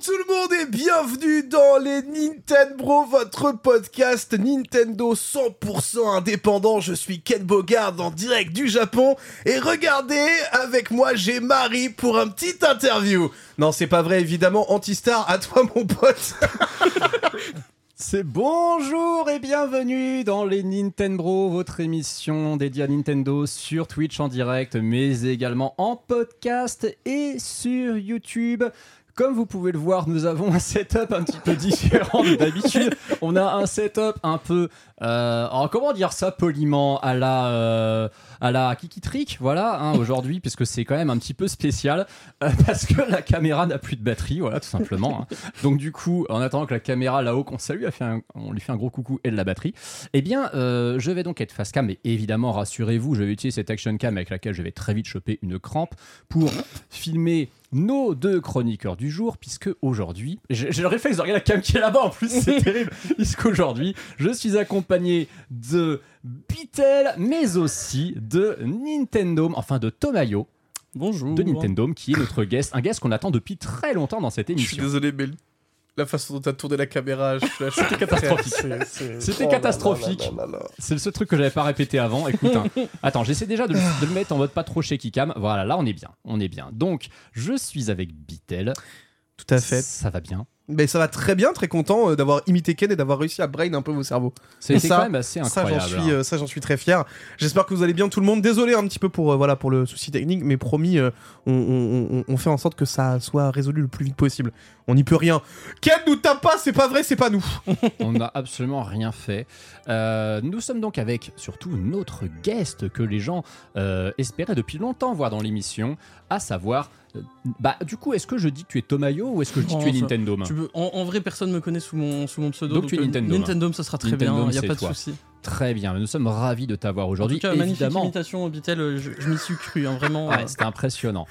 Tout le monde et bienvenue dans les Nintendo, votre podcast Nintendo 100% indépendant. Je suis Ken Bogard en direct du Japon et regardez, avec moi j'ai Marie pour un petit interview. Non, c'est pas vrai évidemment, Antistar, à toi mon pote. C'est bonjour et bienvenue dans les Nintendo, votre émission dédiée à Nintendo sur Twitch en direct, mais également en podcast et sur YouTube. Comme vous pouvez le voir, nous avons un setup un petit peu différent de d'habitude. On a un setup un peu, euh, alors comment dire ça poliment, à la, euh, à la Kiki Trick, voilà, hein, aujourd'hui, puisque c'est quand même un petit peu spécial, euh, parce que la caméra n'a plus de batterie, voilà, tout simplement. hein. Donc du coup, en attendant que la caméra là-haut, qu'on salue, on lui fait un gros coucou et de la batterie, eh bien, euh, je vais donc être face cam, et évidemment, rassurez-vous, je vais utiliser cette action cam avec laquelle je vais très vite choper une crampe pour filmer nos deux chroniqueurs du jour, puisque aujourd'hui, j'ai le réflexe de regarder la cam qui est là-bas en plus, c'est terrible, puisqu'aujourd'hui, je suis accompagné de Beatle, mais aussi de Nintendo, enfin de Tomayo, Bonjour. de Nintendo, qui est notre guest, un guest qu'on attend depuis très longtemps dans cette Je suis émission. désolé mais la façon dont t'as tourné la caméra, je suis C'était catastrophique. C'était catastrophique. C'est le seul truc que j'avais pas répété avant. Écoute, hein. attends, j'essaie déjà de, le- de le mettre en mode pas trop shaky cam. Voilà, là on est bien, on est bien. Donc, je suis avec Beatle. Tout à fait. Ça va bien. Mais ça va très bien, très content euh, d'avoir imité Ken et d'avoir réussi à brain un peu vos cerveaux. Ça, quand même assez Ça, incroyable. j'en suis, hein. euh, ça, j'en suis très fier. J'espère que vous allez bien, tout le monde. Désolé un petit peu pour, euh, voilà, pour le souci technique, mais promis, euh, on, on- on- on fait en sorte que ça soit résolu le plus vite possible. On n'y peut rien. Ken nous tape pas, c'est pas vrai, c'est pas nous. On n'a absolument rien fait. Euh, nous sommes donc avec surtout notre guest que les gens espéraient depuis longtemps voir dans l'émission, à savoir. Euh, bah, du coup, est-ce que je dis que tu es Tomayo ou est-ce que je dis que tu es Nintendo Tu peux- en, en vrai, personne me connaît sous mon, sous mon pseudo. Donc tu es euh, Nintendo, Nintendo, ça sera très Nintendo, bien, y a c'est pas de souci. Très bien, nous sommes ravis de t'avoir En aujourd'hui. tout cas, magnifique Évidemment, imitation, Bitel, euh, je, je m'y suis cru, hein, vraiment. Ouais, c'était impressionnant.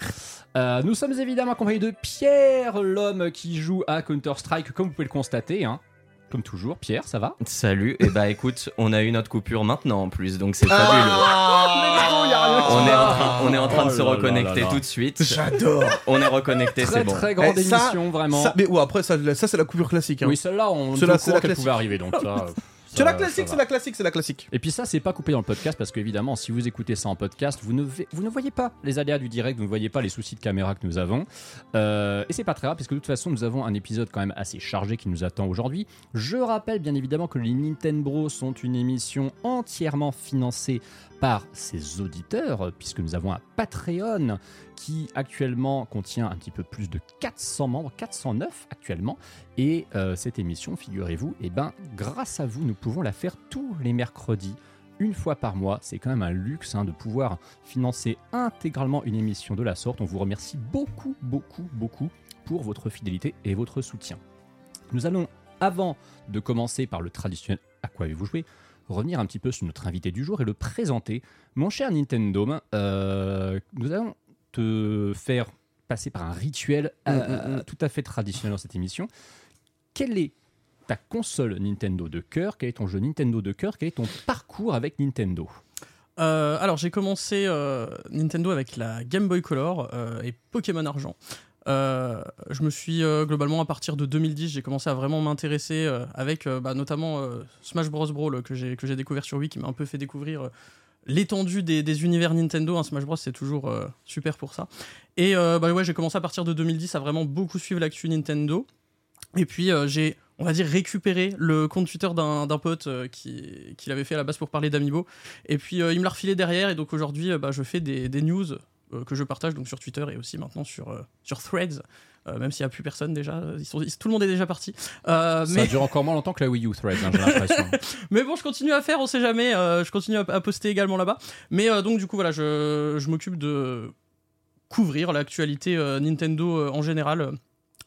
Euh, nous sommes évidemment accompagnés de Pierre, l'homme qui joue à Counter-Strike, comme vous pouvez le constater. hein. Comme toujours, Pierre, ça va Salut, et bah écoute, on a eu notre coupure maintenant en plus, donc c'est Ah. fabuleux. On est en train, on est en train de Oh se là là reconnecter là là. tout de suite. J'adore. On est reconnecté, c'est bon. très grande Eh, ça- émission, vraiment. Ça- mais ouais, après, ça, ça, c'est la coupure classique. Hein. Oui, celle-là, on au c'est courant la qu'elle pouvait arriver, donc ça... euh, c'est la ça- classique, c'est la classique, c'est la classique. Et puis ça, c'est pas coupé dans le podcast parce qu'évidemment, si vous écoutez ça en podcast, vous ne, vous ne voyez pas les aléas du direct, vous ne voyez pas les soucis de caméra que nous avons. Euh, et c'est pas très grave parce que de toute façon, nous avons un épisode quand même assez chargé qui nous attend aujourd'hui. Je rappelle bien évidemment que les Nintendo sont une émission entièrement financée par ses auditeurs, puisque nous avons un Patreon qui actuellement contient un petit peu plus de 400 membres, 409 actuellement. Et euh, cette émission, figurez-vous, eh ben, grâce à vous, nous pouvons la faire tous les mercredis une fois par mois. C'est quand même un luxe hein, de pouvoir financer intégralement une émission de la sorte. On vous remercie beaucoup, beaucoup, beaucoup pour votre fidélité et votre soutien. Nous allons, avant de commencer par le traditionnel à quoi avez-vous joué, revenir un petit peu sur notre invité du jour et le présenter. Mon cher Nintendo, euh, nous allons te faire passer par un rituel euh, tout à fait traditionnel dans cette émission. Quelle est ta console Nintendo de cœur? Quel est ton jeu Nintendo de cœur? Quel est ton parcours avec Nintendo? Euh, alors j'ai commencé euh, Nintendo avec la Game Boy Color euh, et Pokémon Argent. Euh, je me suis euh, globalement à partir de 2010, j'ai commencé à vraiment m'intéresser euh, avec euh, bah, notamment euh, Smash Bros. Brawl que j'ai que j'ai découvert sur Wii, qui m'a un peu fait découvrir euh, l'étendue des, univers Nintendo. Un Smash Bros c'est toujours euh, super pour ça. Et euh, bah ouais, j'ai commencé à partir de 2010 à vraiment beaucoup suivre l'actu Nintendo. Et puis euh, j'ai, on va dire, récupéré le compte Twitter d'un pote euh, qui, qui l'avait fait à la base pour parler d'Amiibo. Et puis il me l'a refilé derrière. Et donc aujourd'hui, bah, je fais des, des news que je partage donc sur Twitter et aussi maintenant sur, sur Threads. Euh, même s'il n'y a plus personne déjà, ils sont, ils- tout le monde est déjà parti. Euh, Ça mais, dure encore moins longtemps que la Wii U Threads, hein, j'ai l'impression. mais bon, je continue à faire, on sait jamais. euh, je continue à, à poster également là-bas. Mais donc, du coup, voilà, je, je m'occupe de couvrir l'actualité Nintendo en général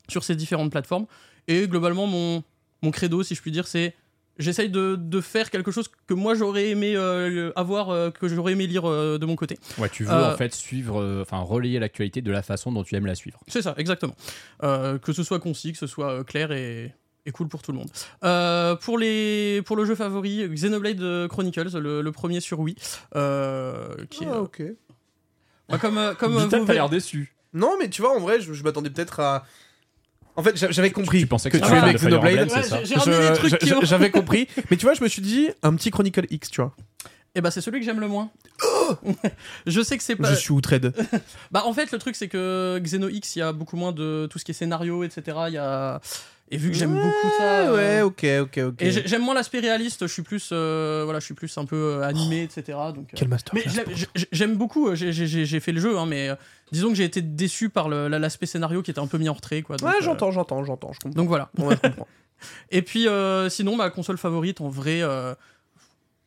sur ces différentes plateformes. Et globalement, mon, mon credo, si je puis dire, c'est j'essaye de, de faire quelque chose que moi j'aurais aimé euh, avoir, euh, que j'aurais aimé lire euh, de mon côté. Ouais, tu veux Euh, en fait suivre, euh, enfin relayer l'actualité de la façon dont tu aimes la suivre. C'est ça, exactement. Euh, que ce soit concis, que ce soit clair et, et cool pour tout le monde. Euh, pour, les, pour le jeu favori, Xenoblade Chronicles, le, le premier sur Wii. euh, qui est, Ah, ok. bah, comme comme Vital, vous l'air déçu. Non, mais tu vois, en vrai, je, je m'attendais peut-être à. En fait, j'a- j'avais compris tu pensais que tu c'était aimais de Xenoblade. Emblem, c'est Ouais, ça j'ai- j'ai ramené des Je- trucs qui j'a- ont- J'avais compris, mais tu vois, je me suis dit un petit Chronicle X, tu vois. Eh bah c'est celui que j'aime le moins. je sais que c'est pas. Je suis outré. Bah en fait le truc c'est que Xeno X il y a beaucoup moins de tout ce qui est scénario etc. Il y a et vu que j'aime beaucoup ça. euh, Ouais, ok, ok, ok. Et j'ai- j'aime moins l'aspect réaliste. Je suis plus euh, voilà je suis plus un peu euh, animé etc. Donc. euh, Quel master. Mais j'aime beaucoup, j'ai- fait le jeu, hein, mais euh, disons que j'ai été déçu par l'aspect scénario qui était un peu mis en retrait. Quoi, donc, Ouais, euh, j'entends, j'entends, j'entends, je comprends. donc voilà. Ouais, je comprends. Et puis euh, sinon, ma console favorite, en vrai, euh,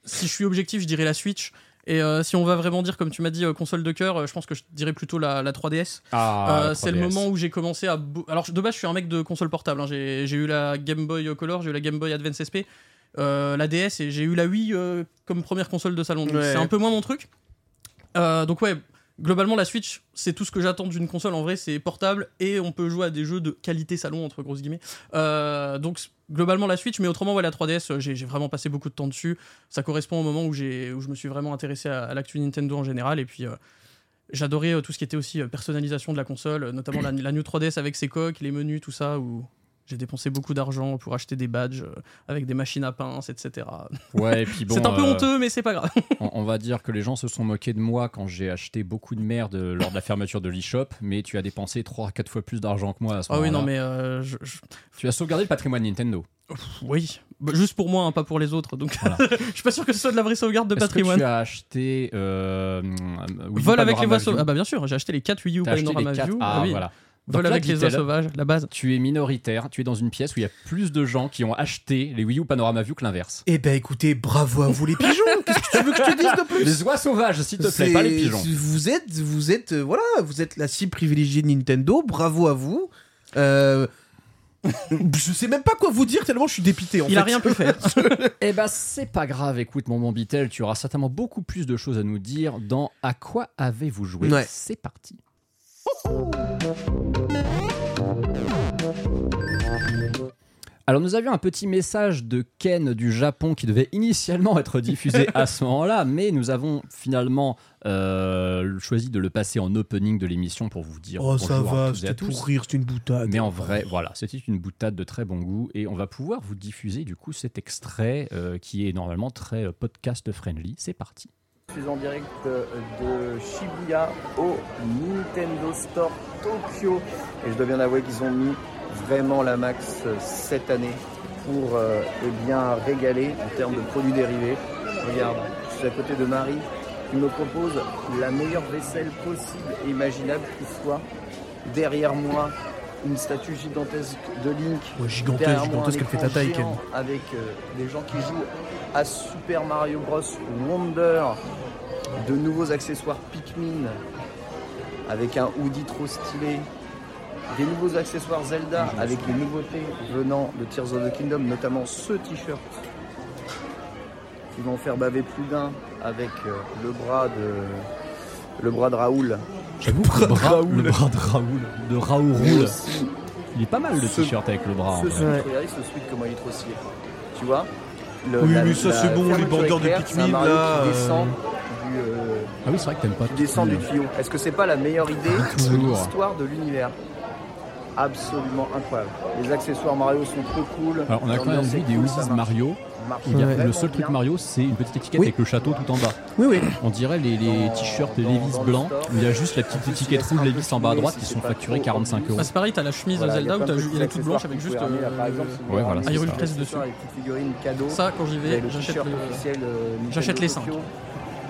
si je suis objectif, je dirais la Switch. Et euh, si on va vraiment dire, comme tu m'as dit, euh, console de cœur, euh, je pense que je dirais plutôt la, la 3DS. Ah, Euh, c'est le 3DS. moment où j'ai commencé à. Alors de base, je suis un mec de console portable. hein. J'ai eu la Game Boy Color, j'ai eu la Game Boy Advance SP, euh, la DS et j'ai eu la Wii euh, comme première console de salon. Ouais. c'est un peu moins mon truc. Euh, donc ouais, globalement la Switch, c'est tout ce que j'attends d'une console. En vrai, c'est portable et on peut jouer à des jeux de qualité salon entre grosses guillemets. Euh, donc globalement la Switch, mais autrement ouais, la 3DS, euh, j'ai vraiment passé beaucoup de temps dessus. Ça correspond au moment où où je me suis vraiment intéressé à, à l'actu Nintendo en général et puis. euh, J'adorais tout ce qui était aussi personnalisation de la console, notamment la, la New 3DS avec ses coques, les menus, tout ça, j'ai dépensé beaucoup d'argent pour acheter des badges euh, avec des machines à pince, etc. Ouais, et puis bon. c'est un peu euh, honteux, mais c'est pas grave. On, on va dire que les gens se sont moqués de moi quand j'ai acheté beaucoup de merde lors de la fermeture de l'eShop, mais tu as dépensé 3 à 4 fois plus d'argent que moi à ce Ah oui, moment-là. non, mais euh, je- je- Tu as sauvegardé le patrimoine Nintendo. oui, Bah, juste pour moi, hein, pas pour les autres. Donc, Voilà. je suis pas sûr que ce soit de la vraie sauvegarde de Est-ce que patrimoine. tu as acheté. Euh, Vol avec les voix sauvages. Ah bah bien sûr, j'ai acheté les 4 Wii U Panorama View. Ah, oui. voilà. Vol Donc là, avec les oies dit-elle, sauvages, la base. Tu es minoritaire, tu es dans une pièce où il y a plus de gens qui ont acheté les Wii U Panorama View que l'inverse. Eh ben écoutez, bravo à vous les pigeons. Qu'est-ce que tu veux que je te dise de plus Les oies sauvages, s'il te plaît, C'est- pas les pigeons. Vous êtes, vous êtes, euh, voilà, vous êtes la cible privilégiée de Nintendo. Bravo à vous. Euh, je sais même pas quoi vous dire tellement je suis dépité. En Il fait. a rien pu faire. Eh ben, c'est pas grave, écoute, mon bon Bitel, tu auras certainement beaucoup plus de choses à nous dire dans À quoi avez-vous joué Ouais. C'est parti. Alors nous avions un petit message de Ken du Japon qui devait initialement être diffusé à ce moment-là, mais nous avons finalement euh, choisi de le passer en opening de l'émission pour vous dire Oh ça va, c'était pour rire, c'est une boutade. Mais en vrai, voilà, c'était une boutade de très bon goût et on va pouvoir vous diffuser du coup cet extrait euh, qui est normalement très euh, podcast friendly. C'est parti. Je suis en direct de Shibuya au Nintendo Store Tokyo et je dois bien avouer qu'ils ont mis vraiment la max euh, cette année pour euh, eh bien régaler en termes de produits dérivés. Regarde, je suis à côté de Marie qui me propose la meilleure vaisselle possible et imaginable qui soit. Derrière moi, une statue gigantesque de Link. Ouais, gigantesque, gigantesque, elle fait ta taille, Avec euh, des gens qui jouent à Super Mario Bros. Wonder. De nouveaux accessoires Pikmin. Avec un hoodie trop stylé. Des nouveaux accessoires Zelda avec les nouveautés venant de Tears of the Kingdom, notamment ce t-shirt qui vont faire baver plus d'un avec euh, le bras de le bras de Raoul. J'avoue que le bras, le bras de Raoul, de Raoul roule. Il est pas mal le t-shirt avec le bras. en ce regardez ce suite comment il est trop stylé. Tu vois Le- Oui, la- mais ça, c'est bon, les bandeurs de Pikmin, là, Qui euh, descend du, euh, Ah oui, c'est vrai que t'aimes pas qui descend du tuyau. Est-ce que c'est pas la meilleure idée de Toujours. l'histoire de l'univers? absolument incroyable. Les accessoires Mario sont trop cool. On a quand même vu des Ulysses Mario. Le seul truc Mario, c'est une petite étiquette avec le château tout en bas. Oui, oui. On dirait les, t-shirts Levis blancs. Il y a juste la petite étiquette rouge Levis en bas à droite qui sont facturées 45 euros. Ah, c'est pareil, t'as la chemise Zelda où t'as il est toute blanche avec juste. Euh, ouais, voilà. Hyrule ah, Press dessus. Ça, quand j'y vais, j'achète les 5.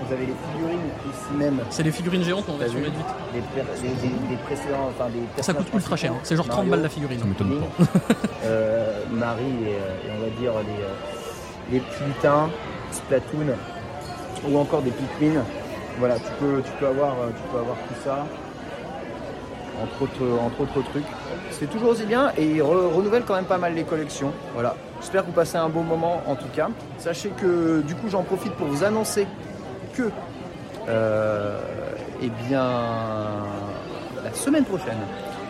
Vous avez les figurines ici même. C'est les figurines géantes en version réduite. Des, per- des, précédents, enfin des Ça coûte ultra cher, hein. c'est genre 30 Mario, balles la figurine. Ça m'étonne Link, pas. euh, Marie et, euh, et on va dire les, euh, les petits lutins, Splatoon ou encore des Pikmin. Voilà, tu peux, tu peux, avoir, tu peux avoir tout ça, entre autres, entre autres trucs. C'est toujours aussi bien et il re- renouvelle quand même pas mal les collections. Voilà, j'espère que vous passez un bon moment en tout cas. Sachez que du coup j'en profite pour vous annoncer que euh, eh bien la semaine prochaine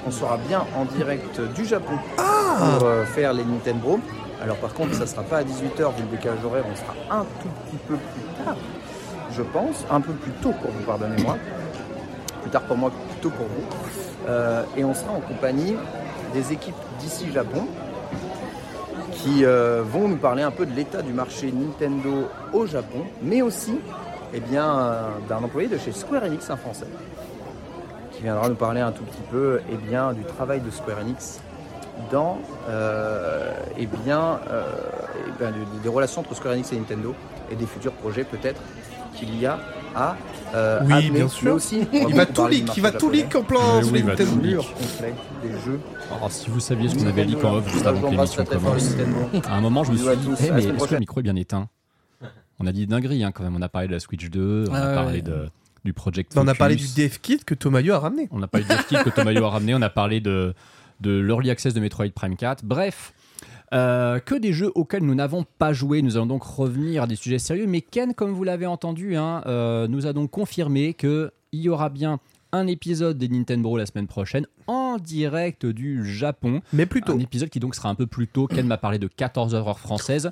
on sera bien en direct du Japon pour euh, faire les Nintendo. Alors par contre ça sera pas à 18h vu le décalage horaire, on sera un tout petit peu plus tard, je pense, un peu plus tôt pour vous, pardonnez-moi. Plus tard pour moi, plus tôt pour vous. Euh, et on sera en compagnie des équipes d'ici Japon qui vont nous parler un peu de l'état du marché Nintendo au Japon, mais aussi eh bien, euh, d'un employé de chez Square Enix, un français, qui viendra nous parler un tout petit peu eh bien, du travail de Square Enix dans euh, eh bien, euh, eh bien, des- des relations entre Square Enix et Nintendo et des futurs projets peut-être qu'il y a à euh, Oui, amener, bien sûr. mais aussi Il va tout leak, il va tout leak en plein sur oui, les Nintendo. des jeux. Alors, si vous saviez ce qu'on avait leak en off juste avant que l'émission commence. À un moment, je me suis dit, Eh, mais est-ce que le micro est bien éteint? On a dit dinguerie hein, quand même. On a parlé de la Switch 2, on a Ah ouais. parlé de, du Project On a parlé du Focus, Dev Kit que Tomayo a ramené. On a parlé du Dev Kit que Tomayo a ramené, on a parlé de, de l'Early Access de Metroid Prime 4. Bref, euh, que des jeux auxquels nous n'avons pas joué. Nous allons donc revenir à des sujets sérieux. Mais Ken, comme vous l'avez entendu, hein, euh, nous a donc confirmé qu'il y aura bien un épisode des Nintendo la semaine prochaine en direct du Japon. Mais plutôt. Un épisode qui donc sera un peu plus tôt. Ken m'a parlé de 14h heure française.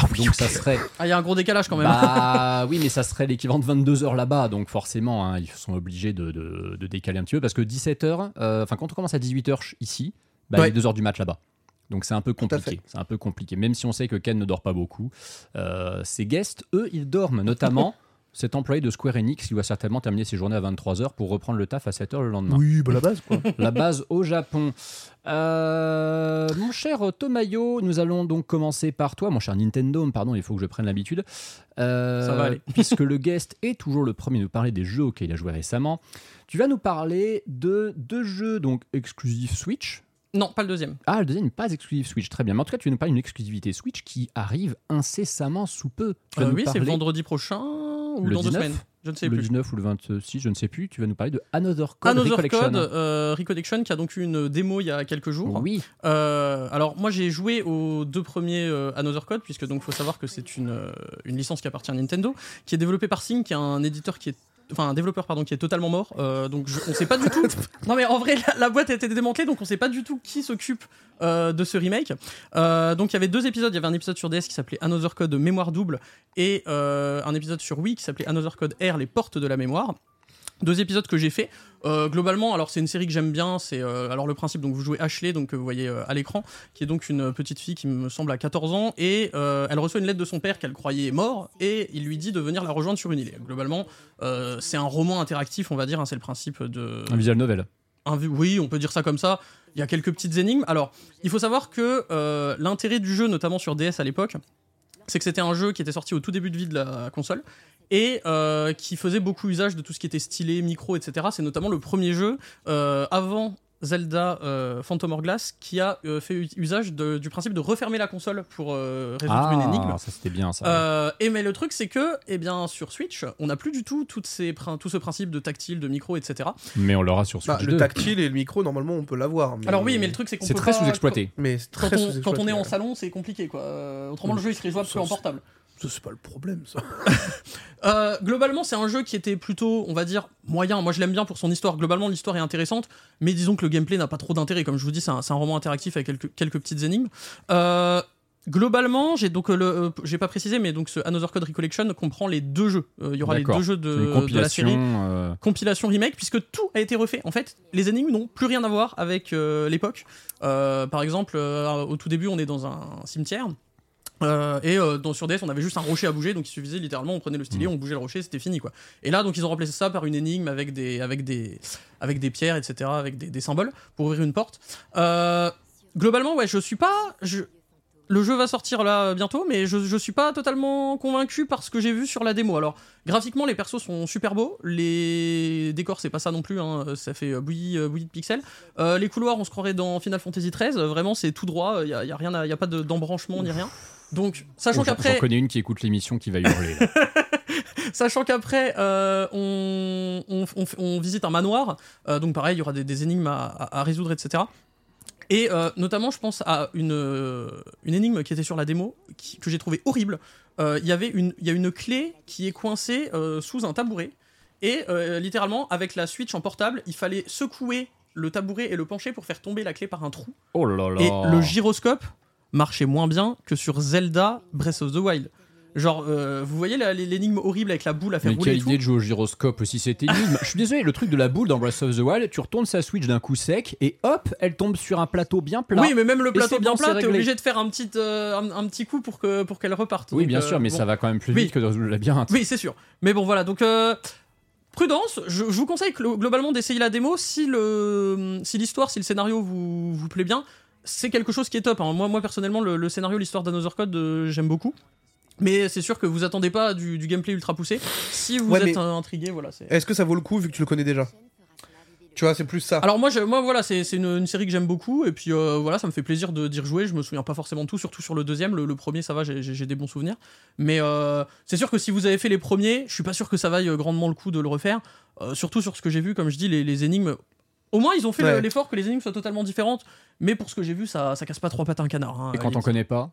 Ah oui, Donc ça serait Ah, il y a un gros décalage quand même. bah oui, mais ça serait l'équivalent de 22 heures là-bas, donc forcément, hein, ils sont obligés de, de- de décaler un petit peu parce que 17 heures, euh, enfin quand on commence à 18 heures ici, bah, Ouais. il est 2 heures du match là-bas. Donc c'est un peu compliqué. C'est un peu compliqué. Même si on sait que Ken ne dort pas beaucoup, euh, ses guests, eux, ils dorment. Notamment cet employé de Square Enix qui va certainement terminer ses journées à 23 heures pour reprendre le taf à 7 heures le lendemain Oui, bah la base quoi. la base au Japon. Euh, mon cher Tomayo, nous allons donc commencer par toi, mon cher Nintendo, pardon, il faut que je prenne l'habitude. Euh, Ça va aller. puisque le guest est toujours le premier à nous parler des jeux auxquels il a joué récemment. Tu vas nous parler de deux jeux donc exclusifs Switch. Non, pas le deuxième. Ah, le deuxième n'est pas exclusif Switch, très bien. Mais en tout cas, tu nous parler d'une exclusivité Switch qui arrive incessamment sous peu. Tu Euh, oui, c'est vendredi prochain ou Le dans deux 19? semaines? Je ne sais le plus. 19 ou le 26, je ne sais plus. Tu vas nous parler de Another Code Another Recollection. Code euh, Recollection qui a donc eu une démo il y a quelques jours. Oui, Euh, alors moi j'ai joué aux deux premiers euh, Another Code puisque donc faut savoir que c'est une, euh, une licence qui appartient à Nintendo qui est développée par Sing qui est un éditeur qui est enfin un développeur pardon qui est totalement mort Euh, donc je, on sait pas du tout. Non mais en vrai la, boîte a été démantelée donc on sait pas du tout qui s'occupe euh, de ce remake. Euh, donc il y avait deux épisodes. Il y avait un épisode sur DS qui s'appelait Another Code mémoire double et un épisode sur Wii qui s'appelait Another Code R les portes de la mémoire deux épisodes que j'ai fait Euh, globalement alors c'est une série que j'aime bien c'est euh, alors le principe donc vous jouez Ashley donc que vous voyez euh, à l'écran qui est donc une petite fille qui me semble à 14 ans et elle reçoit une lettre de son père qu'elle croyait mort et il lui dit de venir la rejoindre sur une île globalement c'est un roman interactif on va dire hein, c'est le principe de un visual novel. un oui, on peut dire ça comme ça. Il y a quelques petites énigmes. Alors, il faut savoir que l'intérêt du jeu, notamment sur DS à l'époque, c'est que c'était un jeu qui était sorti au tout début de vie de la console et euh, qui faisait beaucoup usage de tout ce qui était stylé, micro, etc. C'est notamment le premier jeu euh, avant Zelda euh, Phantom Hourglass qui a euh, fait usage de- du principe de refermer la console pour euh, résoudre une énigme. Ah, ça c'était bien ça. Euh, et mais le truc c'est que, eh bien, sur Switch, on n'a plus du tout toutes ces, prin- tout ce principe de tactile, de micro, etc. Mais on l'aura sur Switch Bah, 2. le tactile et le micro, normalement, on peut l'avoir. mais- Alors oui, mais le truc c'est qu'on C'est peut très pas- sous-exploité. Mais Quand on, quand sous-exploité, on est en salon, c'est compliqué quoi. Euh, autrement, le jeu il serait jouable que en portable. Ça, c'est pas le problème, ça. Euh, globalement, c'est un jeu qui était plutôt, on va dire, moyen. Moi, je l'aime bien pour son histoire. Globalement, l'histoire est intéressante, mais disons que le gameplay n'a pas trop d'intérêt. Comme je vous dis, c'est un, c'est un roman interactif avec quelques, quelques petites énigmes. Euh, globalement, j'ai donc euh, le, euh, j'ai pas précisé, mais donc ce Another Code Recollection comprend les deux jeux. Euh, Il y aura les deux jeux de, de la compilation. série euh, compilation remake puisque tout a été refait. En fait, les énigmes n'ont plus rien à voir avec euh, l'époque. Euh, par exemple, euh, au tout début, on est dans un cimetière. Euh, et euh, dans, sur DS, on avait juste un rocher à bouger, donc il suffisait littéralement, on prenait le stylet, Mm. on bougeait le rocher, c'était fini quoi. Et là, donc ils ont remplacé ça par une énigme avec des, avec des, avec des pierres, etc., avec des, des symboles pour ouvrir une porte. Euh, globalement, ouais, je suis pas, je, le jeu va sortir là bientôt, mais je, je suis pas totalement convaincu par ce que j'ai vu sur la démo. Alors, graphiquement, les persos sont super beaux, les décors, c'est pas ça non plus, hein, ça fait euh, bouillie, euh, bouillie de pixels. Euh, les couloirs, on se croirait dans Final Fantasy XIII, euh, vraiment, c'est tout droit, il y a, y a rien, il y a pas de- d'embranchement ni rien. Donc, sachant oh, qu'après, J'en connais une qui écoute l'émission qui va hurler. là. Sachant qu'après, euh, on, on, on- on visite un manoir, euh, donc pareil, il y aura des, des énigmes à, à- à résoudre, etc. Et euh, notamment, je pense à une, une énigme qui était sur la démo, qui- que j'ai trouvé horrible. Il y avait une, il y a une clé qui est coincée sous un tabouret, et littéralement, avec la Switch en portable, il fallait secouer le tabouret et le pencher pour faire tomber la clé par un trou. Oh là là. Et le gyroscope marchait moins bien que sur Zelda Breath of the Wild. Genre, euh, vous voyez l'énigme horrible avec la boule à faire Mais rouler quelle tout idée de jouer au gyroscope aussi, c'était énigme. Je suis désolé, le truc de la boule dans Breath of the Wild, tu retournes sa Switch d'un coup sec et hop, elle tombe sur un plateau bien plat. Oui, mais même le plateau bien bon, plat, t'es obligé de faire un petit, euh, un, un petit coup pour que pour qu'elle reparte. Oui, Donc, bien euh, sûr, mais bon. ça va quand même plus Oui. vite que dans le labyrinthe. Oui, c'est sûr. Mais bon, voilà. Donc, prudence. Je, je vous conseille glo- globalement d'essayer la démo si le si l'histoire, si le scénario vous, vous plaît bien. C'est quelque chose qui est top. hein. Moi, moi personnellement, le, le scénario, l'histoire d'Another Code, euh, j'aime beaucoup. Mais c'est sûr que vous attendez pas du, du gameplay ultra poussé. Si vous Ouais, êtes mais- euh, intrigué, voilà. c'est... Est-ce que ça vaut le coup vu que tu le connais déjà? Tu vois, c'est plus ça. Alors moi, je- moi voilà, c'est c'est une, une série que j'aime beaucoup et puis euh, voilà, ça me fait plaisir de d'y rejouer. Je me souviens pas forcément de tout, surtout sur le deuxième. Le, le premier, ça va, j'ai- j'ai j'ai des bons souvenirs. Mais euh, c'est sûr que si vous avez fait les premiers, je suis pas sûr que ça vaille euh, grandement le coup de le refaire. Euh, surtout sur ce que j'ai vu, comme je dis, les, les énigmes. Au moins, ils ont fait Ouais. l'effort que les énigmes soient totalement différentes. Mais pour ce que j'ai vu, ça, ça casse pas trois pattes à un canard. hein, Et quand on connaît pas,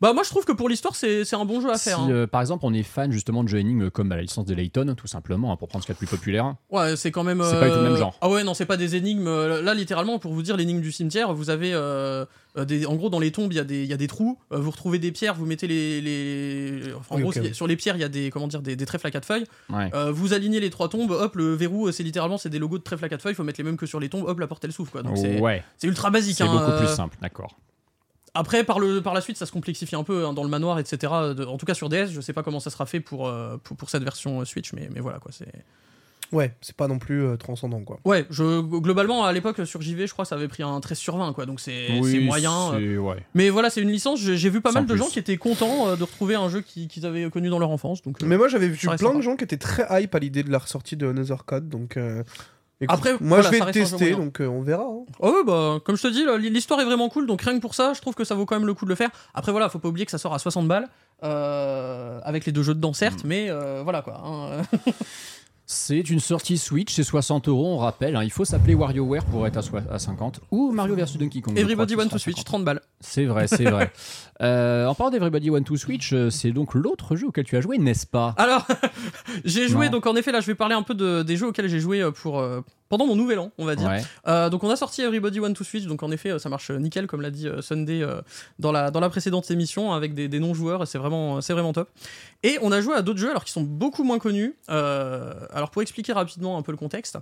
Bah moi, je trouve que pour l'histoire, c'est c'est un bon jeu à si faire. hein. euh, par exemple on est fan justement de jeux énigmes comme bah, la licence de Layton, tout simplement, hein, pour prendre ce qu'il y a de plus populaire. Ouais, c'est quand même. C'est pas du tout le euh, même genre. Ah ouais, non, c'est pas des énigmes. euh, Là, littéralement, pour vous dire, l'énigme du cimetière, vous avez. euh, euh, des, en gros, dans les tombes, il y, a des- il y a des trous. euh, vous retrouvez des pierres, vous mettez les. les... enfin, en Oui, gros, sur les pierres, il y a des, comment dire, des, des trèfles à quatre feuilles. Ouais. Euh, vous alignez les trois tombes, hop, le verrou, euh, c'est littéralement c'est des logos de trèfles à quatre feuilles. Il faut mettre les mêmes que sur les tombes, hop, la porte elle s'ouvre. Quoi. Donc c'est ouais, c'est ultra basique. c'est hein, beaucoup euh, plus simple, d'accord. Après, par, le, par la suite, ça se complexifie un peu hein, dans le manoir, etc. De- en tout cas sur DS, je sais pas comment ça sera fait pour, euh, pour, pour cette version euh, Switch, mais, mais voilà quoi. C'est. Ouais, c'est pas non plus euh, transcendant, quoi. Ouais, je, globalement, à l'époque, sur JV, je crois que ça avait pris un 13 sur 20, quoi. Donc c'est Oui, moyen. euh. ouais. Mais voilà, c'est une licence. J'ai vu pas Sans mal de plus. gens qui étaient contents euh, de retrouver un jeu qui- qu'ils avaient connu dans leur enfance. Donc, euh, Mais moi, j'avais vu plein de gens qui étaient très hype à l'idée de la ressortie de Another Code, donc. Écoute, Après, moi, voilà, je vais le tester, donc euh, on verra. hein. Oh ouais, bah, comme je te dis, l'histoire est vraiment cool. Donc rien que pour ça, je trouve que ça vaut quand même le coup de le faire. Après, voilà, faut pas oublier que ça sort à 60 balles. euh, avec les deux jeux dedans, certes, Mm. mais euh, voilà quoi. hein. C'est une sortie Switch, c'est 60 euros, on rappelle. hein. il faut s'appeler WarioWare pour être à, soi- à 50 ou Mario vs Donkey Kong. je Everybody Want qui to Switch, 50. 30 balles. C'est vrai, c'est vrai. Euh, en parlant d'Everybody Want to Switch, euh, c'est donc l'autre jeu auquel tu as joué, n'est-ce pas? Alors, j'ai joué, Non. donc en effet, là, je vais parler un peu de, des jeux auxquels j'ai joué euh, pour, euh, pendant mon nouvel an, on va dire. Ouais. Euh, donc on a sorti Everybody Want to Switch, donc en effet euh, ça marche nickel comme l'a dit euh, Sunday euh, dans, la, dans la précédente émission avec des, des non-joueurs et c'est vraiment, c'est vraiment top. Et on a joué à d'autres jeux alors qui sont beaucoup moins connus. Euh, alors pour expliquer rapidement un peu le contexte.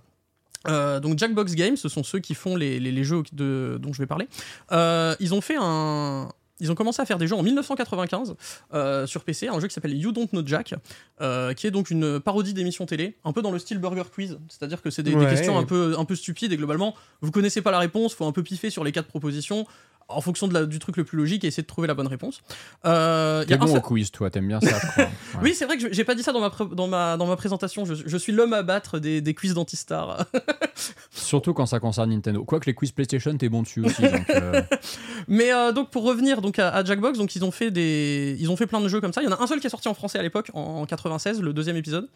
euh, donc Jackbox Games, ce sont ceux qui font les, les- les jeux de, dont je vais parler. Euh, ils ont fait un, ils ont commencé à faire des jeux en 1995 euh, sur PC, un jeu qui s'appelle You Don't Know Jack, euh, qui est donc une parodie d'émission télé, un peu dans le style Burger Quiz, c'est-à-dire que c'est des, questions un peu, un peu stupides et globalement, vous connaissez pas la réponse, faut un peu piffer sur les quatre propositions. En fonction de la- du truc le plus logique et essayer de trouver la bonne réponse. Euh, T'es bon seul- au quiz, toi, t'aimes bien ça, je crois. Ouais. Oui, c'est vrai que je- j'ai pas dit ça dans ma, dans ma, dans ma présentation. Je, je suis l'homme à battre des, des quiz d'Antistar. Surtout quand ça concerne Nintendo. Quoique les quiz PlayStation, t'es bon dessus aussi. donc, euh, Mais euh, donc pour revenir donc à, à Jackbox, donc ils ont fait des, ils ont fait plein de jeux comme ça. Il y en a un seul qui est sorti en français à l'époque, en 96, le deuxième épisode.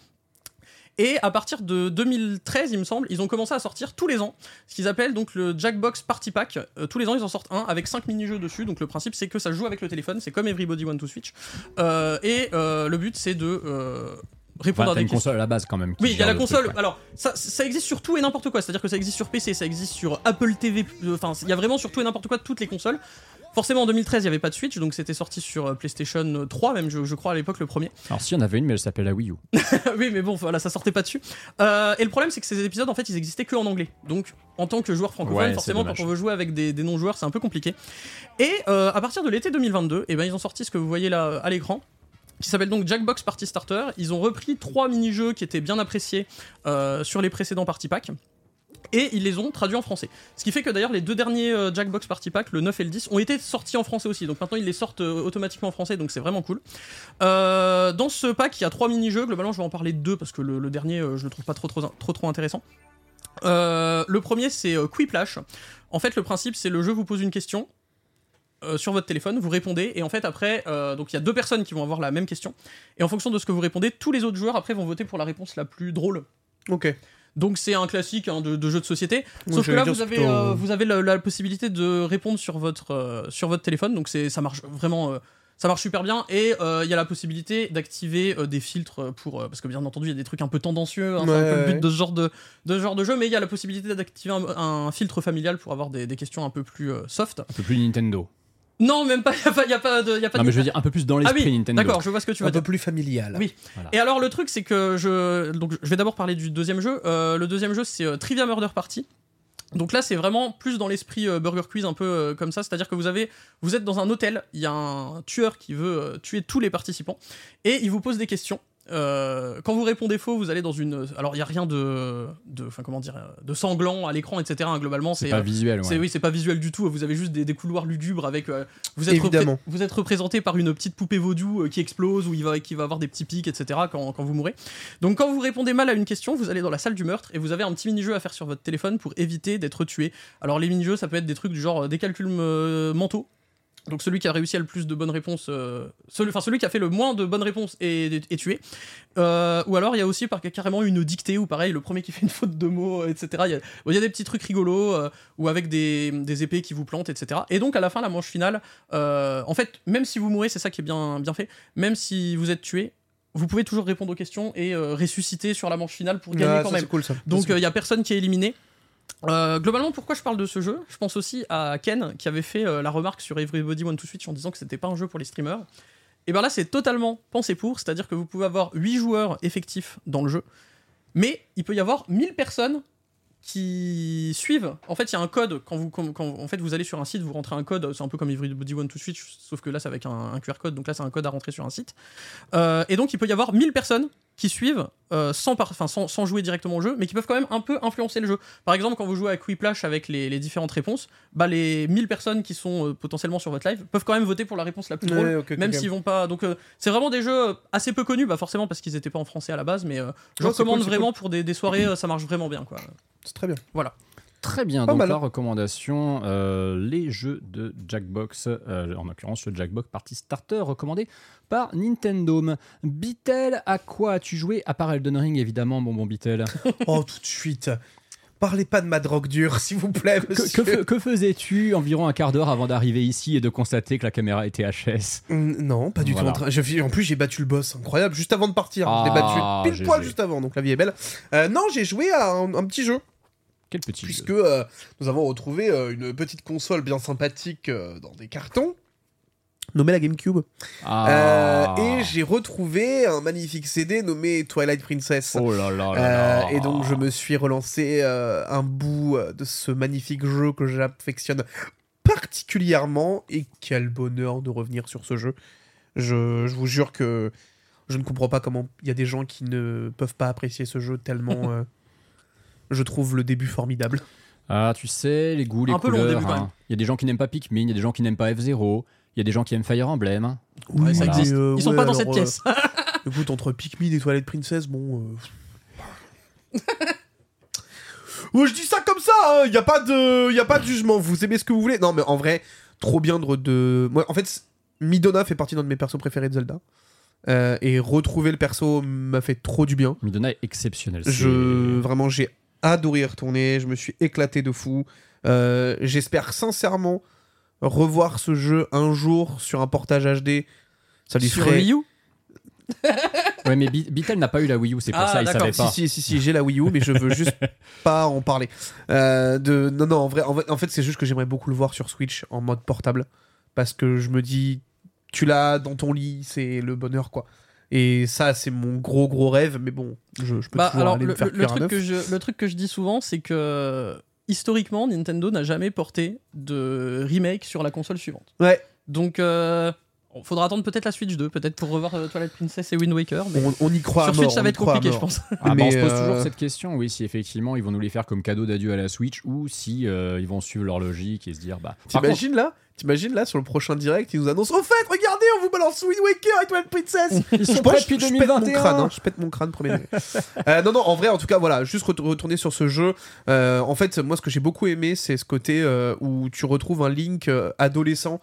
Et à partir de 2013, il me semble, ils ont commencé à sortir tous les ans ce qu'ils appellent donc le Jackbox Party Pack. Euh, tous les ans, ils en sortent un avec 5 mini-jeux dessus. Donc le principe, c'est que ça joue avec le téléphone. C'est comme Everybody Want to Switch. Euh, et euh, le but, c'est de répondre enfin, à des questions. console à la base quand même. Oui, il y a la le console. truc, ouais. Alors, ça, ça existe sur tout et n'importe quoi. C'est-à-dire que ça existe sur PC, ça existe sur Apple TV. euh, Enfin, il y a vraiment sur tout et n'importe quoi toutes les consoles. Forcément, en 2013, il n'y avait pas de Switch, donc c'était sorti sur euh, PlayStation 3, même, je, je crois, à l'époque, le premier. Alors, si, il y en avait une, mais elle s'appelait la Wii U. oui, mais bon, voilà, ça sortait pas dessus. Euh, et le problème, c'est que ces épisodes, en fait, ils existaient que en anglais. Donc, en tant que joueur francophone, Ouais, forcément, quand on veut jouer avec des, des non-joueurs, c'est un peu compliqué. Et euh, à partir de l'été 2022, eh ben, ils ont sorti ce que vous voyez là à l'écran qui s'appelle donc Jackbox Party Starter. Ils ont repris trois mini-jeux qui étaient bien appréciés euh, sur les précédents Party Pack. Et ils les ont traduits en français. Ce qui fait que d'ailleurs les deux derniers euh, Jackbox Party Pack, le 9 et le 10, ont été sortis en français aussi. Donc maintenant ils les sortent euh, automatiquement en français, donc c'est vraiment cool. Dans ce pack, il y a trois mini-jeux. Globalement, je vais en parler de deux parce que le, dernier, je le trouve pas trop trop trop, trop intéressant. Le premier, c'est Quiplash. En fait, le principe, c'est le jeu vous pose une question euh, sur votre téléphone, vous répondez, et en fait, après, euh, donc il y a deux personnes qui vont avoir la même question, et en fonction de ce que vous répondez, tous les autres joueurs après vont voter pour la réponse la plus drôle. Ok. Donc c'est un classique hein, de, de jeu de société. Sauf que là, vous avez, plutôt- euh, vous avez la, la possibilité de répondre sur votre, euh, sur votre téléphone. Donc c'est, ça marche vraiment, euh, ça marche super bien. Et euh, il y a la possibilité d'activer euh, des filtres pour, euh, parce que bien entendu, il y a des trucs un peu tendancieux. hein, c'est un Ouais, peu le but de ce genre de, de ce genre de jeu. Mais il y a la possibilité d'activer un, un filtre familial pour avoir des, des questions un peu plus euh, soft. Un peu plus Nintendo. Non, même pas. Il y a pas, y a pas de, y a pas Non, de- mais je veux dire un peu plus dans ah l'esprit oui, Nintendo. d'accord, je vois ce que tu veux Un dire. peu plus familial. Oui. Et alors le truc c'est que je donc je vais d'abord parler du deuxième jeu. Euh, le deuxième jeu c'est euh, Trivia Murder Party. Donc là c'est vraiment plus dans l'esprit euh, Burger Quiz un peu euh, comme ça, c'est-à-dire que vous avez vous êtes dans un hôtel, il y a un tueur qui veut euh, tuer tous les participants et il vous pose des questions. Euh, quand vous répondez faux, vous allez dans une alors il y a rien de de enfin comment dire de sanglant à l'écran etc. hein, globalement C'est c'est pas euh, visuel, c'est ouais. oui, c'est pas visuel du tout. Vous avez juste des, des couloirs lugubres avec. euh, vous êtes Évidemment. repré- vous êtes représenté par une petite poupée vaudou euh, qui explose ou il va qui va avoir des petits pics, etc. Quand, quand vous mourrez. Donc quand vous répondez mal à une question, vous allez dans la salle du meurtre et vous avez un petit mini-jeu à faire sur votre téléphone pour éviter d'être tué. Alors les mini-jeux, ça peut être des trucs du genre euh, des calculs euh, mentaux. Donc celui qui a réussi à le plus de bonnes réponses, euh, celui, enfin celui qui a fait le moins de bonnes réponses est, est- est tué. Euh, ou alors il y a aussi par, carrément une dictée où pareil le premier qui fait une faute de mots, etc. Il y a, il y a des petits trucs rigolos euh, ou avec des, des épées qui vous plantent, etc. Et donc à la fin la manche finale, en fait même si vous mourrez, c'est ça qui est bien bien fait. Même si vous êtes tué, vous pouvez toujours répondre aux questions et ressusciter sur la manche finale pour gagner Ah, quand ça, même. c'est cool ça. Donc il y a personne qui est éliminé. Euh, globalement, pourquoi je parle de ce jeu? Je pense aussi à Ken qui avait fait euh, la remarque sur Everybody Want to Switch en disant que c'était pas un jeu pour les streamers. Et bien là, c'est totalement pensé pour, c'est-à-dire que vous pouvez avoir 8 joueurs effectifs dans le jeu, mais il peut y avoir 1000 personnes qui suivent. En fait, il y a un code quand vous, quand, en fait, vous allez sur un site, vous rentrez un code, c'est un peu comme Everybody Want to Switch, sauf que là, c'est avec un, un QR code, donc là, c'est un code à rentrer sur un site. Euh, et donc, il peut y avoir 1000 personnes qui suivent euh, sans, par- enfin, sans, sans jouer directement au jeu, mais qui peuvent quand même un peu influencer le jeu. Par exemple, quand vous jouez à Quiplash avec les, les différentes réponses, bah, les 1000 personnes qui sont euh, potentiellement sur votre live peuvent quand même voter pour la réponse la plus drôle, Ouais, même s'ils vont pas. Donc, euh, c'est vraiment des jeux assez peu connus, bah, forcément parce qu'ils étaient pas en français à la base, mais je recommande cool, vraiment pour des, des soirées, ça marche vraiment bien. Quoi. C'est très bien. Très bien, donc la recommandation, euh, les jeux de Jackbox, euh, en l'occurrence le Jackbox Party Starter recommandé par Nintendo. Beatle, à quoi as-tu joué À part Elden Ring évidemment, bon bon Beatle. Oh, tout de suite. Parlez pas de ma drogue dure, s'il vous plaît, que, monsieur. que fais- que faisais-tu environ un quart d'heure avant d'arriver ici et de constater que la caméra était HS Non, pas du Voilà. tout. En, train- je- en plus, j'ai battu le boss, incroyable, juste avant de partir. je l'ai Ah, battu pile poil juste avant, donc la vie est belle. Euh, non, j'ai joué à un, un petit jeu, Quel petit puisque jeu. euh, nous avons retrouvé euh, une petite console bien sympathique euh, dans des cartons, nommée la GameCube. Ah. Et j'ai retrouvé un magnifique CD nommé Twilight Princess. Oh là là là là. et donc je me suis relancé un bout de ce magnifique jeu que j'affectionne particulièrement et quel bonheur de revenir sur ce jeu. Je, je vous jure que je ne comprends pas comment il y a des gens qui ne peuvent pas apprécier ce jeu tellement je trouve le début formidable. Ah, tu sais, les goûts, les Un peu long couleurs. début, quand hein. Il y a des gens qui n'aiment pas Pikmin, il y a des gens qui n'aiment pas F0, il y a des gens qui aiment Fire Emblem. hein. Ouais, ça Voilà. existe. Mais, euh, Ils sont ouais, pas dans alors, cette euh, pièce. Écoute, entre Pikmin et Toilette Princess, bon. euh, Ouais, je dis ça comme ça, il y a pas de y a pas de jugement, vous aimez ce que vous voulez. Non mais en vrai, trop bien de, de... moi en fait Midona fait partie d'un de mes persos préférés de Zelda. Euh, et retrouver le perso m'a fait trop du bien. Midona est exceptionnel. Je vraiment j'ai adoré y retourner, je me suis éclaté de fou. Euh, J'espère sincèrement revoir ce jeu un jour sur un portage HD. Ça lui Sur ferait Wii U Ouais, mais Bi- Beatle n'a pas eu la Wii U, c'est pour Ah, ça, il d'accord. savait Si, pas. si, si, si, j'ai la Wii U, mais je veux juste pas en parler. Euh, de... Non, non, en vrai, en, vrai- en fait, c'est juste que j'aimerais beaucoup le voir sur Switch en mode portable. Parce que je me dis, tu l'as dans ton lit, c'est le bonheur, quoi. Et ça, c'est mon gros, gros rêve, mais bon, je, je peux Bah, toujours alors, aller le, me faire le- un truc que je, le truc que je dis souvent, c'est que historiquement, Nintendo n'a jamais porté de remake sur la console suivante. Ouais, Donc, euh, faudra attendre peut-être la Switch 2, peut-être pour revoir euh, Twilight Princess et Wind Waker. Mais on, on y croit à sur mort, Switch, ça va être compliqué, je pense. Ah, bah, on se pose euh, toujours cette question, oui, si effectivement ils vont nous les faire comme cadeau d'adieu à la Switch ou si euh, ils vont suivre leur logique et se dire bah. Contre, T'imagines là T'imagines là sur le prochain direct, ils nous annoncent Au fait, regardez, on vous balance Wind Waker et Twilight Princess ils sont Je prêts depuis je pète mon 2021. crâne, hein, je pète mon crâne, premier degré. Euh, non, non, en vrai, en tout cas, voilà, juste ret- retourner sur ce jeu. euh, en fait, moi, ce que j'ai beaucoup aimé, c'est ce côté euh, où tu retrouves un Link euh, adolescent,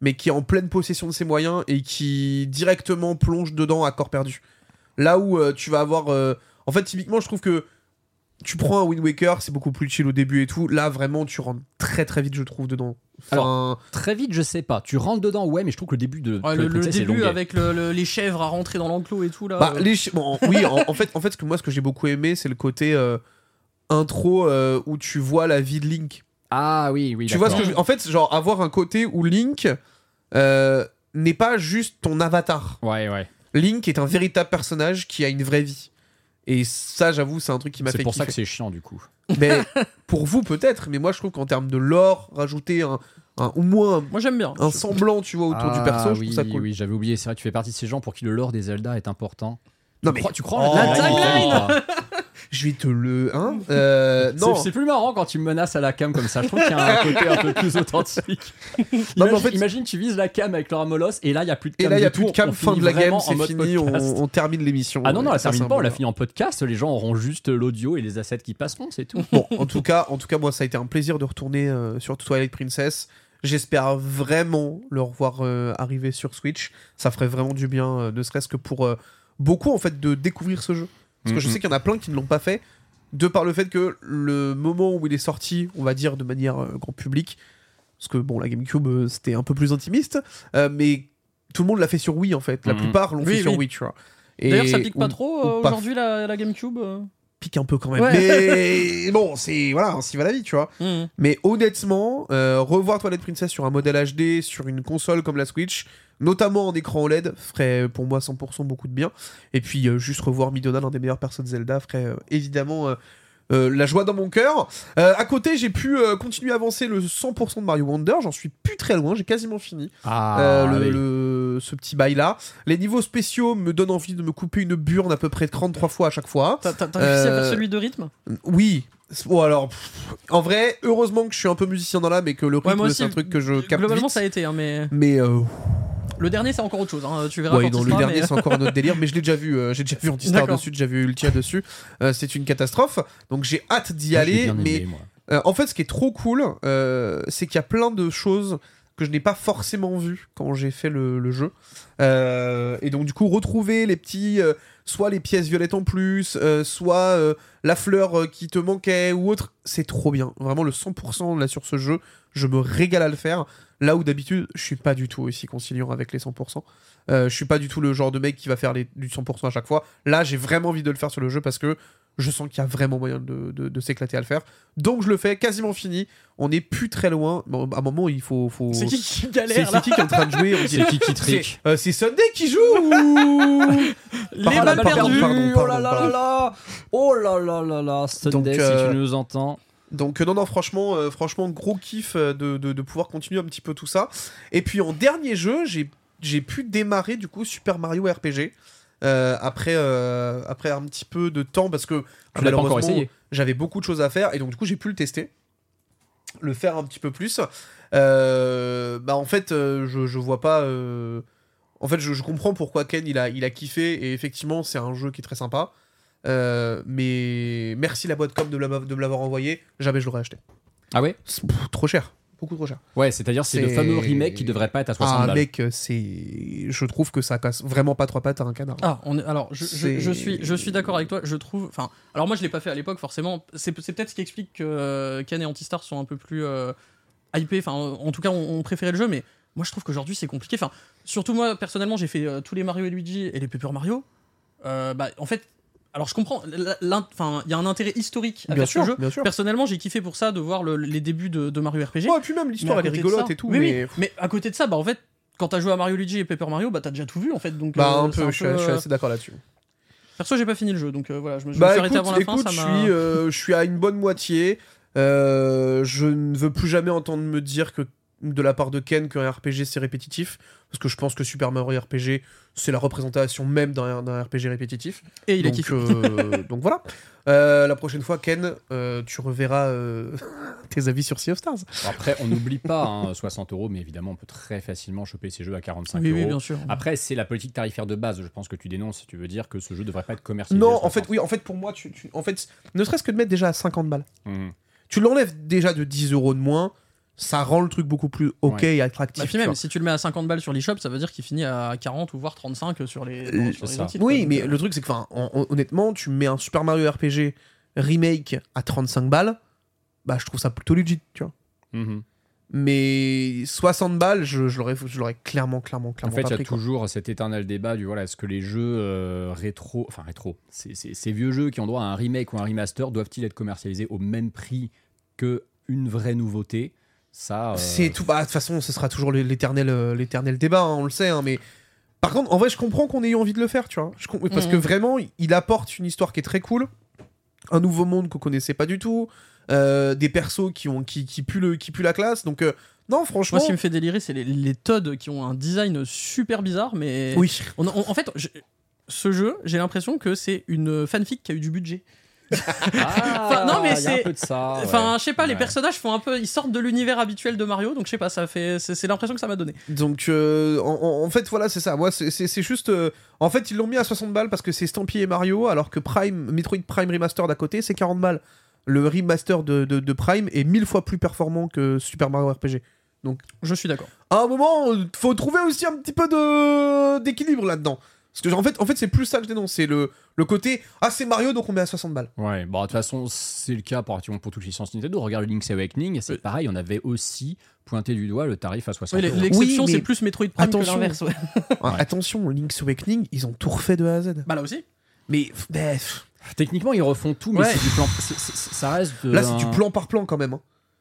mais qui est en pleine possession de ses moyens et qui directement plonge dedans à corps perdu. Là où tu vas avoir. En fait, typiquement, je trouve que tu prends un Wind Waker, c'est beaucoup plus chill au début et tout. Là, vraiment, tu rentres très très vite, je trouve, dedans. Enfin, Très vite, je sais pas. Tu rentres dedans, ouais, mais je trouve que le début de Ouais, le, le début avec le- le- les chèvres à rentrer dans l'enclos et tout là. Bah, euh, les chi- bon, oui, en, en fait, en fait, ce que moi, ce que j'ai beaucoup aimé, c'est le côté euh, intro euh, où tu vois la vie de Link. Ah oui, oui. tu vois ce que je... En fait, genre avoir un côté où Link euh, n'est pas juste ton avatar. Ouais, ouais. Link est un véritable personnage qui a une vraie vie. Et ça, j'avoue, c'est un truc qui m'a fait C'est pour ça que c'est chiant du coup. Mais pour vous, peut-être. Mais moi, je trouve qu'en termes de lore, rajouter un, un- au moins Moi j'aime bien. un, un semblant, tu vois, autour du perso, je oui, trouve ça cool. Oui, j'avais oublié. C'est vrai que tu fais partie de ces gens pour qui le lore des Zelda est important. Non, tu mais- crois, tu crois en Oh. la pas? Je vais te le. Hein Euh, C'est- non. C'est plus marrant quand tu me menaces à la cam comme ça. Je trouve qu'il y a un côté un peu plus authentique. Non, imagine, mais en fait- imagine, tu vises la cam avec Laura Molos et là il y a plus de Et cam. là, il y a plus de cam, on fin de la game, c'est fini, on, on termine l'émission. Ah non, non, Ouais, la ça, c'est termine un pas, on la finit en podcast. Les gens auront juste l'audio et les assets qui passeront, c'est tout. Bon, en tout cas, en tout cas, moi, ça a été un plaisir de retourner euh, sur Twilight Princess. J'espère vraiment le revoir euh, arriver sur Switch. Ça ferait vraiment du bien, euh, ne serait-ce que pour euh, beaucoup en fait de découvrir ce jeu. Parce que je Mhm. sais qu'il y en a plein qui ne l'ont pas fait, de par le fait que le moment où il est sorti, on va dire de manière euh, grand public, parce que bon, la GameCube euh, c'était un peu plus intimiste, euh, mais tout le monde l'a fait sur Wii en fait. La Mhm. plupart l'ont Oui, fait sur oui. Wii, tu vois. D'ailleurs, ça pique pas ou- trop euh, aujourd'hui la, la GameCube. pique un peu quand même. Ouais. Mais bon, c'est voilà, ainsi va la vie, tu vois. Mhm. Mais honnêtement, euh, revoir Twilight Princess sur un modèle HD, sur une console comme la Switch, notamment en écran OLED, ferait pour moi 100% beaucoup de bien. Et puis euh, juste revoir Midona, l'un des meilleurs persos de Zelda, ferait euh, évidemment euh, euh, la joie dans mon cœur. Euh, à côté, j'ai pu euh, continuer à avancer le 100% de Mario Wonder. J'en suis plus très loin, j'ai quasiment fini Ah, euh, le, oui. le- ce petit bail là. Les niveaux spéciaux me donnent envie de me couper une burne à peu près 33 fois à chaque fois. T'as réussi à Euh, faire celui de rythme? Oui. Bon alors, pff, en vrai, heureusement que je suis un peu musicien dans l'âme et que le rythme c'est un truc que je capte Globalement, vite. ça a été, hein, mais Mais euh, le dernier, c'est encore autre chose. hein, Tu verras ouais, non, le sera, dernier mais- c'est encore un autre délire, mais je l'ai déjà vu. euh, j'ai déjà vu Antistar dessus, j'ai déjà vu Ultia dessus. Euh, c'est une catastrophe. Donc j'ai hâte d'y aller. mais aimé, euh, en fait, ce qui est trop cool, euh, c'est qu'il y a plein de choses que je n'ai pas forcément vues quand j'ai fait le, jeu. Euh, et donc, du coup, retrouver les petits, euh, soit les pièces violettes en plus, euh, soit la fleur qui te manquait ou autre, c'est trop bien. Vraiment, le 100% là sur ce jeu, je me régale à le faire. Là où d'habitude, je suis pas du tout aussi conciliant avec les 100%. Euh, je suis pas du tout le genre de mec qui va faire les, du 100% à chaque fois. Là, j'ai vraiment envie de le faire sur le jeu parce que je sens qu'il y a vraiment moyen de, de- de s'éclater à le faire. Donc je le fais, quasiment fini. On n'est plus très loin. Bon, à un moment, il faut. faut... C'est qui qui galère c'est qui qui est en train de jouer C'est qui qui C'est trique euh, c'est Sunday qui joue ou- Les balles pardon, perdues pardon, Oh là là là là Oh là là là là Sunday, Donc, si euh, tu nous entends. Donc euh, non non franchement euh, franchement gros kiff euh, de, de- de pouvoir continuer un petit peu tout ça. Et puis en dernier jeu j'ai j'ai pu démarrer du coup Super Mario RPG euh, après euh, après un petit peu de temps parce que Tu malheureusement j'avais beaucoup de choses à faire et donc du coup j'ai pu le tester. le faire un petit peu plus. Euh, bah en fait, je, je vois pas. En fait, je, je comprends pourquoi Ken il a, il a kiffé et effectivement, c'est un jeu qui est très sympa. Mais merci la boîte com de de me l'avoir envoyé. Jamais je l'aurais acheté. Ah ouais? Pff, trop cher, beaucoup trop cher. Ouais, c'est-à-dire c'est le fameux remake qui devrait pas être à 60 Ah balles. mec, c'est, je trouve que ça casse vraiment pas trois pattes à un canard. Ah, on est, alors je, je- suis, je suis d'accord avec toi. Je trouve. Enfin, alors moi je l'ai pas fait à l'époque forcément. C'est c'est peut-être ce qui explique que euh, Ken et Antistar sont un peu plus euh, hypés. Enfin, en tout cas, on, on préférait le jeu, mais moi je trouve qu'aujourd'hui c'est compliqué. Enfin, surtout moi personnellement, j'ai fait euh, tous les Mario et Luigi et les Paper Mario. Euh, bah, en fait, alors je comprends. Enfin, il y a un intérêt historique à bien faire sûr, ce jeu. bien sûr. Personnellement, j'ai kiffé pour ça de voir le- les débuts de, de Mario RPG. Ouais, puis même l'histoire elle est rigolote ça- et tout, mais oui, mais à côté de ça, bah en fait, quand t'as joué à Mario Luigi et Paper Mario, bah t'as déjà tout vu en fait. Donc, bah euh, un peu, je suis, je suis euh, assez d'accord là-dessus. Perso, j'ai pas fini le jeu, donc euh, voilà, je me, je me Bah suis arrêté écoute, avant la écoute, fin. je Ça suis, euh, je suis à une bonne moitié. Euh, je ne veux plus jamais entendre me dire que de la part de Ken qu'un RPG c'est répétitif, parce que je pense que Super Mario RPG c'est la représentation même d'un RPG répétitif. Et il donc, kiffé. euh, donc voilà. Euh, la prochaine fois, Ken, euh, tu reverras euh, tes avis sur Sea of Stars. Après, on n'oublie pas hein, 60 euros, mais évidemment, on peut très facilement choper ces jeux à 45 Oui, euros. oui, bien sûr. Après, c'est la politique tarifaire de base, je pense que tu dénonces. Tu veux dire que ce jeu devrait pas être commercialisé. Non, en fait, 60. oui, en fait, pour moi, tu, tu- en fait, ne serait-ce que de mettre déjà à 50 balles. Mhm. Tu l'enlèves déjà de 10 euros de moins, ça rend le truc beaucoup plus ok et attractif. Bah, puis même, vois. si tu le mets à 50 balles sur l'eShop, ça veut dire qu'il finit à 40 ou voire 35 sur les, Euh, sur les titres, Oui, quoi. Mais euh, le truc, c'est que, honnêtement, tu mets un Super Mario RPG remake à 35 balles, bah, je trouve ça plutôt legit, tu vois. Mhm. Mais 60 balles, je, je l'aurais, je l'aurais clairement, clairement, En clairement fait, il y a pris, quoi. toujours cet éternel débat du voilà, est-ce que les jeux euh, rétro, enfin rétro, ces, ces- ces vieux jeux qui ont droit à un remake ou un remaster doivent-ils être commercialisés au même prix que une vraie nouveauté? Ça, euh, C'est tout. Bah, de toute façon, ce sera toujours l'éternel, euh, l'éternel débat, hein, on le sait. hein, mais par contre, en vrai, je comprends qu'on ait eu envie de le faire, tu vois. Je Parce que vraiment, il apporte une histoire qui est très cool, un nouveau monde qu'on connaissait pas du tout, euh, des persos qui ont qui, qui puent le qui puent la classe. Donc euh, non, franchement. Moi, ce qui me fait délirer, c'est les, les Todd qui ont un design super bizarre, mais. Oui. On- on- en fait, je- ce jeu, j'ai l'impression que c'est une fanfic qui a eu du budget. Ah, Enfin, non, mais c'est- un peu de ça. Enfin, ouais. je sais pas, les Ouais. personnages font un peu. Ils sortent de l'univers habituel de Mario, donc je sais pas, ça fait. C'est l'impression que ça m'a donné. Donc euh, en, fait, voilà, c'est ça. Moi, c'est- juste. euh, en fait, ils l'ont mis à 60 balles parce que c'est Stampy et Mario, alors que Prime, Metroid Prime Remastered à côté, c'est 40 balles. Le remaster de, de- de Prime est mille fois plus performant que Super Mario RPG. Je suis d'accord. à un moment, faut trouver aussi un petit peu de d'équilibre là-dedans. Parce que en fait, en fait c'est plus ça que je dénonce, c'est le, le côté ah c'est Mario donc on met à 60 balles. Ouais, bon, de toute façon, c'est le cas pour, pour toute licence Nintendo. Regarde Link's Awakening, c'est Oui. pareil, on avait aussi pointé du doigt le tarif à 60 Oui, euros. L'exception, Oui, mais c'est plus Metroid Prime attention. que l'inverse. ouais. Ah, Attention, Link's Awakening, ils ont tout refait de A à Z. Bah là aussi. Mais bref, Techniquement, ils refont tout, mais Ouais. c'est du plan. ça reste. de là c'est un- du plan par plan quand même. hein.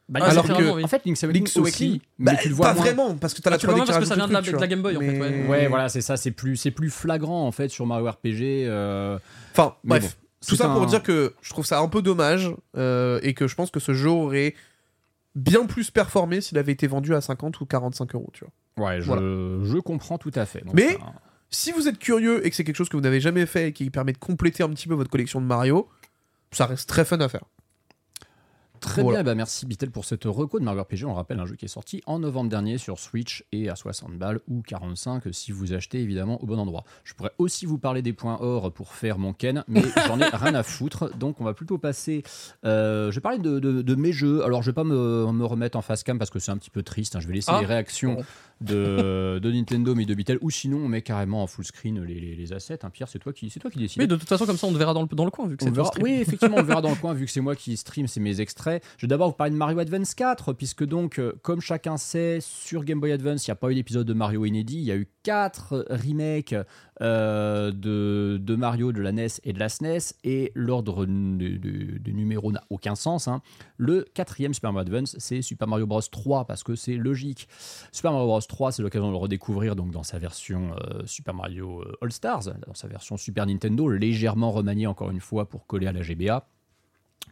Bah, Ah, alors que- vraiment, oui. En fait, Link's Awakening, Link's Awakening, aussi, mais bah, tu le vois pas moins. vraiment parce que t'as Ah, la tu le vois 3D qui moins parce que ça vient de la- de Game Boy, en fait, ouais. Voilà, c'est ça. C'est plus, c'est plus flagrant en fait sur Mario RPG. euh, Enfin, mais bref. bon, Tout ça pour dire que je trouve ça un peu dommage euh, et que je pense que ce jeu aurait bien plus performé s'il avait été vendu à 50 ou 45 euros, tu vois. Ouais, je, Voilà. je comprends tout à fait. Donc, Mais- ça- Si vous êtes curieux et que c'est quelque chose que vous n'avez jamais fait et qui permet de compléter un petit peu votre collection de Mario, ça reste très fun à faire. Très Voilà. bien, bah merci Bitel pour cette reco de Mario RPG. On le rappelle, un jeu qui est sorti en novembre dernier sur Switch et à 60 balles ou 45 si vous achetez évidemment au bon endroit. Je pourrais aussi vous parler des points or pour faire mon Ken, mais j'en ai rien à foutre. Donc on va plutôt passer. euh, je vais parler de, de- de mes jeux. Alors je vais pas me, me remettre en face cam parce que c'est un petit peu triste. hein. Je vais laisser Ah, les réactions. De, de Nintendo mais de Bitel ou sinon on met carrément en full screen les, les- les assets. hein. Pierre, c'est toi qui, c'est toi qui décides. Mais de toute façon, comme ça, on te verra dans le, dans le coin, vu que c'est. Oui, effectivement, on le verra dans le coin vu que c'est moi qui stream, c'est mes extraits. Je vais d'abord vous parler de Mario Advance 4, puisque donc, euh, comme chacun sait, sur Game Boy Advance, il n'y a pas eu d'épisode de Mario inédit. Il y a eu 4 remakes euh, de, de Mario de la NES et de la SNES, et l'ordre du du- du numéro n'a aucun sens. hein. Le quatrième Super Mario Advance, c'est Super Mario Bros 3, parce que c'est logique. Super Mario Bros 3, c'est l'occasion de le redécouvrir donc dans sa version euh, Super Mario euh, All Stars, dans sa version Super Nintendo, légèrement remaniée encore une fois pour coller à la GBA.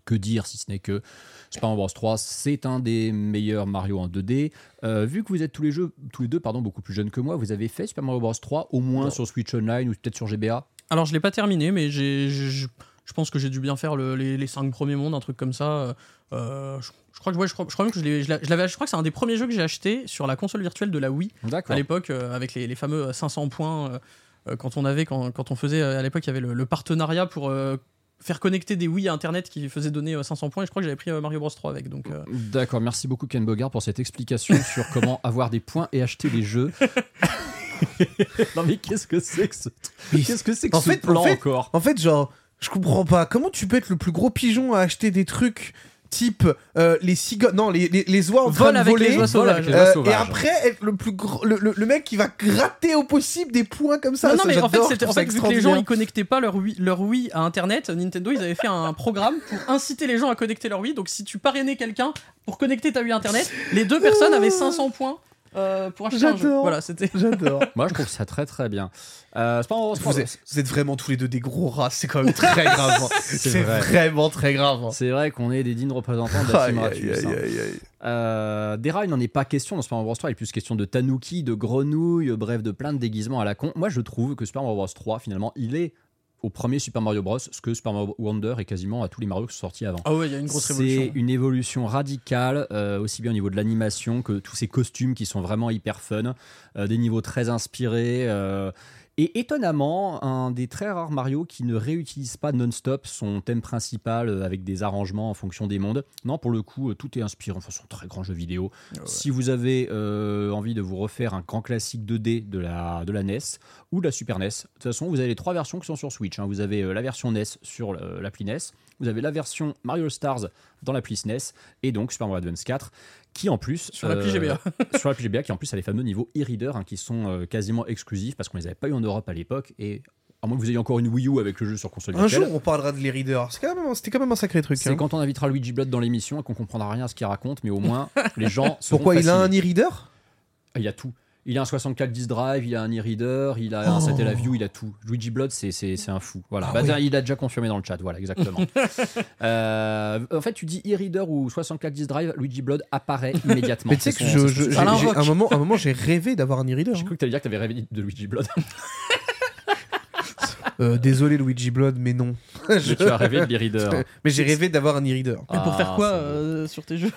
Que dire si ce n'est que Super Mario Bros 3, c'est un des meilleurs Mario en 2D. Euh, vu que vous êtes tous les, jeux, tous les deux pardon, beaucoup plus jeunes que moi, vous avez fait Super Mario Bros 3 au moins sur Switch Online ou peut-être sur GBA Alors, je l'ai pas terminé, mais j'ai- Je pense que j'ai dû bien faire le- les, les 5 premiers mondes, un truc comme ça. Euh, je, je crois que ouais, je crois, je crois même que je l'avais. Je crois que c'est un des premiers jeux que j'ai acheté sur la console virtuelle de la Wii à l'époque euh, avec les, les fameux 500 points euh, euh, quand on avait quand, quand on faisait euh, à l'époque il y avait le, le partenariat pour euh, faire connecter des Wii à internet qui faisait donner euh, 500 points et je crois que j'avais pris euh, Mario Bros 3 avec donc euh, D'accord, merci beaucoup Ken Bogard pour cette explication sur comment avoir des points et acheter des jeux. non mais qu'est-ce que c'est que ce Qu'est-ce que c'est que en ce fait- plan en fait- encore? En fait, genre, je comprends pas. Comment tu peux être le plus gros pigeon à acheter des trucs type euh, les cigognes, non, les, les, les oies en train Vol de avec voler les oies Vol avec sauvages. les oies euh, et après être le plus gros, le, le- le mec qui va gratter au possible des points comme ça. non, non, ça, mais en fait, en fait vu que les gens ils connectaient pas leur Wii, leur Wii à internet, Nintendo ils avaient fait un programme pour inciter les gens à connecter leur Wii. Donc si tu parrainais quelqu'un pour connecter ta Wii à internet, les deux personnes avaient 500 points euh, pour acheter un jeu. Voilà, c'était. J'adore. Moi je trouve ça très très bien. Euh, c'est pas c'est Vous êtes, vous êtes vraiment tous les deux des gros rats, c'est quand même très grave. hein. C'est vrai. vraiment très grave. hein. C'est vrai qu'on est des dignes représentants de la Aïe, team aïe, Ratus, aïe, hein. aïe, aïe. Euh, des rats, il n'en est pas question dans Super Mario Bros 3. Il est plus question de tanuki, de grenouilles, bref, de plein de déguisements à la con. Moi, je trouve que Super Mario Bros 3, finalement, il est au premier Super Mario Bros. ce que Super Mario Wonder est quasiment à tous les Mario qui sont sortis avant. Ah ouais, il y a une grosse C'est une évolution radicale, euh, aussi bien au niveau de l'animation que tous ces costumes qui sont vraiment hyper fun, euh, des niveaux très inspirés. euh, et étonnamment, un des très rares Mario qui ne réutilise pas non-stop son thème principal avec des arrangements en fonction des mondes. Non, pour le coup, tout est inspiré. Enfin, c'est un très grand jeu vidéo. Si vous avez euh, envie de vous refaire un grand classique 2D de la, de la NES ou de la Super NES, de toute façon, vous avez les trois versions qui sont sur Switch. hein. Vous avez euh, la version NES sur euh, l'appli NES, vous avez la version Mario Stars dans l'appli SNES et donc Super Mario Advance 4 qui en plus Sur l'appli euh, GBA. sur l'appli GBA qui en plus a les fameux niveaux e-reader hein, qui sont euh, quasiment exclusifs parce qu'on les avait pas eu en Europe à l'époque et à moins que vous ayez encore une Wii U avec le jeu sur console Un virtuelle, jour, on parlera de les readers. C'est quand même, c'était quand même un sacré truc. c'est hein. quand on invitera Luigi Blood dans l'émission et qu'on comprendra rien à ce qu'il raconte mais au moins les gens Pourquoi il a un e-reader? Ah, Il a tout. Il a un 64 10 drive, il a un e-reader, il a un Oh. Satellaview, il a tout. Luigi Blood, c'est, c'est, c'est un fou. Voilà. Ah Bah, oui. Il a déjà confirmé dans le chat, voilà, exactement. Euh, en fait, tu dis e-reader ou 64 10 drive, Luigi Blood apparaît immédiatement. Mais tu sais que je, je- un moment, un moment, j'ai rêvé d'avoir un e-reader. J'ai cru que t'allais dire que t'avais rêvé de Luigi Blood. Euh, désolé Luigi Blood, mais non. Je- Mais tu as rêvé de l'e-reader. Mais j'ai rêvé d'avoir un e-reader. Mais pour Ah, faire quoi euh, sur tes jeux?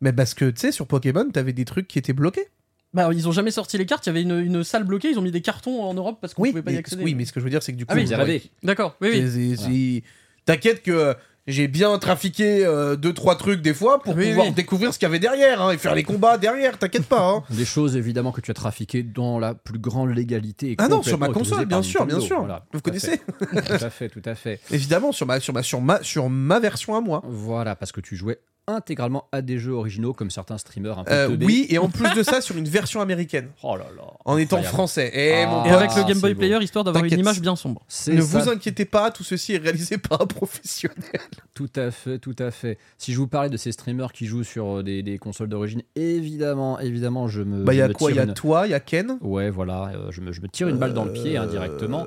Mais parce que tu sais, sur Pokémon, t'avais des trucs qui étaient bloqués. Bah, ils ont jamais sorti les cartes. Il y avait une, une salle bloquée. Ils ont mis des cartons en Europe parce qu'on Oui, pouvait pas y accéder. oui, mais ce que je veux dire, c'est que du coup, Ah oui, rêvé. D'accord. Oui, oui. T'inquiète que euh, j'ai bien trafiqué euh, deux trois trucs des fois pour Oui, pouvoir oui. découvrir ce qu'il y avait derrière hein, et faire les combats derrière. T'inquiète pas. hein. Des choses évidemment que tu as trafiquées dans la plus grande légalité. et Ah non, sur ma console, bien sûr, bien sûr. Voilà, Vous connaissez fait. Tout à fait, tout à fait. Évidemment, sur ma, sur ma, sur ma, sur ma version à moi. Voilà, parce que tu jouais intégralement à des jeux originaux comme certains streamers un peu Euh, oui, et en plus de ça, sur une version américaine, Oh là là. en étant Incroyable. français. Et Ah. mon Et avec le Game Boy. Player, histoire d'avoir une image bien sombre. Ne ça, vous inquiétez pas, tout ceci est réalisé par un professionnel. tout à fait, tout à fait. Si je vous parlais de ces streamers qui jouent sur euh, des, des consoles d'origine, évidemment, évidemment, je me. Bah, il y a quoi Il y tire a une- toi, il y a Ken? Ouais, voilà, euh, je, me, je me tire une balle dans le pied indirectement.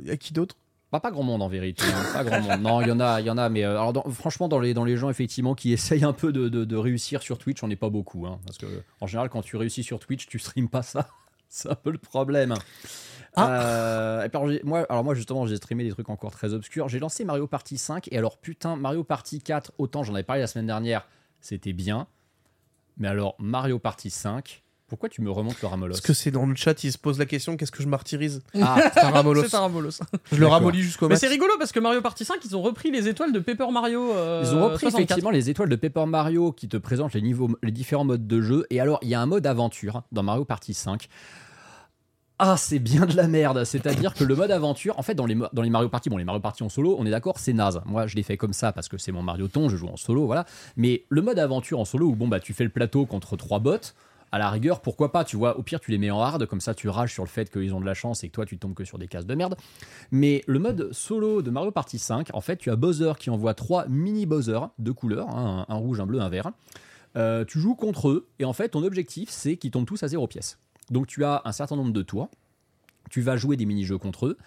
Il y a qui d'autre? Bah, pas grand monde en vérité, hein, pas grand monde. Non, il y en a, il y en a, mais euh, alors dans- franchement, dans les, dans les gens effectivement qui essayent un peu de, de- de réussir sur Twitch, on n'est pas beaucoup, hein, parce que en général, quand tu réussis sur Twitch, tu streames pas ça. C'est un peu le problème. Euh, et puis, moi, alors moi justement, j'ai streamé des trucs encore très obscurs. J'ai lancé Mario Party 5 et alors putain, Mario Party 4, autant j'en avais parlé la semaine dernière, c'était bien. Mais alors Mario Party 5, pourquoi tu me remontes le ramolos Parce que c'est dans le chat, il se pose la question qu'est-ce que je martyrise Ah, C'est un Ramolos. C'est un Ramolos. Je le ramollis jusqu'au Mais max. c'est rigolo parce que Mario Party 5, ils ont repris les étoiles de Paper Mario. euh, Ils ont repris 64. effectivement les étoiles de Paper Mario qui te présentent les, niveaux, les différents modes de jeu. Et alors, il y a un mode aventure dans Mario Party 5. Ah, c'est bien de la merde. C'est-à-dire que le mode aventure, en fait, dans les, mo- dans les Mario Party, bon, les Mario Party en solo, on est d'accord, c'est naze. Moi, je l'ai fait comme ça parce que c'est mon Mario ton, je joue en solo, voilà. Mais le mode aventure en solo où, bon, bah, tu fais le plateau contre trois bots, à la rigueur, pourquoi pas, tu vois, au pire, tu les mets en hard, comme ça, tu rages sur le fait qu'ils ont de la chance et que toi, tu tombes que sur des cases de merde. Mais le mode solo de Mario Party 5, en fait, tu as Bowser qui envoie trois mini Bowser de couleur, hein, un, un rouge, un bleu, un vert. Euh, tu joues contre eux et en fait, ton objectif, c'est qu'ils tombent tous à zéro pièce. Donc, tu as un certain nombre de tours. Tu vas jouer des mini-jeux contre eux.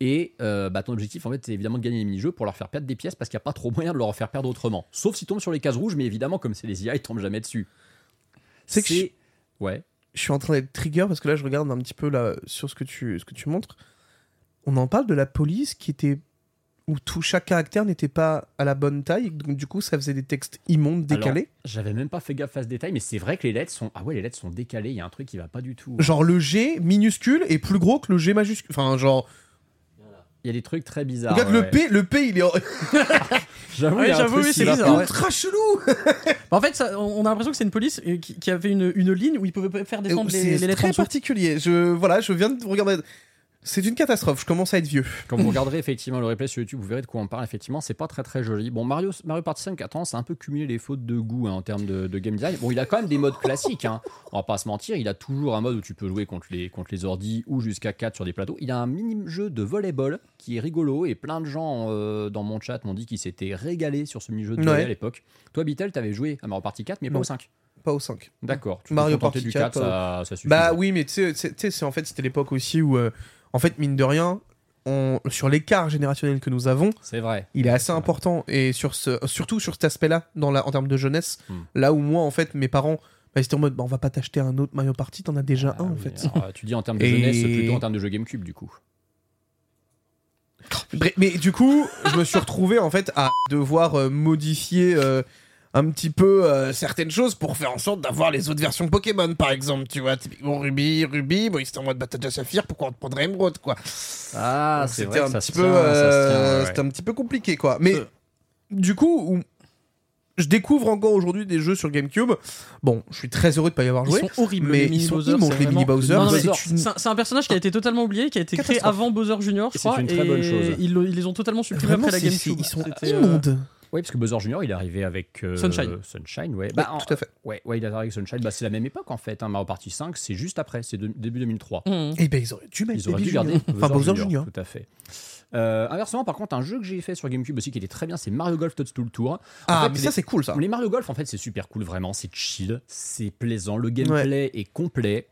Et euh, bah, ton objectif, en fait, c'est évidemment de gagner les mini-jeux pour leur faire perdre des pièces parce qu'il n'y a pas trop moyen de leur en faire perdre autrement. Sauf s'ils tombent sur les cases rouges, mais évidemment, comme c'est les IA, ils tombent jamais dessus. C'est que Ouais. je suis en train d'être trigger parce que là je regarde un petit peu là sur ce que tu ce que tu montres. On en parle de la police qui était où tout chaque caractère n'était pas à la bonne taille, donc du coup ça faisait des textes immondes, décalés. J'avais même pas fait gaffe à ce détail, mais c'est vrai que les lettres sont. Ah ouais, les lettres sont décalées. Il y a un truc qui va pas du tout. Genre le G minuscule est plus gros que le G majuscule. Enfin genre, Il y a des trucs très bizarres. regarde ouais, le. P, le P il est J'avoue, Ouais, j'avoue, c'est bizarre, ultra chelou. En fait, ça- on a l'impression que c'est une police euh, qui, qui avait une, une ligne où il pouvait pas faire descendre les, C'est les lettres en très particulier. Je voilà, je viens de regarder. C'est une catastrophe. Je commence à être vieux. Quand vous regarderez effectivement le replay sur YouTube, vous verrez de quoi on parle. Effectivement, c'est pas très très joli. Bon, Mario, Mario Party 5 a tendance à un peu cumuler les fautes de goût hein, en termes de, de game design. Bon, il a quand même des modes classiques. Hein. On va pas se mentir. Il a toujours un mode où tu peux jouer contre les, contre les ordis ou jusqu'à 4 sur des plateaux. Il a un mini-jeu de volleyball qui est rigolo et plein de gens euh, dans mon chat m'ont dit qu'ils s'étaient régalés sur ce mini-jeu de volley Ouais. à l'époque. Toi, Beatle, t'avais joué à Mario Party 4, mais pas au 5. Pas au 5. D'accord. Mario Party du 4, 4, ça, ça suffit. Bah oui, mais tu sais, en fait c'était l'époque aussi où, euh, en fait, mine de rien, on, sur l'écart générationnel que nous avons, C'est vrai. il est assez important et sur ce, surtout sur cet aspect-là, dans la, en termes de jeunesse, Hmm. là où moi, en fait, mes parents, bah, ils étaient en mode, bah, on va pas t'acheter un autre Mario Party, t'en as déjà Ah un, en oui, fait. alors, tu dis en termes de Et- jeunesse, plutôt en termes de jeu GameCube du coup. Mais du coup, je me suis retrouvé en fait à devoir euh, modifier euh, un petit peu euh, certaines choses pour faire en sorte d'avoir les autres versions Pokémon, par exemple. Tu vois, typiquement Ruby, Ruby, bon, ils étaient en mode bataille de saphir, pourquoi on te prendrait Emerald, quoi. Ah, c'est c'était vrai un ça petit peu, euh, ouais, c'était un petit peu compliqué, quoi. Mais Euh. du coup, où je découvre encore aujourd'hui des jeux sur GameCube. Bon, je suis très heureux de pas y avoir Ils joué. sont horribles, mais les ils sont Bowser. c'est les mini Bowser. Une- un, c'est un personnage qui a été totalement oublié, qui a été créé avant Bowser Junior, je Et c'est crois. une très bonne chose. Ils, le- ils les ont totalement supprimés après la GameCube. ils sont immondes. Oui, parce que Bowser Junior, il est arrivé avec euh, Sunshine. Sunshine, ouais. Bah, en- tout à fait. ouais, ouais, il est arrivé avec Sunshine. Bah, c'est la même époque en fait. Hein. Mario Party 5, c'est juste après, c'est de- début 2003. hum. Et ben ils auraient dû mettre Ils auraient dû garder Junior. Enfin, Bowser Junior. Tout à fait. Euh, inversement, par contre, un jeu que j'ai fait sur GameCube aussi qui était très bien, c'est Mario Golf Toadstool Tour. Ah, fait, mais les- ça, c'est cool, ça. Les Mario Golf, en fait, c'est super cool, vraiment. C'est chill, c'est plaisant. Le gameplay est complet.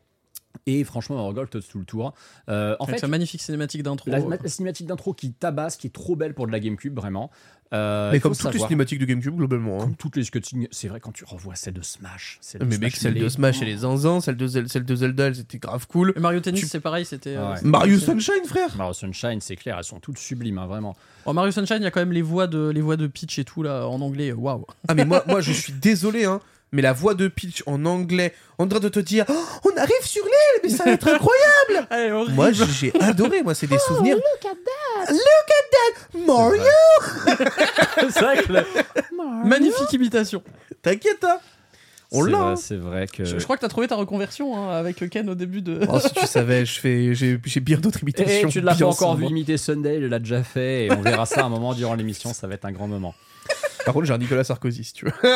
Et franchement, Mario Golf Toadstool Tour. euh, en fait, sa magnifique cinématique d'intro. la, la cinématique d'intro qui tabasse, qui est trop belle pour de la GameCube, vraiment. Euh, Mais comme toutes les savoir- cinématiques de GameCube, globalement. hein. comme toutes les cutscenes, c'est vrai quand tu revois celle de Smash. celle de Mais mec, Smash, celle de les- Smash, elle est zinzin. Celle de, Zel- celle de Zelda, elle c'était grave cool. Et Mario Tennis, Tu- c'est pareil, c'était. euh, Ouais. Mario Sunshine, frère Mario Sunshine, c'est clair, elles sont toutes sublimes, hein, vraiment. Oh, Mario Sunshine, il y a quand même les voix de les voix de Peach et tout là en anglais. Waouh. Ah, mais moi, moi, je suis désolé, hein. Mais la voix de Peach en anglais, en train de te dire Oh, On arrive sur l'île, mais ça va être incroyable. Moi, j'ai adoré, moi, c'est des souvenirs. Look at that Look at that Mario c'est vrai que le- Magnifique imitation. T'inquiète, hein On l'a hein. C'est vrai que. Je, je crois que t'as trouvé ta reconversion hein, avec Ken au début de. Oh, si tu savais, je fais, j'ai bien d'autres Et imitations. tu ne l'as pas encore vu imiter Sunday, il l'a déjà fait, et on verra ça un moment durant l'émission, ça va être un grand moment. Par contre, j'ai un Nicolas Sarkozy, si tu veux.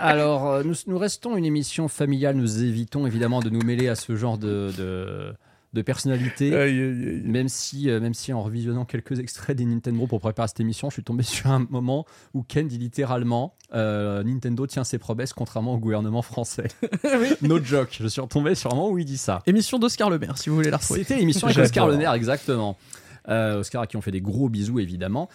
Alors, euh, nous, nous restons une émission familiale, nous évitons évidemment de nous mêler à ce genre de, de, de personnalité. Aïe, aïe, aïe. Même si, euh, même si en revisionnant quelques extraits des Nintendo pour préparer cette émission, je suis tombé sur un moment où Ken dit littéralement euh, Nintendo tient ses promesses contrairement au gouvernement français. no joke, je suis retombé sur un moment où il dit ça. Émission d'Oscar Le Maire, si vous voulez la retrouver. C'était l'émission avec. Oscar Le Maire, exactement. Euh, Oscar à qui on fait des gros bisous évidemment.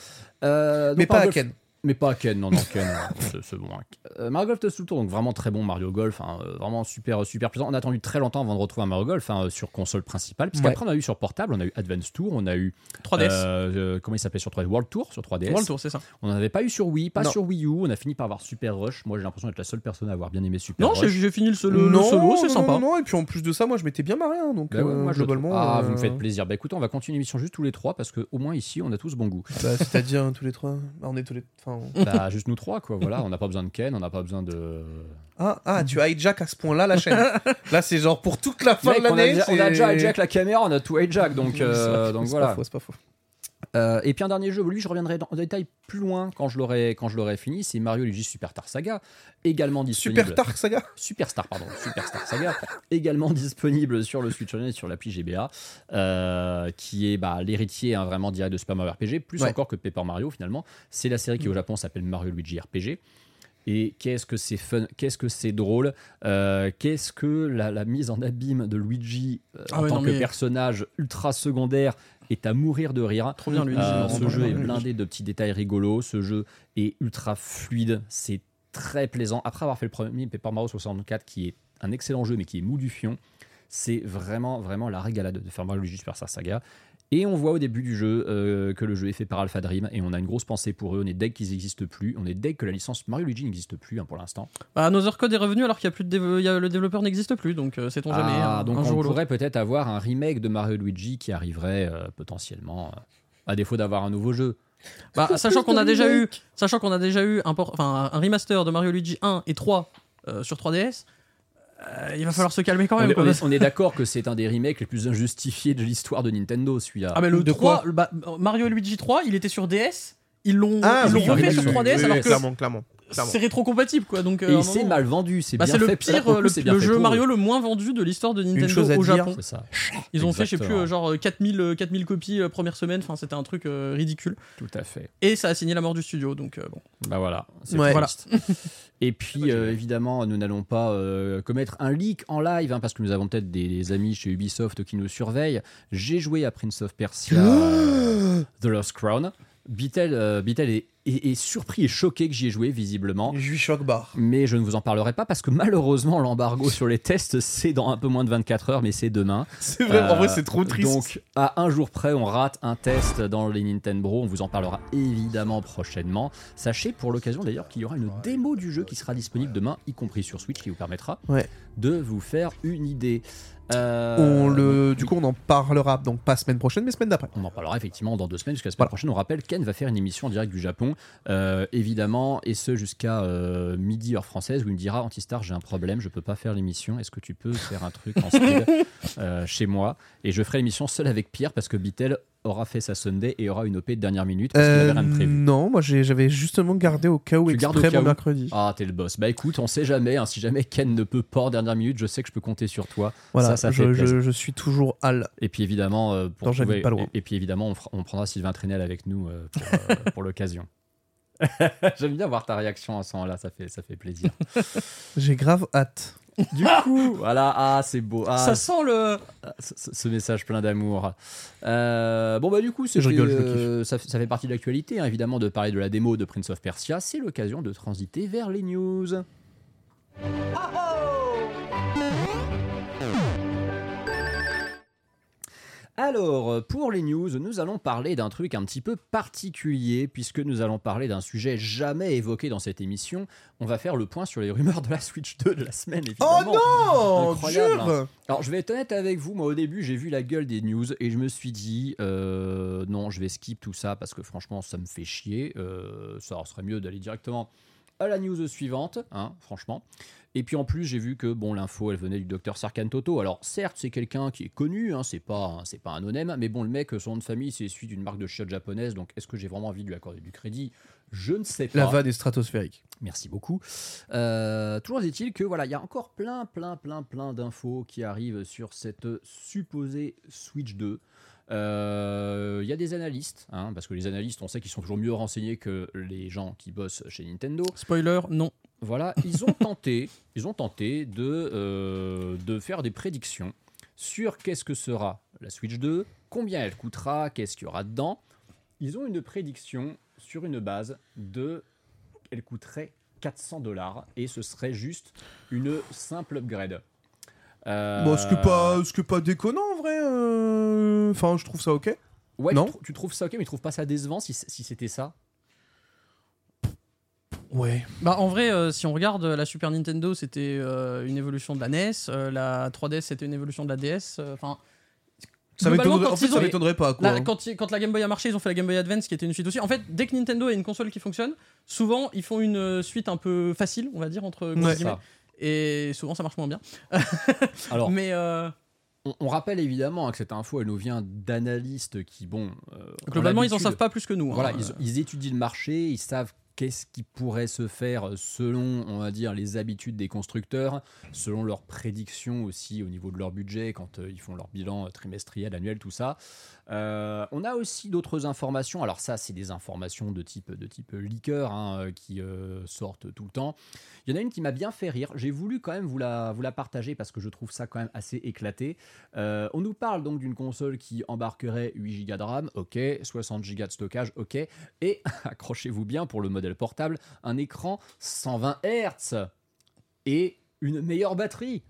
Euh, Mais pas à Ken. Mais pas Ken, non, non, Ken, euh, c'est- bon. hein. Euh, Mario Golf Toadstool Tour, donc vraiment très bon Mario Golf, hein, euh, vraiment super, super plaisant. On a attendu très longtemps avant de retrouver un Mario Golf hein, sur console principale, parce Ouais. on a eu sur portable, on a eu Advance Tour, on a eu 3DS. euh, euh, comment il s'appelait sur 3DS World Tour sur 3DS. World Tour, c'est ça. On n'en avait pas eu sur Wii, pas Non. sur Wii U. On a fini par avoir Super Rush. Moi, j'ai l'impression d'être la seule personne à avoir bien aimé Super Non, j'ai Rush. j'ai fini le solo, le non, solo, c'est non, sympa. Non, non, et puis en plus de ça, moi, je m'étais bien marré, hein, donc Bah ouais, euh, moi, globalement. Ah, vous me faites plaisir. Bah écoutez, on va continuer l'émission juste tous les trois parce que au moins ici, on a tous bon goût. bah, C'est-à-dire tous les trois. Bah, on est tous les. Enfin, bah, juste nous trois, quoi. Voilà, on n'a pas besoin de Ken, on n'a pas besoin de. Ah, ah, tu hijack à ce point-là la chaîne. Là, c'est genre pour toute la fin Mec, de l'année. on a déjà hijack la caméra, on a tout hijack, donc, euh, donc c'est voilà. pas faux, c'est pas faux. Euh, et puis un dernier jeu, lui je reviendrai dans- en détail plus loin quand je l'aurai quand je l'aurai fini, c'est Mario Luigi Superstar Saga, également disponible. Super Dark Saga. Superstar, pardon, Superstar Saga, également disponible sur le Switch Online et sur l'appli GBA, euh, qui est bah, l'héritier hein, vraiment direct de Super Mario RPG, plus Ouais. encore que Paper Mario finalement. C'est la série qui au Japon s'appelle Mario Luigi RPG. Et qu'est-ce que c'est fun, qu'est-ce que c'est drôle, euh, qu'est-ce que la, la mise en abîme de Luigi euh, Ah en ouais, tant que mais- personnage ultra secondaire est à mourir de rire. Trop bien, lui. Euh, ce jeu est blindé de petits détails rigolos. Ce jeu est ultra fluide. C'est très plaisant. Après avoir fait le premier Paper Mario 64, qui est un excellent jeu, mais qui est mou du fion, c'est vraiment, vraiment la régalade de faire Mario Luigi Superstar Saga. Et on voit au début du jeu euh, que le jeu est fait par Alpha Dream et on a une grosse pensée pour eux. On est deg qu'ils n'existent plus. On est deg que la licence Mario Luigi n'existe plus hein, pour l'instant. Bah, Another Code est revenu alors qu'il y a plus de y a- le développeur n'existe plus, donc euh, sait-on jamais. Ah, hein, donc un jour on pourrait peut-être avoir un remake de Mario Luigi qui arriverait euh, potentiellement, euh, à défaut d'avoir un nouveau jeu. Bah, sachant qu'on a déjà eu, sachant qu'on a déjà eu un, enfin, un remaster de Mario Luigi 1 et 3 euh, sur 3DS, euh, il va falloir se calmer quand On même. on est- d'accord que c'est un des remakes les plus injustifiés de l'histoire de Nintendo, celui-là. Ah mais le De 3, bah, Mario et Luigi 3, il était sur DS, ils l'ont Ah, ils l'ont oui, refait oui, sur oui, 3DS oui, alors que clairement, clairement. C'est rétrocompatible quoi. Donc, euh, Et il s'est mal vendu, c'est Bah, bien c'est le pire, le bien jeu Mario eux. le moins vendu de l'histoire de Nintendo chose à au dire. Japon. Ça, Ils ont fait, je sais plus, euh, genre euh, 4000, euh, 4000 copies euh, première semaine. Enfin, c'était un truc euh, ridicule. tout à fait. Et ça a signé la mort du studio. Donc euh, bon. Bah voilà. c'est Ouais. triste. Et puis, euh, évidemment, nous n'allons pas euh, commettre un leak en live, hein, parce que nous avons peut-être des, des amis chez Ubisoft qui nous surveillent. J'ai joué à Prince of Persia euh, The Lost Crown. Bitel, euh, est, est- est surpris et choqué que j'y ai joué, visiblement. Je suis choc bar. Mais je ne vous en parlerai pas parce que malheureusement, l'embargo sur les tests, c'est dans un peu moins de 24 heures, mais c'est demain. C'est vrai, en Euh, vrai, c'est trop triste. Donc, à un jour près, on rate un test dans les Nintendo. On vous en parlera évidemment prochainement. Sachez pour l'occasion d'ailleurs qu'il y aura une démo du jeu qui sera disponible demain, y compris sur Switch, qui vous permettra Ouais. de vous faire une idée. Euh, on le, du coup, on en parlera donc pas semaine prochaine, mais semaine d'après. on en parlera effectivement dans deux semaines, jusqu'à la semaine Voilà. prochaine. On rappelle, Ken va faire une émission en direct du Japon, euh, évidemment, et ce jusqu'à euh, midi heure française, où il me dira Antistar, j'ai un problème, je peux pas faire l'émission. Est-ce que tu peux faire un truc en euh, chez moi? Et je ferai l'émission seul avec Pierre parce que Bitel aura fait sa Sunday et aura une OP de dernière minute parce qu'il Euh, avait rien de prévu. non, moi j'avais justement gardé au cas où Tu gardes au exprès cas mon où mercredi. Ah, t'es le boss. Bah écoute, on sait jamais. hein, si jamais Ken ne peut pas en dernière minute, je sais que je peux compter sur toi. Voilà, ça, ça je, fait je- plaisir. je suis toujours Al. Et puis évidemment, euh, pour Non, j'habite trouver- pas loin. Et, et puis évidemment, on, fera- on prendra Sylvain Trénel avec nous euh, pour, euh, pour l'occasion. J'aime bien voir ta réaction à ce moment-là, ça fait, ça fait plaisir. J'ai grave hâte. Du coup, voilà, ah, c'est beau. Ah, Ça sent le. ce, ce- message plein d'amour. Euh, bon, bah, du coup, Je rigole, je euh, ça, ça fait partie de l'actualité, hein, évidemment, de parler de la démo de Prince of Persia. C'est l'occasion de transiter vers les news. Alors, euh, pour les news, nous allons parler d'un truc un petit peu particulier, puisque nous allons parler d'un sujet jamais évoqué dans cette émission. On va faire le point sur les rumeurs de la Switch 2 de la semaine, Oh évidemment. non Incroyable, hein. Alors, je vais être honnête avec vous. Moi, au début, j'ai vu la gueule des news et je me suis dit, euh, non, je vais skip tout ça parce que franchement, ça me fait chier. Euh, ça serait mieux d'aller directement à la news suivante, hein, franchement. Et puis en plus, j'ai vu que bon, l'info, elle venait du docteur Sarkan Toto. Alors certes, c'est quelqu'un qui est connu, hein, c'est pas, c'est pas un onem, mais bon, le mec, son nom de famille, c'est celui d'une marque de chiottes japonaise. Donc, est-ce que j'ai vraiment envie de lui accorder du crédit? Je ne sais pas. La vanne est stratosphérique. Merci beaucoup. Euh, toujours est-il que voilà, il y a encore plein, plein, plein, plein d'infos qui arrivent sur cette supposée Switch 2. Euh, Il y a des analystes, hein, parce que les analystes, on sait qu'ils sont toujours mieux renseignés que les gens qui bossent chez Nintendo. Spoiler, non. Voilà, ils ont tenté, ils ont tenté de, euh, de faire des prédictions sur qu'est-ce que sera la Switch 2, combien elle coûtera, qu'est-ce qu'il y aura dedans. Ils ont une prédiction sur une base de, elle coûterait 400 dollars et ce serait juste une simple upgrade. Euh, Bon, ce que pas, ce que pas déconnant en vrai. euh, Enfin, je trouve ça ok. Ouais, non tu, trou- tu trouves ça ok, mais tu trouves pas ça décevant si, si c'était ça? Ouais. Bah en vrai, euh, si on regarde la Super Nintendo, c'était euh, une évolution de la NES, euh, la 3DS c'était une évolution de la DS. euh, Enfin, Ça m'étonnerait. En fait, pas quoi. Là, hein. quand, la Game Boy a marché, ils ont fait la Game Boy Advance qui était une suite aussi. En fait, dès que Nintendo a une console qui fonctionne, souvent ils font une suite un peu facile, on va dire, entre Ouais. Et souvent ça marche moins bien. Alors, Mais euh, on, on rappelle évidemment hein, que cette info, elle nous vient d'analystes qui, bon, euh, globalement, ils en l'habitude- savent pas plus que nous. hein. Voilà, ils, ils étudient le marché, ils savent qu'est-ce qui pourrait se faire selon, on va dire, les habitudes des constructeurs, selon leurs prédictions aussi au niveau de leur budget, quand euh, ils font leur bilan trimestriel, annuel, tout ça. Euh, on a aussi d'autres informations. Alors ça, c'est des informations de type, de type leaker hein, euh, qui euh, sortent tout le temps. Il y en a une qui m'a bien fait rire. J'ai voulu quand même vous la, vous la partager parce que je trouve ça quand même assez éclaté. On nous parle donc d'une console qui embarquerait 8 Go de RAM, ok, 60 Go de stockage, ok, et accrochez-vous bien pour le modèle portable, un écran 120 Hz et une meilleure batterie.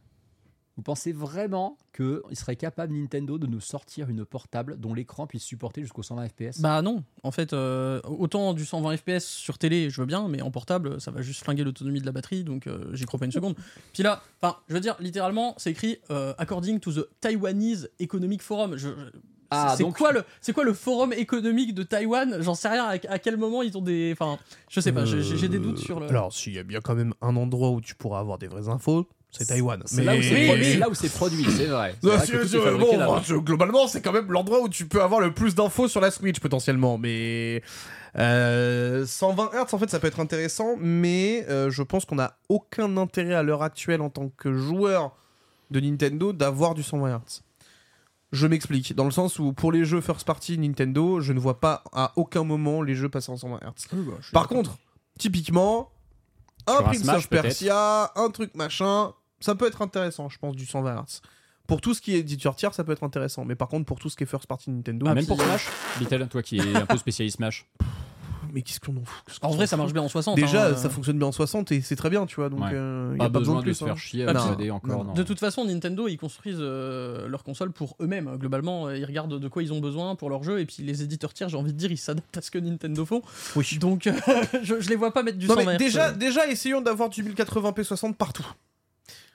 Vous pensez vraiment qu'il serait capable, Nintendo, de nous sortir une portable dont l'écran puisse supporter jusqu'au 120 FPS Bah non, en fait, euh, autant du 120 FPS sur télé, je veux bien, mais en portable, ça va juste flinguer l'autonomie de la batterie, donc euh, j'y crois pas une seconde. Puis là, enfin, je veux dire, littéralement, c'est écrit euh, according to the Taiwanese Economic Forum. Je, je- Ah, c'est donc- quoi le c'est quoi le forum économique de Taïwan? J'en sais rien. À, à quel moment ils ont des, enfin, je sais pas. j'ai- J'ai des doutes sur le. Alors, s'il y a bien quand même un endroit où tu pourras avoir des vraies infos, c'est Taïwan. C'est là, où c'est produit- c'est là où c'est produit, c'est vrai. Non, que bon, je- globalement, c'est quand même l'endroit où tu peux avoir le plus d'infos sur la Switch potentiellement. Mais euh, 120 Hz, en fait, ça peut être intéressant, mais euh, je pense qu'on n'a aucun intérêt à l'heure actuelle en tant que joueur de Nintendo d'avoir du 120 Hz. Je m'explique, dans le sens où pour les jeux first party Nintendo, je ne vois pas à aucun moment les jeux passer en 120 Hz. Oui, bah, Par contre, typiquement, un Prince of Persia, un truc machin, ça peut être intéressant, je pense, du 120 Hz. Pour tout ce qui est éditeur tiers, ça peut être intéressant. Mais par contre, pour tout ce qui est first party Nintendo, Ah, même pour Smash Little, toi qui es un peu spécialiste Smash. mais qu'est-ce qu'on en fout? En vrai, ça marche bien en 60. Déjà, hein, ça euh. fonctionne bien en 60 et c'est très bien, tu vois. Donc, Ouais. euh, y Pas a pas besoin de de plus. se hein. faire chier encore. non. non. De toute façon, Nintendo, ils construisent euh, leur console pour eux-mêmes. Globalement, euh, ils regardent de quoi ils ont besoin pour leur jeu. Et puis les éditeurs tiers, j'ai envie de dire, ils s'adaptent à ce que Nintendo font. Oui. Donc, euh, je, je les vois pas mettre du Non, 120 mais Hz. déjà, déjà, essayons d'avoir du 1080p 60 partout.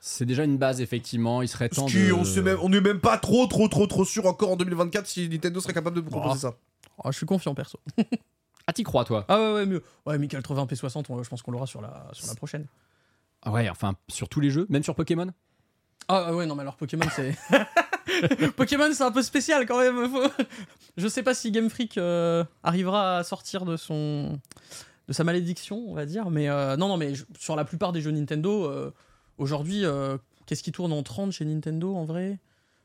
C'est déjà une base, effectivement. Il serait temps de... même, on n'est même pas trop, trop, trop, trop sûr encore en 2024 si Nintendo serait capable de vous proposer ça. Ah, je suis confiant, perso. Ah, t'y crois, toi Ah ouais, ouais, mieux. Ouais, 1080p60, on- je pense qu'on l'aura sur la, sur la prochaine. Ah Ouais, enfin, sur tous les jeux, même sur Pokémon Ah ouais, non, mais alors Pokémon, c'est. Pokémon, c'est un peu spécial quand même. faut- Je sais pas si Game Freak euh, arrivera à sortir de son. de sa malédiction, on va dire. Mais euh, non, non, mais je- sur la plupart des jeux Nintendo, euh, aujourd'hui, euh, qu'est-ce qui tourne en 30 chez Nintendo en vrai?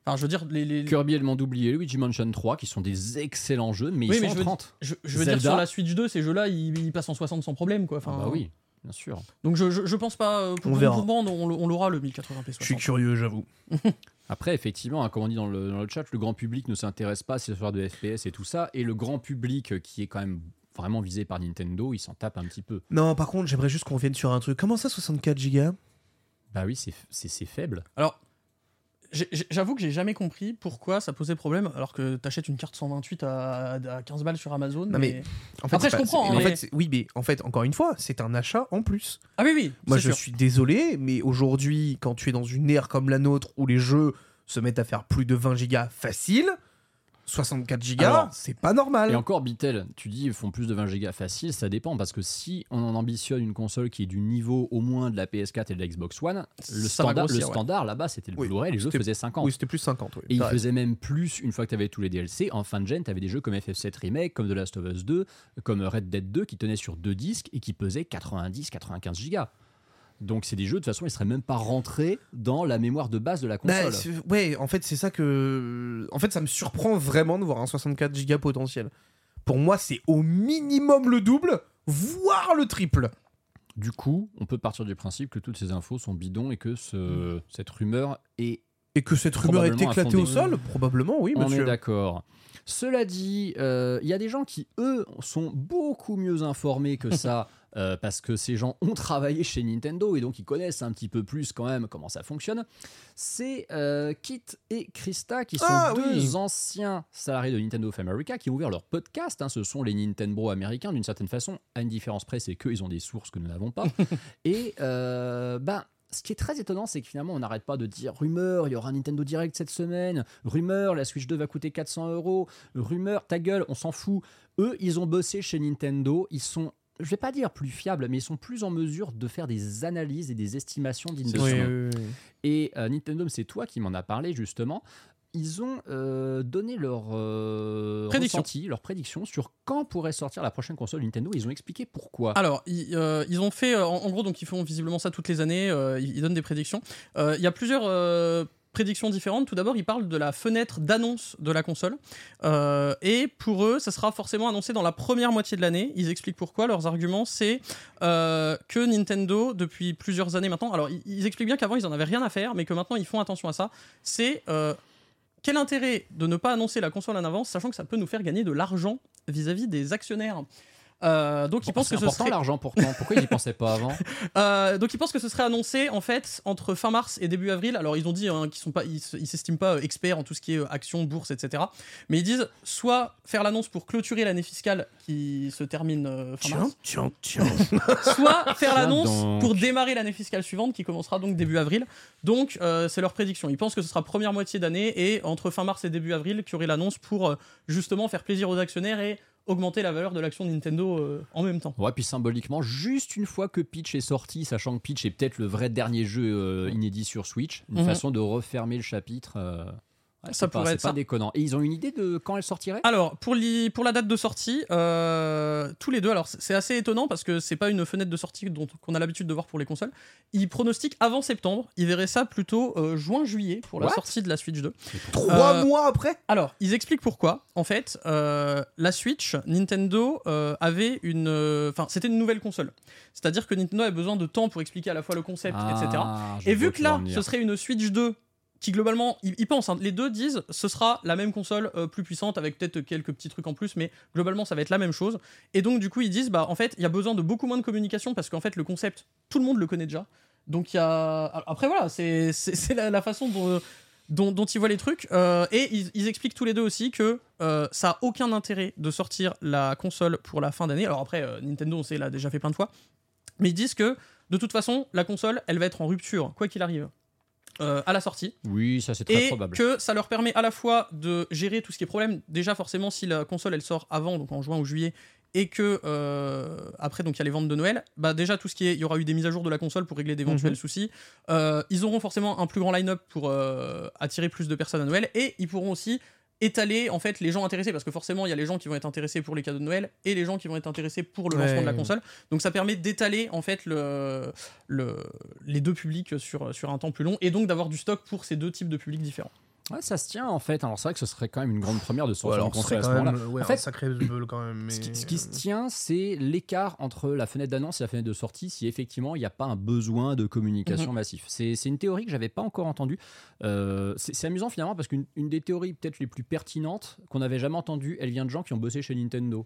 Enfin, je veux dire, les. les- Kirby et le monde oublié, Luigi Mansion 3, qui sont des excellents jeux, mais ils Oui, sont mais en je veux- 30. Je, je veux dire, sur la Switch 2, ces jeux-là, ils, ils passent en 60 sans problème, quoi. Enfin, Ah bah oui, bien sûr. Donc je, je, je pense pas. euh, Pour, On verra. pour on, on l'aura le 1080p60. Je suis curieux, j'avoue. Après, effectivement, hein, comme on dit dans le, dans le chat, le grand public ne s'intéresse pas à ces histoires de FPS et tout ça, et le grand public qui est quand même vraiment visé par Nintendo, il s'en tape un petit peu. Non, par contre, j'aimerais juste qu'on vienne sur un truc. Comment ça, 64 Go Bah oui, c'est- c'est c'est faible. Alors, j'avoue que j'ai jamais compris pourquoi ça posait problème alors que t'achètes une carte 128 à, à 15 balles sur Amazon. Non, mais- En Après, c'est je comprends, c'est- hein, en mais- fait, c'est- oui, mais en fait, encore une fois, c'est un achat en plus. Ah oui, oui. Moi, je sûr. suis désolé, mais aujourd'hui, quand tu es dans une ère comme la nôtre où les jeux se mettent à faire plus de 20 gigas facile, 64 gigas, c'est pas normal. Et encore, Bitel, tu dis ils font plus de 20 gigas facile, ça dépend parce que si on en ambitionne une console qui est du niveau au moins de la PS4 et de la Xbox One, le standard, grossir, le ouais. standard là-bas c'était le Oui, Blu-ray, les jeux faisaient 50. Oui, c'était plus 50. Oui. Et il T'as raison. faisait même plus une fois que tu avais tous les DLC. En fin de gen, tu avais des jeux comme FF7 Remake, comme The Last of Us 2, comme Red Dead 2 qui tenaient sur deux disques et qui pesaient 90-95 gigas. Donc c'est des jeux, de toute façon, ils seraient même pas rentrés dans la mémoire de base de la Bah, console. ouais, en fait, c'est ça que. En fait, ça me surprend vraiment de voir un 64 gigas potentiel. Pour moi, c'est au minimum le double, voire le triple. du coup, on peut partir du principe que toutes ces infos sont bidons et que ce- cette rumeur est Et que cette rumeur est éclatée au sol Probablement, oui, On est monsieur. d'accord. Cela dit, euh, il y a des gens qui, eux, sont beaucoup mieux informés que ça, euh, parce que ces gens ont travaillé chez Nintendo et donc ils connaissent un petit peu plus quand même comment ça fonctionne. C'est euh, Kit et Krista, qui sont Ah, deux oui. anciens salariés de Nintendo of America, qui ont ouvert leur podcast. hein. ce sont les Nintendo américains, d'une certaine façon. À une différence près, c'est qu'ils ont des sources que nous n'avons pas. et euh, ben, ce qui est très étonnant, c'est que finalement, on n'arrête pas de dire rumeur, il y aura un Nintendo Direct cette semaine, rumeur, la Switch 2 va coûter 400 euros, rumeur, ta gueule, on s'en fout. Eux, ils ont bossé chez Nintendo, ils sont, je vais pas dire plus fiables, mais ils sont plus en mesure de faire des analyses et des estimations d'industrie. Oui, oui, oui. Et euh, Nintendo, c'est toi qui m'en as parlé justement. Ils ont euh, donné leur euh, Prédiction. ressenti, leur prédiction sur quand pourrait sortir la prochaine console Nintendo. Ils ont expliqué pourquoi. Alors, ils, euh, ils ont fait, euh, en, en gros, donc ils font visiblement ça toutes les années, euh, ils, ils donnent des prédictions. Euh, Il y a plusieurs euh, prédictions différentes. Tout d'abord, ils parlent de la fenêtre d'annonce de la console. Euh, et pour eux, ça sera forcément annoncé dans la première moitié de l'année. Ils expliquent pourquoi. Leurs arguments, c'est euh, que Nintendo, depuis plusieurs années maintenant, alors ils, expliquent bien qu'avant, ils en avaient rien à faire, mais que maintenant, ils font attention à ça. C'est... euh, quel intérêt de ne pas annoncer la console en avance, sachant que ça peut nous faire gagner de l'argent vis-à-vis des actionnaires? Euh, donc ils pensent C'est que ce important serait l'argent pourtant. Pourquoi ils y pensaient pas avant Euh, donc ils pensent que ce serait annoncé en fait entre fin mars et début avril. Alors ils ont dit hein, qu'ils sont pas, ils s'estiment pas euh, experts en tout ce qui est euh, actions, bourse, etc. Mais ils disent soit faire l'annonce pour clôturer l'année fiscale qui se termine euh, fin mars, Tiens, tiens, tiens. soit faire l'annonce pour démarrer l'année fiscale suivante qui commencera donc début avril. Donc euh, c'est leur prédiction. Ils pensent que ce sera première moitié d'année et entre fin mars et début avril qu'il y aurait l'annonce pour euh, justement faire plaisir aux actionnaires et augmenter la valeur de l'action de Nintendo euh, en même temps. Ouais, puis symboliquement, juste une fois que Peach est sorti, sachant que Peach est peut-être le vrai dernier jeu euh, inédit sur Switch, une Mhm. façon de refermer le chapitre. Ouais, Ça pas- pourrait c'est être pas ça. déconnant. Et ils ont une idée de quand elle sortirait? Alors, pour, li- pour la date de sortie, euh, tous les deux, alors c'est assez étonnant parce que c'est pas une fenêtre de sortie dont qu'on a l'habitude de voir pour les consoles. Ils pronostiquent avant septembre, ils verraient ça plutôt euh, juin-juillet pour la sortie de la Switch 2. Trois Euh, mois après? Alors, ils expliquent pourquoi. En fait, euh, la Switch, Nintendo euh, avait une. euh, Enfin, c'était une nouvelle console. C'est-à-dire que Nintendo avait besoin de temps pour expliquer à la fois le concept, etc. Ah, Et vu que là, ce serait une Switch 2 qui globalement, ils, pensent, hein, les deux disent, ce sera la même console euh, plus puissante avec peut-être quelques petits trucs en plus, mais globalement, ça va être la même chose. Et donc, du coup, ils disent, bah, en fait, il y a besoin de beaucoup moins de communication parce qu'en fait, le concept, tout le monde le connaît déjà. Donc, il y a. Après, voilà, c'est la, la façon dont. Dont, ils voient les trucs Euh, et ils, expliquent tous les deux aussi que euh, ça a aucun intérêt de sortir la console pour la fin d'année. Alors après, Nintendo, on sait, l'a déjà fait plein de fois. Mais ils disent que de toute façon, la console, elle va être en rupture, quoi qu'il arrive, euh, à la sortie. Oui, ça c'est très Et probable. que ça leur permet à la fois de gérer tout ce qui est problème. Déjà, forcément, si la console elle sort avant, donc en juin ou juillet, et que euh, après, donc il y a les ventes de Noël, bah déjà tout ce qui est, il y aura eu des mises à jour de la console pour régler d'éventuels soucis. Euh, ils auront forcément un plus grand line-up pour attirer plus de personnes à Noël, et ils pourront aussi étaler en fait les gens intéressés. Parce que forcément il y a les gens qui vont être intéressés pour les cadeaux de Noël et les gens qui vont être intéressés pour le Ouais. lancement de la console. Donc ça permet d'étaler en fait le, le, les deux publics sur, sur un temps plus long et donc d'avoir du stock pour ces deux types de publics différents Ouais, ça se tient en fait. Alors c'est vrai que ce serait quand même une grande première de Ouais, ce console serait à ce moment-là. ouais, En fait, sacré quand même. Mais... Ce qui, ce qui se tient, c'est l'écart entre la fenêtre d'annonce et la fenêtre de sortie, si effectivement il n'y a pas un besoin de communication massif. C'est une théorie que j'avais pas encore entendue. Euh, c'est amusant finalement parce qu'une une des théories peut-être les plus pertinentes qu'on n'avait jamais entendues, elle vient de gens qui ont bossé chez Nintendo.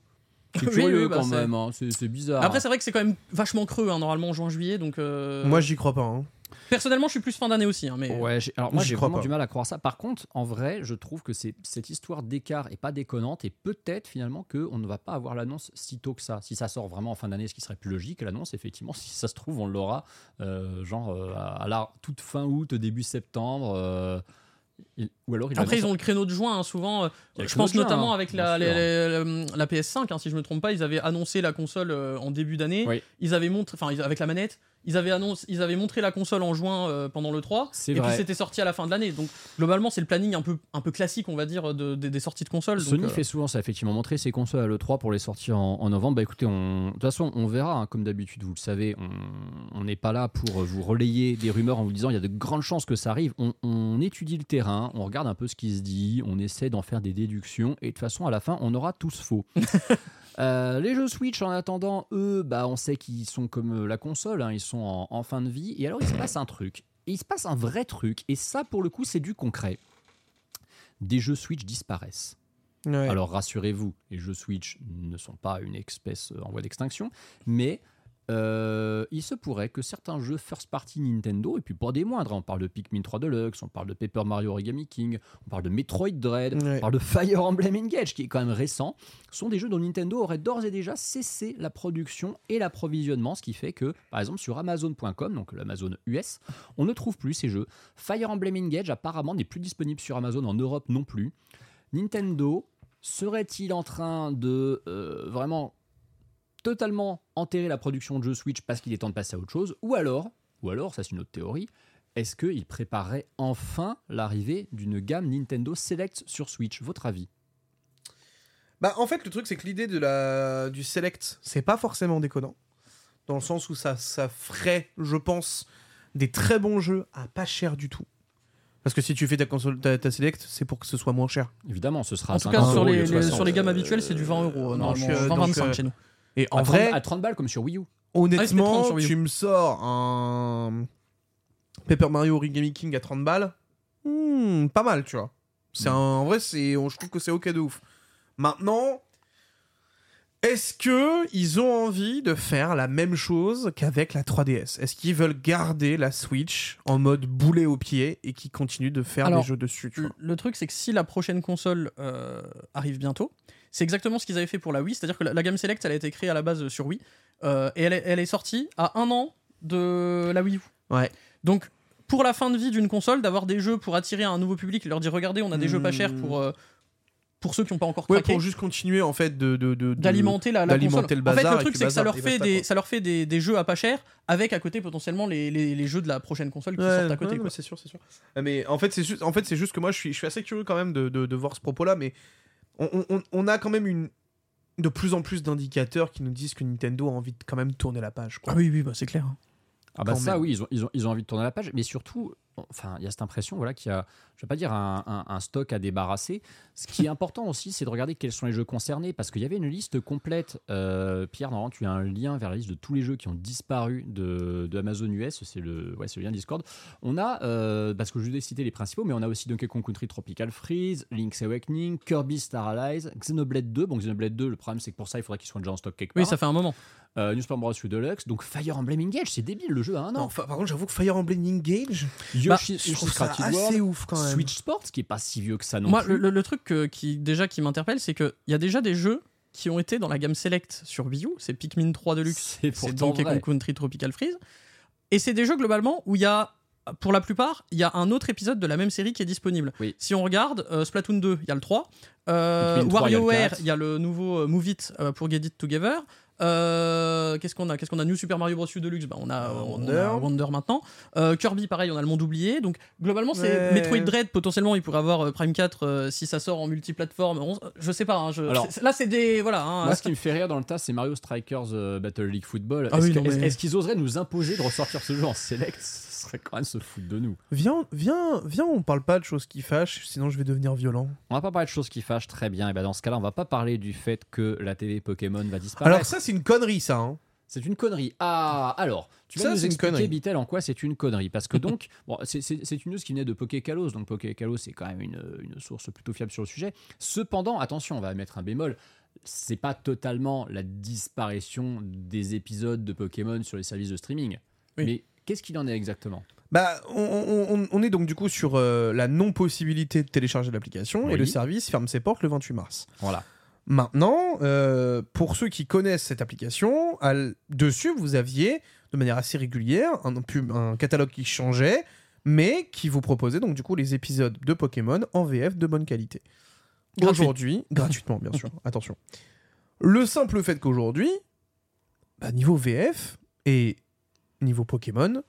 C'est curieux oui, bah, quand même, hein. c'est c'est bizarre. après c'est vrai que c'est quand même vachement creux hein, normalement en juin-juillet donc euh, Moi, j'y crois pas. hein. Personnellement je suis plus fin d'année aussi hein, mais Ouais, j'ai- alors moi j'ai vraiment pas. du mal à croire ça. Par contre, en vrai, je trouve que c'est- cette histoire d'écart est pas déconnante et peut-être finalement qu'on ne va pas avoir l'annonce si tôt que ça. Si ça sort vraiment en fin d'année, ce qui serait plus logique, l'annonce, effectivement, si ça se trouve, on l'aura euh, genre euh, à la toute fin août, début septembre. euh, il- ou alors il Après, ils annonce- ont le créneau de juin, hein, souvent. euh, je pense juin, notamment hein, avec la, sûr. les- les- la PS5, hein, si je me trompe pas, ils avaient annoncé la console euh, en début d'année. Oui. Ils avaient montré, enfin, avec la manette, ils avaient, annoncé, ils avaient montré la console en juin euh, pendant le 3. C'est et vrai. puis c'était sorti à la fin de l'année. Donc, globalement, c'est le planning un peu, un peu classique, on va dire, de- de- des sorties de consoles. donc, Sony euh, fait souvent ça, effectivement, montrer ses consoles à l'E3 pour les sortir en, en novembre. Bah écoutez, on... de toute façon, on verra, hein, comme d'habitude, vous le savez, on- on n'est pas là pour vous relayer des rumeurs en vous disant il y a de grandes chances que ça arrive. On, on étudie le terrain, on regarde un peu ce qui se dit, on essaie d'en faire des déductions, et de toute façon, à la fin, on aura tous faux. Euh, les jeux Switch, en attendant, eux, bah, on sait qu'ils sont comme euh, la console, hein, ils sont en, en fin de vie. Et alors, il se passe un truc. Et il se passe un vrai truc. Et ça, pour le coup, c'est du concret. Des jeux Switch disparaissent. Ouais. Alors rassurez-vous, les jeux Switch ne sont pas une espèce en voie d'extinction, mais euh, il se pourrait que certains jeux first party Nintendo, et puis pas des moindres, hein, on parle de Pikmin 3 Deluxe, on parle de Paper Mario Origami King, on parle de Metroid Dread, Ouais. on parle de Fire Emblem Engage, qui est quand même récent, sont des jeux dont Nintendo aurait d'ores et déjà cessé la production et l'approvisionnement, ce qui fait que, par exemple, sur Amazon.com, donc l'Amazon US, on ne trouve plus ces jeux. Fire Emblem Engage, apparemment, n'est plus disponible sur Amazon en Europe non plus. Nintendo serait-il en train de euh, vraiment totalement enterrer la production de jeux Switch parce qu'il est temps de passer à autre chose Ou alors, ou alors, ça c'est une autre théorie, est-ce qu'il préparerait enfin l'arrivée d'une gamme Nintendo Select sur Switch? Votre avis? Bah, en fait, le truc, c'est que l'idée de la... du Select, c'est pas forcément déconnant. Dans le sens où ça, ça ferait, je pense, des très bons jeux à pas cher du tout. Parce que si tu fais ta console, ta, ta Select, c'est pour que ce soit moins cher. Évidemment, ce sera En tout 50 cas, sur les, de les- 60. sur les gammes habituelles, c'est du 20 euros, donc, normalement. euh, 20, donc, 25 euh, chez nous. Et en à, 30, vrai, à 30 balles comme sur Wii U. honnêtement, 30 sur Wii U. tu me sors un Paper Mario Origami King à 30 balles, hmm, pas mal, tu vois. C'est un- en vrai, c'est, on- je trouve que c'est ok de ouf. Maintenant, Est-ce que ils ont envie de faire la même chose qu'avec la 3DS Est-ce qu'ils veulent garder la Switch en mode boulet au pied et qu'ils continuent de faire Alors, des jeux dessus tu Le, vois? le truc, c'est que si la prochaine console euh, arrive bientôt, c'est exactement ce qu'ils avaient fait pour la Wii. C'est-à-dire que la, la Game Select, elle a été créée à la base sur Wii. euh, et elle est, elle est sortie à un an de la Wii U. Ouais. Donc, pour la fin de vie d'une console, d'avoir des jeux pour attirer un nouveau public, leur dire regardez, on a des jeux pas chers pour, euh, pour ceux qui n'ont pas encore Ouais, craqué. pour juste continuer en fait de, d'alimenter la, console. le en fait, bazar le et truc, c'est que ça bazar, leur et fait, des, quoi. ça leur fait des, des jeux à pas cher, avec à côté potentiellement les, les, les jeux de la prochaine console qui Ouais, sortent à côté. ouais, quoi. ouais, c'est sûr, c'est sûr. Euh, Mais en fait, c'est juste, en fait, c'est juste que moi, je suis, je suis assez curieux quand même de, de, de voir ce propos-là, mais on, on- on, on a quand même une de plus en plus d'indicateurs qui nous disent que Nintendo a envie de quand même tourner la page. Quoi. Ah oui, oui, bah, c'est clair. Ah bah ça même. oui, ils ont, ils, ont, ils ont envie de tourner la page, mais surtout, enfin, il y a cette impression voilà, qu'il y a, je vais pas dire un, un- un stock à débarrasser. Ce qui est important aussi, c'est de regarder quels sont les jeux concernés, parce qu'il y avait une liste complète. Euh, Pierre, normalement, tu as un lien vers la liste de tous les jeux qui ont disparu de, de Amazon US, c'est le, ouais, c'est le lien Discord. On a, euh, parce que je vous ai cité les principaux, mais on a aussi Donkey Kong Country Tropical Freeze, Link's Awakening, Kirby Star Allies, Xenoblade 2. Bon, Xenoblade 2, le problème c'est que pour ça, il faudrait qu'il soit déjà en stock quelque part. Oui, ça fait un moment. Euh, New Super Bros. U Deluxe, donc Fire Emblem Engage, c'est débile le jeu a un Non, an. par contre, j'avoue que Fire Emblem Engage, Yoshi, je trouve ça assez World, ouf quand même. Switch Sports, qui est pas si vieux que ça non Moi, plus. le, le- le truc que- qui déjà qui m'interpelle, c'est qu'il y a déjà des jeux qui ont été dans la gamme Select sur Wii U. C'est Pikmin 3 Deluxe, C'est Donkey. Kong Country Tropical Freeze. Et c'est des jeux globalement où il y a, pour la plupart, il y a un autre épisode de la même série qui est disponible. Oui. Si on regarde euh, Splatoon 2, il y a le 3. Euh, Pikmin 3, il y a le WarioWare, 4. il y, a le nouveau euh, Move It euh, pour Get It Together. Euh, Qu'est-ce qu'on a Qu'est-ce qu'on a New Super Mario Bros. U Deluxe, bah, on, a, on Wonder. a Wonder maintenant. Euh, Kirby, pareil, on a le monde oublié. Donc globalement, c'est Ouais. Metroid Dread. Potentiellement, il pourrait avoir euh, Prime 4 euh, si ça sort en multiplateforme. On- je sais pas. hein, je- Alors, c'est- là, c'est des voilà. hein, Moi, ce qui me fait rire dans le tas, c'est Mario Strikers euh, Battle League Football. Ah est-ce oui, que- non, est-ce- mais- est-ce qu'ils oseraient nous imposer de ressortir ce jeu en select? Serait quand même se foutre de nous. Viens, viens, viens, on parle pas de choses qui fâchent, sinon je vais devenir violent. On va pas parler de choses qui fâchent très bien. Et ben dans ce cas-là, on va pas parler du fait que la TV Pokémon va disparaître. Alors ça, c'est une connerie, ça. Hein. C'est une connerie. Ah, alors, tu vas Ça, nous c'est une expliquer. Bitel, en quoi c'est une connerie? Parce que donc, bon, c'est- une news qui venait de Pokécalos. Donc, Pokécalos, c'est quand même une, une source plutôt fiable sur le sujet. Cependant, attention, on va mettre un bémol. C'est pas totalement la disparition des épisodes de Pokémon sur les services de streaming. Oui. Mais qu'est-ce qu'il en est exactement? Bah, on, on- on- on est donc du coup sur euh, la non-possibilité de télécharger l'application et le service ferme ses portes le 28 mars. Voilà. Maintenant, euh, pour ceux qui connaissent cette application, dessus, vous aviez de manière assez régulière un, pub- un catalogue qui changeait, mais qui vous proposait donc du coup les épisodes de Pokémon en VF de bonne qualité. Gratuit. Aujourd'hui, gratuitement bien sûr, attention. Le simple fait qu'aujourd'hui, bah, niveau VF et niveau Pokémon,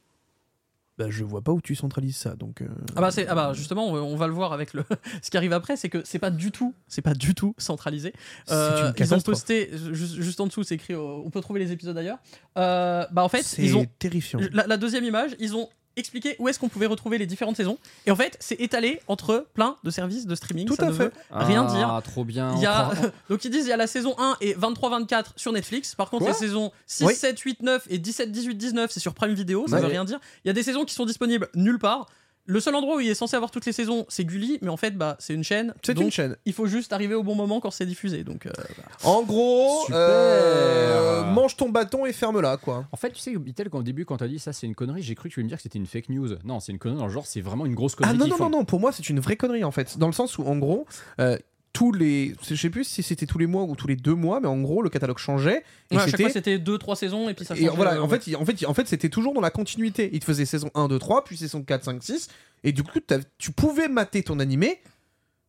bah, je vois pas où tu centralises ça. Donc, euh, Ah bah, c'est- ah bah, justement, on on va le voir avec le. Ce qui arrive après, c'est que c'est pas du tout, c'est pas du tout centralisé. Euh, ils ont posté juste, juste en dessous, c'est écrit. euh, on peut trouver les épisodes d'ailleurs. Euh, bah en fait, c'est ils ont terrifiant. la, la deuxième image, ils ont expliqué où est-ce qu'on pouvait retrouver les différentes saisons. Et en fait, c'est étalé entre plein de services de streaming. Tout ça à ne fait. veut rien Ah, dire. trop bien. Il y a, on prend- donc ils disent il y a la saison 1 et 23-24 sur Netflix. Par contre, Quoi les saisons 6, Oui. 7, 8, 9 et 17, 18, 19, c'est sur Prime Video. Ça Ouais. veut rien dire. Il y a des saisons qui sont disponibles nulle part. Le seul endroit où il est censé avoir toutes les saisons, c'est Gulli, mais en fait, bah, c'est une chaîne. C'est une chaîne. Il faut juste arriver au bon moment quand c'est diffusé. Donc, euh, bah. En gros, euh, mange ton bâton et ferme-la, quoi. En fait, tu sais, Bitel, quand au début, quand t'as dit ça, c'est une connerie, j'ai cru que tu voulais me dire que c'était une fake news. Non, c'est une connerie dans le genre, c'est vraiment une grosse Ah connerie. non, qu'ils non, font. non, non, pour moi, c'est une vraie connerie, en fait. Dans le sens où, en gros, euh, tous les. Je sais plus si c'était tous les mois ou tous les deux mois, mais en gros, le catalogue changeait. Et Ouais, à chaque fois, c'était. c'était 2-3 saisons et puis ça Et changeait, voilà, euh, en fait, en fait, en fait c'était toujours dans la continuité. Il te faisait saison 1, 2, 3, puis saison 4, 5, 6. Et du coup, tu pouvais mater ton animé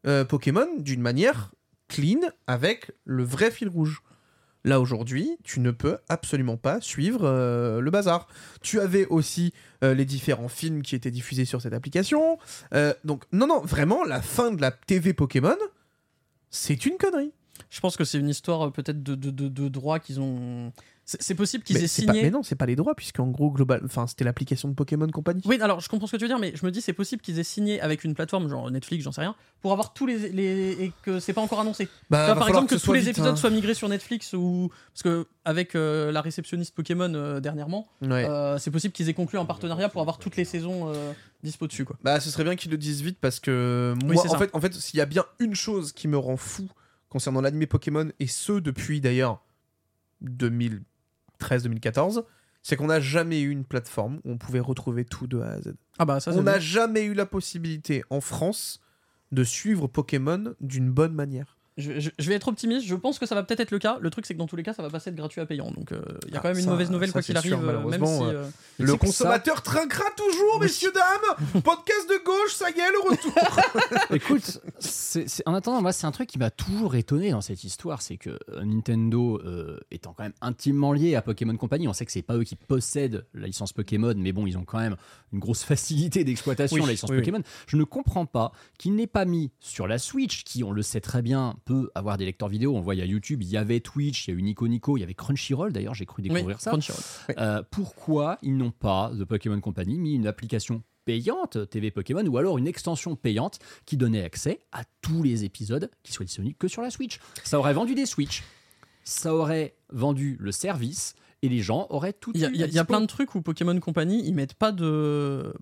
euh, Pokémon d'une manière clean avec le vrai fil rouge. Là aujourd'hui, tu ne peux absolument pas suivre euh, le bazar. Tu avais aussi euh, les différents films qui étaient diffusés sur cette application. Euh, donc non, non, vraiment, la fin de la TV Pokémon, c'est une connerie. Je pense que c'est une histoire euh, peut-être de, de, de, de droit qu'ils ont. C'est possible qu'ils aient c'est pas- signé. mais non, c'est pas les droits, puisqu'en gros, global, enfin, c'était l'application de Pokémon Company. Oui, alors je comprends ce que tu veux dire, mais je me dis c'est possible qu'ils aient signé avec une plateforme genre Netflix, j'en sais rien, pour avoir tous les, les et que c'est pas encore annoncé. Bah, vois, par exemple que, tous les vite, épisodes hein. soient migrés sur Netflix ou parce que avec euh, la réceptionniste Pokémon euh, dernièrement, Ouais. euh, c'est possible qu'ils aient conclu un partenariat pour avoir toutes les saisons dispo dessus quoi. Bah, ce serait bien qu'ils le disent vite parce que moi, en, ça. fait, en fait, s'il y a bien une chose qui me rend fou concernant l'anime Pokémon, et ce depuis d'ailleurs 2013-2014, c'est qu'on n'a jamais eu une plateforme où on pouvait retrouver tout de A à Z. Ah bah ça, c'est on n'a jamais eu la possibilité en France de suivre Pokémon d'une bonne manière. Je, je- je vais être optimiste, je pense que ça va peut-être être le cas. Le truc, c'est que dans tous les cas, ça va passer de gratuit à payant. Donc euh, il y a Ah, quand même une ça- mauvaise nouvelle ça, quoi qu'il arrive, sûr, euh, même si. euh, Le consommateur trinquera toujours, messieurs, dames Podcast de gauche, ça y est, le retour Écoute, en attendant, moi, c'est un truc qui m'a toujours étonné dans cette histoire, c'est que Nintendo euh, étant quand même intimement lié à Pokémon Company, on sait que c'est pas eux qui possèdent la licence Pokémon, mais bon, ils ont quand même une grosse facilité d'exploitation Oui, de la licence oui, oui. Pokémon. Je ne comprends pas qu'ils n'aient pas mis sur la Switch, qui, on le sait très bien, peut avoir des lecteurs vidéo. On voit, il y a YouTube, il y avait Twitch, il y a eu Nico Nico, il y avait Crunchyroll d'ailleurs, j'ai cru oui, découvrir ça. Euh, pourquoi ils n'ont pas, de Pokémon Company, mis une application payante TV Pokémon ou alors une extension payante qui donnait accès à tous les épisodes qui soient disponibles que sur la Switch? Ça aurait vendu des Switch, ça aurait vendu le service et les gens auraient tout Il y a, y a- plein de trucs où Pokémon Company ils mettent pas de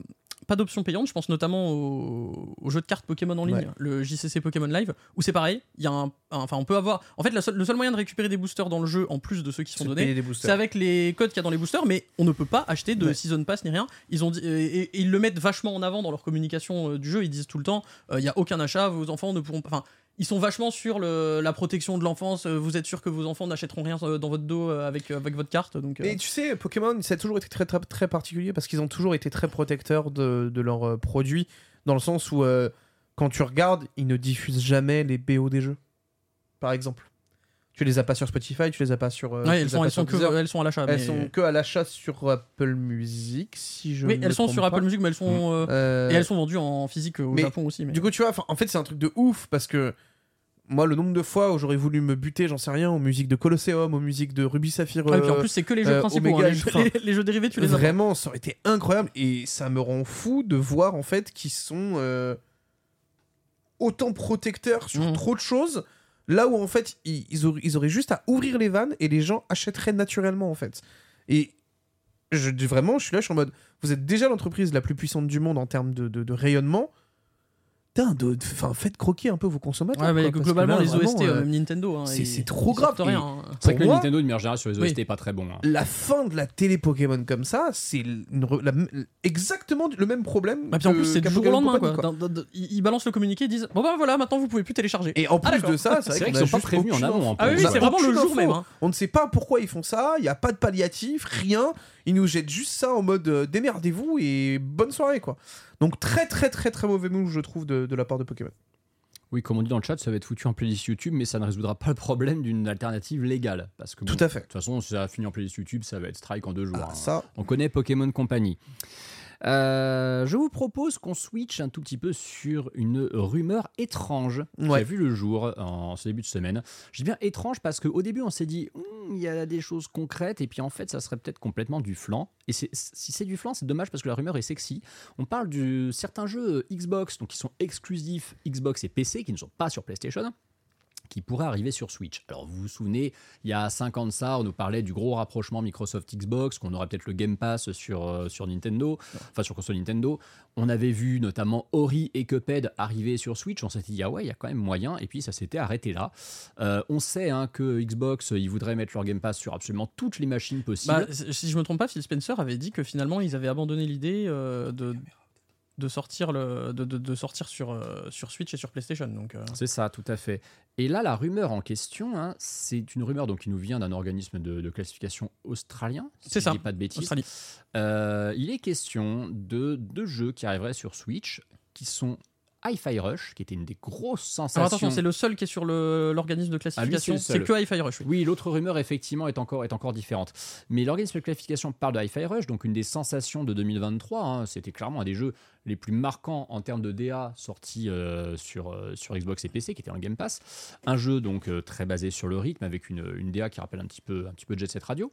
pas d'options payantes. Je pense notamment au, au jeu de cartes Pokémon en ligne, Ouais. le JCC Pokémon Live, où c'est pareil. Il y a un, un- enfin on peut avoir. En fait, la le seul moyen de récupérer des boosters dans le jeu, en plus de ceux qui sont donnés, c'est avec les codes qu'il y a dans les boosters, mais on ne peut pas acheter de Ouais. season pass ni rien. Ils ont dit, et, et ils le mettent vachement en avant dans leur communication euh, du jeu. Ils disent tout le temps, euh, il y a aucun achat, vos enfants ne pourront pas. Enfin, ils sont vachement sur le- la protection de l'enfance. euh, Vous êtes sûr que vos enfants n'achèteront rien euh, dans votre dos euh, avec, votre carte. Et tu sais, Pokémon, ça a toujours été très, très, particulier parce qu'ils ont toujours été très protecteurs de, leurs produits, dans le sens où, quand tu regardes, ils ne diffusent jamais les BO des jeux, par exemple. Tu les as pas sur Spotify, tu les as pas sur. euh, ouais, elles, sont, elles, sont que, elles sont à l'achat. Elles mais- sont que à l'achat sur Apple Music, si je Oui, elles sont sur pas. Apple Music, mais elles sont. euh, Euh, Et elles sont vendues en physique au mais Japon aussi. Mais... Du coup, tu vois, en fait, c'est un truc de ouf parce que moi, le nombre de fois où j'aurais voulu me buter, j'en sais rien, aux musiques de Colosseum, aux musiques de Ruby Saphir. Ah, et puis en plus, c'est que les jeux euh, principaux. Omega, hein, les, jeux, enfin, les- les jeux dérivés, tu les as. Vraiment, ça aurait été incroyable et ça me rend fou de voir en fait qu'ils sont autant protecteurs sur Mhm. trop de choses. Là où en fait ils, auraient, juste à ouvrir les vannes et les gens achèteraient naturellement en fait. Et je vraiment, je suis là, je suis en mode, vous êtes déjà l'entreprise la plus puissante du monde en termes de rayonnement. Putain, de- enfin, faites croquer un peu vos consommateurs. Ouais, mais quoi, globalement, là, les OST, euh, euh, même Nintendo. hein, c'est- trop grave. rien, hein. C'est vrai que pour le moi- Nintendo de manière générale sur les Oui. OST est pas très bon. hein. la fin de la télé Pokémon comme ça, c'est une la exactement le même problème. Et puis en plus, c'est qu'à du jour au Pokémon lendemain. Company, Quoi. Dans- dans- dans- ils balancent le communiqué, ils disent Bon bah voilà, maintenant vous pouvez plus télécharger. Et en Ah, plus de ça, c'est vrai qu'ils sont pas prévenus en amont. Ah oui, c'est vraiment le jour même. hein. On ne sait pas pourquoi ils font ça, il n'y a pas de palliatif, rien. Ils nous jettent juste ça en mode euh, démerdez-vous et bonne soirée quoi. Donc très très très très mauvais move je trouve de, de la part de Pokémon. Oui, comme on dit dans le chat, ça va être foutu en playlist YouTube, mais ça ne résoudra pas le problème d'une alternative légale. Parce que bon, Tout à fait. de toute façon, si ça a fini en playlist YouTube, ça va être strike en deux jours. Ah, hein. ça, On connaît Pokémon Company. Euh, je vous propose qu'on switch un tout petit peu sur une rumeur étrange qui Ouais. a vu le jour en ce début de semaine. Je dis bien étrange parce qu'au début on s'est dit Hum, il y a des choses concrètes et puis en fait ça serait peut-être complètement du flan. Et si c'est du flan, c'est dommage parce que la rumeur est sexy. On parle de certains jeux Xbox donc qui sont exclusifs Xbox et PC qui ne sont pas sur PlayStation qui pourraient arriver sur Switch. Alors vous vous souvenez, il y a 5 ans de ça, on nous parlait du gros rapprochement Microsoft Xbox, qu'on aurait peut-être le Game Pass sur, euh, sur Nintendo, enfin sur console Nintendo. On avait vu notamment Ori et Cuphead arriver sur Switch, on s'était dit ah ouais, il y a quand même moyen, et puis ça s'était arrêté là. Euh, on sait hein, que Xbox, ils voudraient mettre leur Game Pass sur absolument toutes les machines possibles. Bah, si je me trompe pas, Phil Spencer avait dit que finalement ils avaient abandonné l'idée euh, de, de sortir, le, de, de- de sortir sur, euh, sur Switch et sur PlayStation. Donc, euh, C'est ça, tout à fait. Et là, la rumeur en question, hein, c'est une rumeur donc, qui nous vient d'un organisme de, de classification australien, si C'est ça. dis pas de bêtises. Australie. Euh, il est question de deux jeux qui arriveraient sur Switch, qui sont Hi-Fi Rush, qui était une des grosses sensations. Alors attention, c'est le seul qui est sur l'organisme de classification. Ah, lui, c'est que Hi-Fi Rush. oui. Oui, l'autre rumeur, effectivement, est encore, est encore différente. Mais l'organisme de classification parle de Hi-Fi Rush, donc une des sensations de 2023. hein. C'était clairement un des jeux les plus marquants en termes de DA sortis euh, sur, euh, sur Xbox et PC, qui était en Game Pass. Un jeu donc euh, très basé sur le rythme, avec une, une DA qui rappelle un petit peu, un petit peu Jet Set Radio,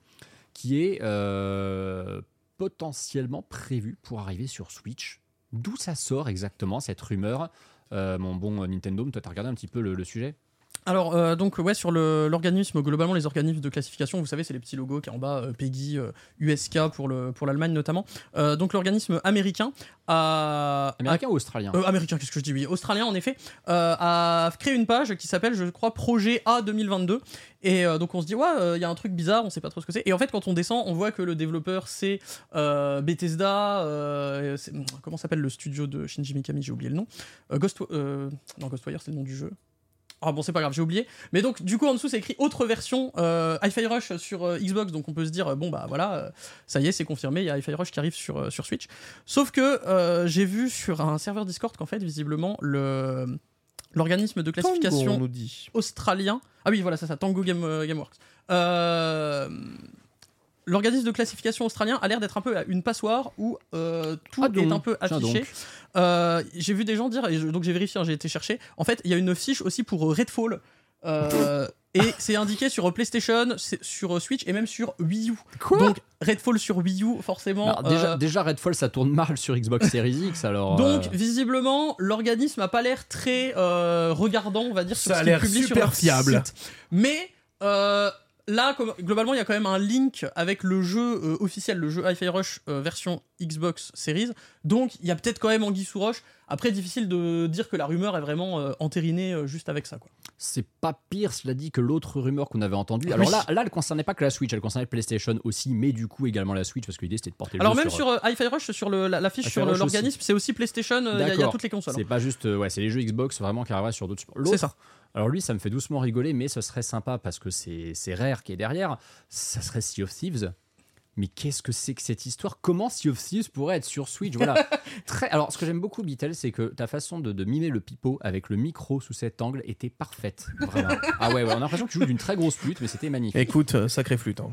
qui est potentiellement prévu pour arriver sur Switch. D'où ça sort exactement, cette rumeur? Euh, Mon bon Nintendo, toi, t'as regardé un petit peu le, le sujet? Alors, euh, donc, ouais, sur le- l'organisme, globalement, les organismes de classification, vous savez, c'est les petits logos qui est en bas, euh, PEGI, euh, USK pour le pour l'Allemagne notamment. Euh, donc, l'organisme américain a. Américain ou australien euh, américain, qu'est-ce que je dis? Oui, australien en effet, a créé une page qui s'appelle, je crois, Projet A 2022. Et donc on se dit, ouais, il y a un truc bizarre, on sait pas trop ce que c'est. Et en fait, quand on descend, on voit que le développeur c'est Bethesda, comment s'appelle le studio de Shinji Mikami? J'ai oublié le nom. Ghost, non, Ghostwire, c'est le nom du jeu. Ah bon, c'est pas grave, j'ai oublié. Mais donc, du coup, en dessous, c'est écrit autre version euh, Hi-Fi Rush sur euh, Xbox. Donc, on peut se dire, euh, bon, bah voilà, euh, ça y est, c'est confirmé, il y a Hi-Fi Rush qui arrive sur, sur Switch. Sauf que j'ai vu sur un serveur Discord qu'en fait, visiblement, le l'organisme de Tango, on classification nous dit. australien. Ah oui, voilà, c'est ça, Tango Game, euh, Gameworks. L'organisme de classification australien a l'air d'être un peu une passoire où euh, tout Ah donc, est un peu affiché. Euh, j'ai vu des gens dire, et je- donc j'ai vérifié, hein, j'ai été chercher. En fait, il y a une fiche aussi pour euh, Redfall. Euh, et c'est indiqué sur PlayStation, sur Switch et même sur Wii U. Quoi? Donc Redfall sur Wii U, forcément. Alors, déjà, euh, déjà, Redfall, ça tourne mal sur Xbox Series X, alors. donc, euh, visiblement, l'organisme a pas l'air très euh, regardant, on va dire, sur Ça a ce qu'il l'air super fiable. site. Mais euh, là, globalement, il y a quand même un link avec le jeu euh, officiel, le jeu Hi-Fi Rush euh, version Xbox Series. Donc, il y a peut-être quand même Anguille sous roche. Après, difficile de dire que la rumeur est vraiment euh, entérinée juste avec ça. Quoi. c'est pas pire, cela dit, que l'autre rumeur qu'on avait entendue. Alors Oui. là, là, elle concernait pas que la Switch, elle concernait PlayStation aussi, mais du coup également la Switch, parce que l'idée c'était de porter le Alors, même sur, Hi-Fi Rush, sur le- la, la fiche Hi-Fi sur l'organisme, c'est aussi PlayStation. Il y a- y, toutes les consoles. C'est hein. pas juste, ouais, c'est les jeux Xbox vraiment qui arriveraient sur d'autres supports. C'est ça. Alors lui, ça me fait doucement rigoler, mais ce serait sympa parce que c'est c'est Rare qui est derrière. Ça serait Sea of Thieves. Mais qu'est-ce que c'est que cette histoire? Comment Sea of Thieves pourrait être sur Switch? Voilà. Très... Alors, ce que j'aime beaucoup, Beatle, c'est que ta façon de, de mimer le pipeau avec le micro sous cet angle était parfaite. Vraiment. Ah ouais, ouais, on a l'impression que tu joues d'une très grosse flûte, mais c'était magnifique. Écoute, euh, sacré flûte. hein.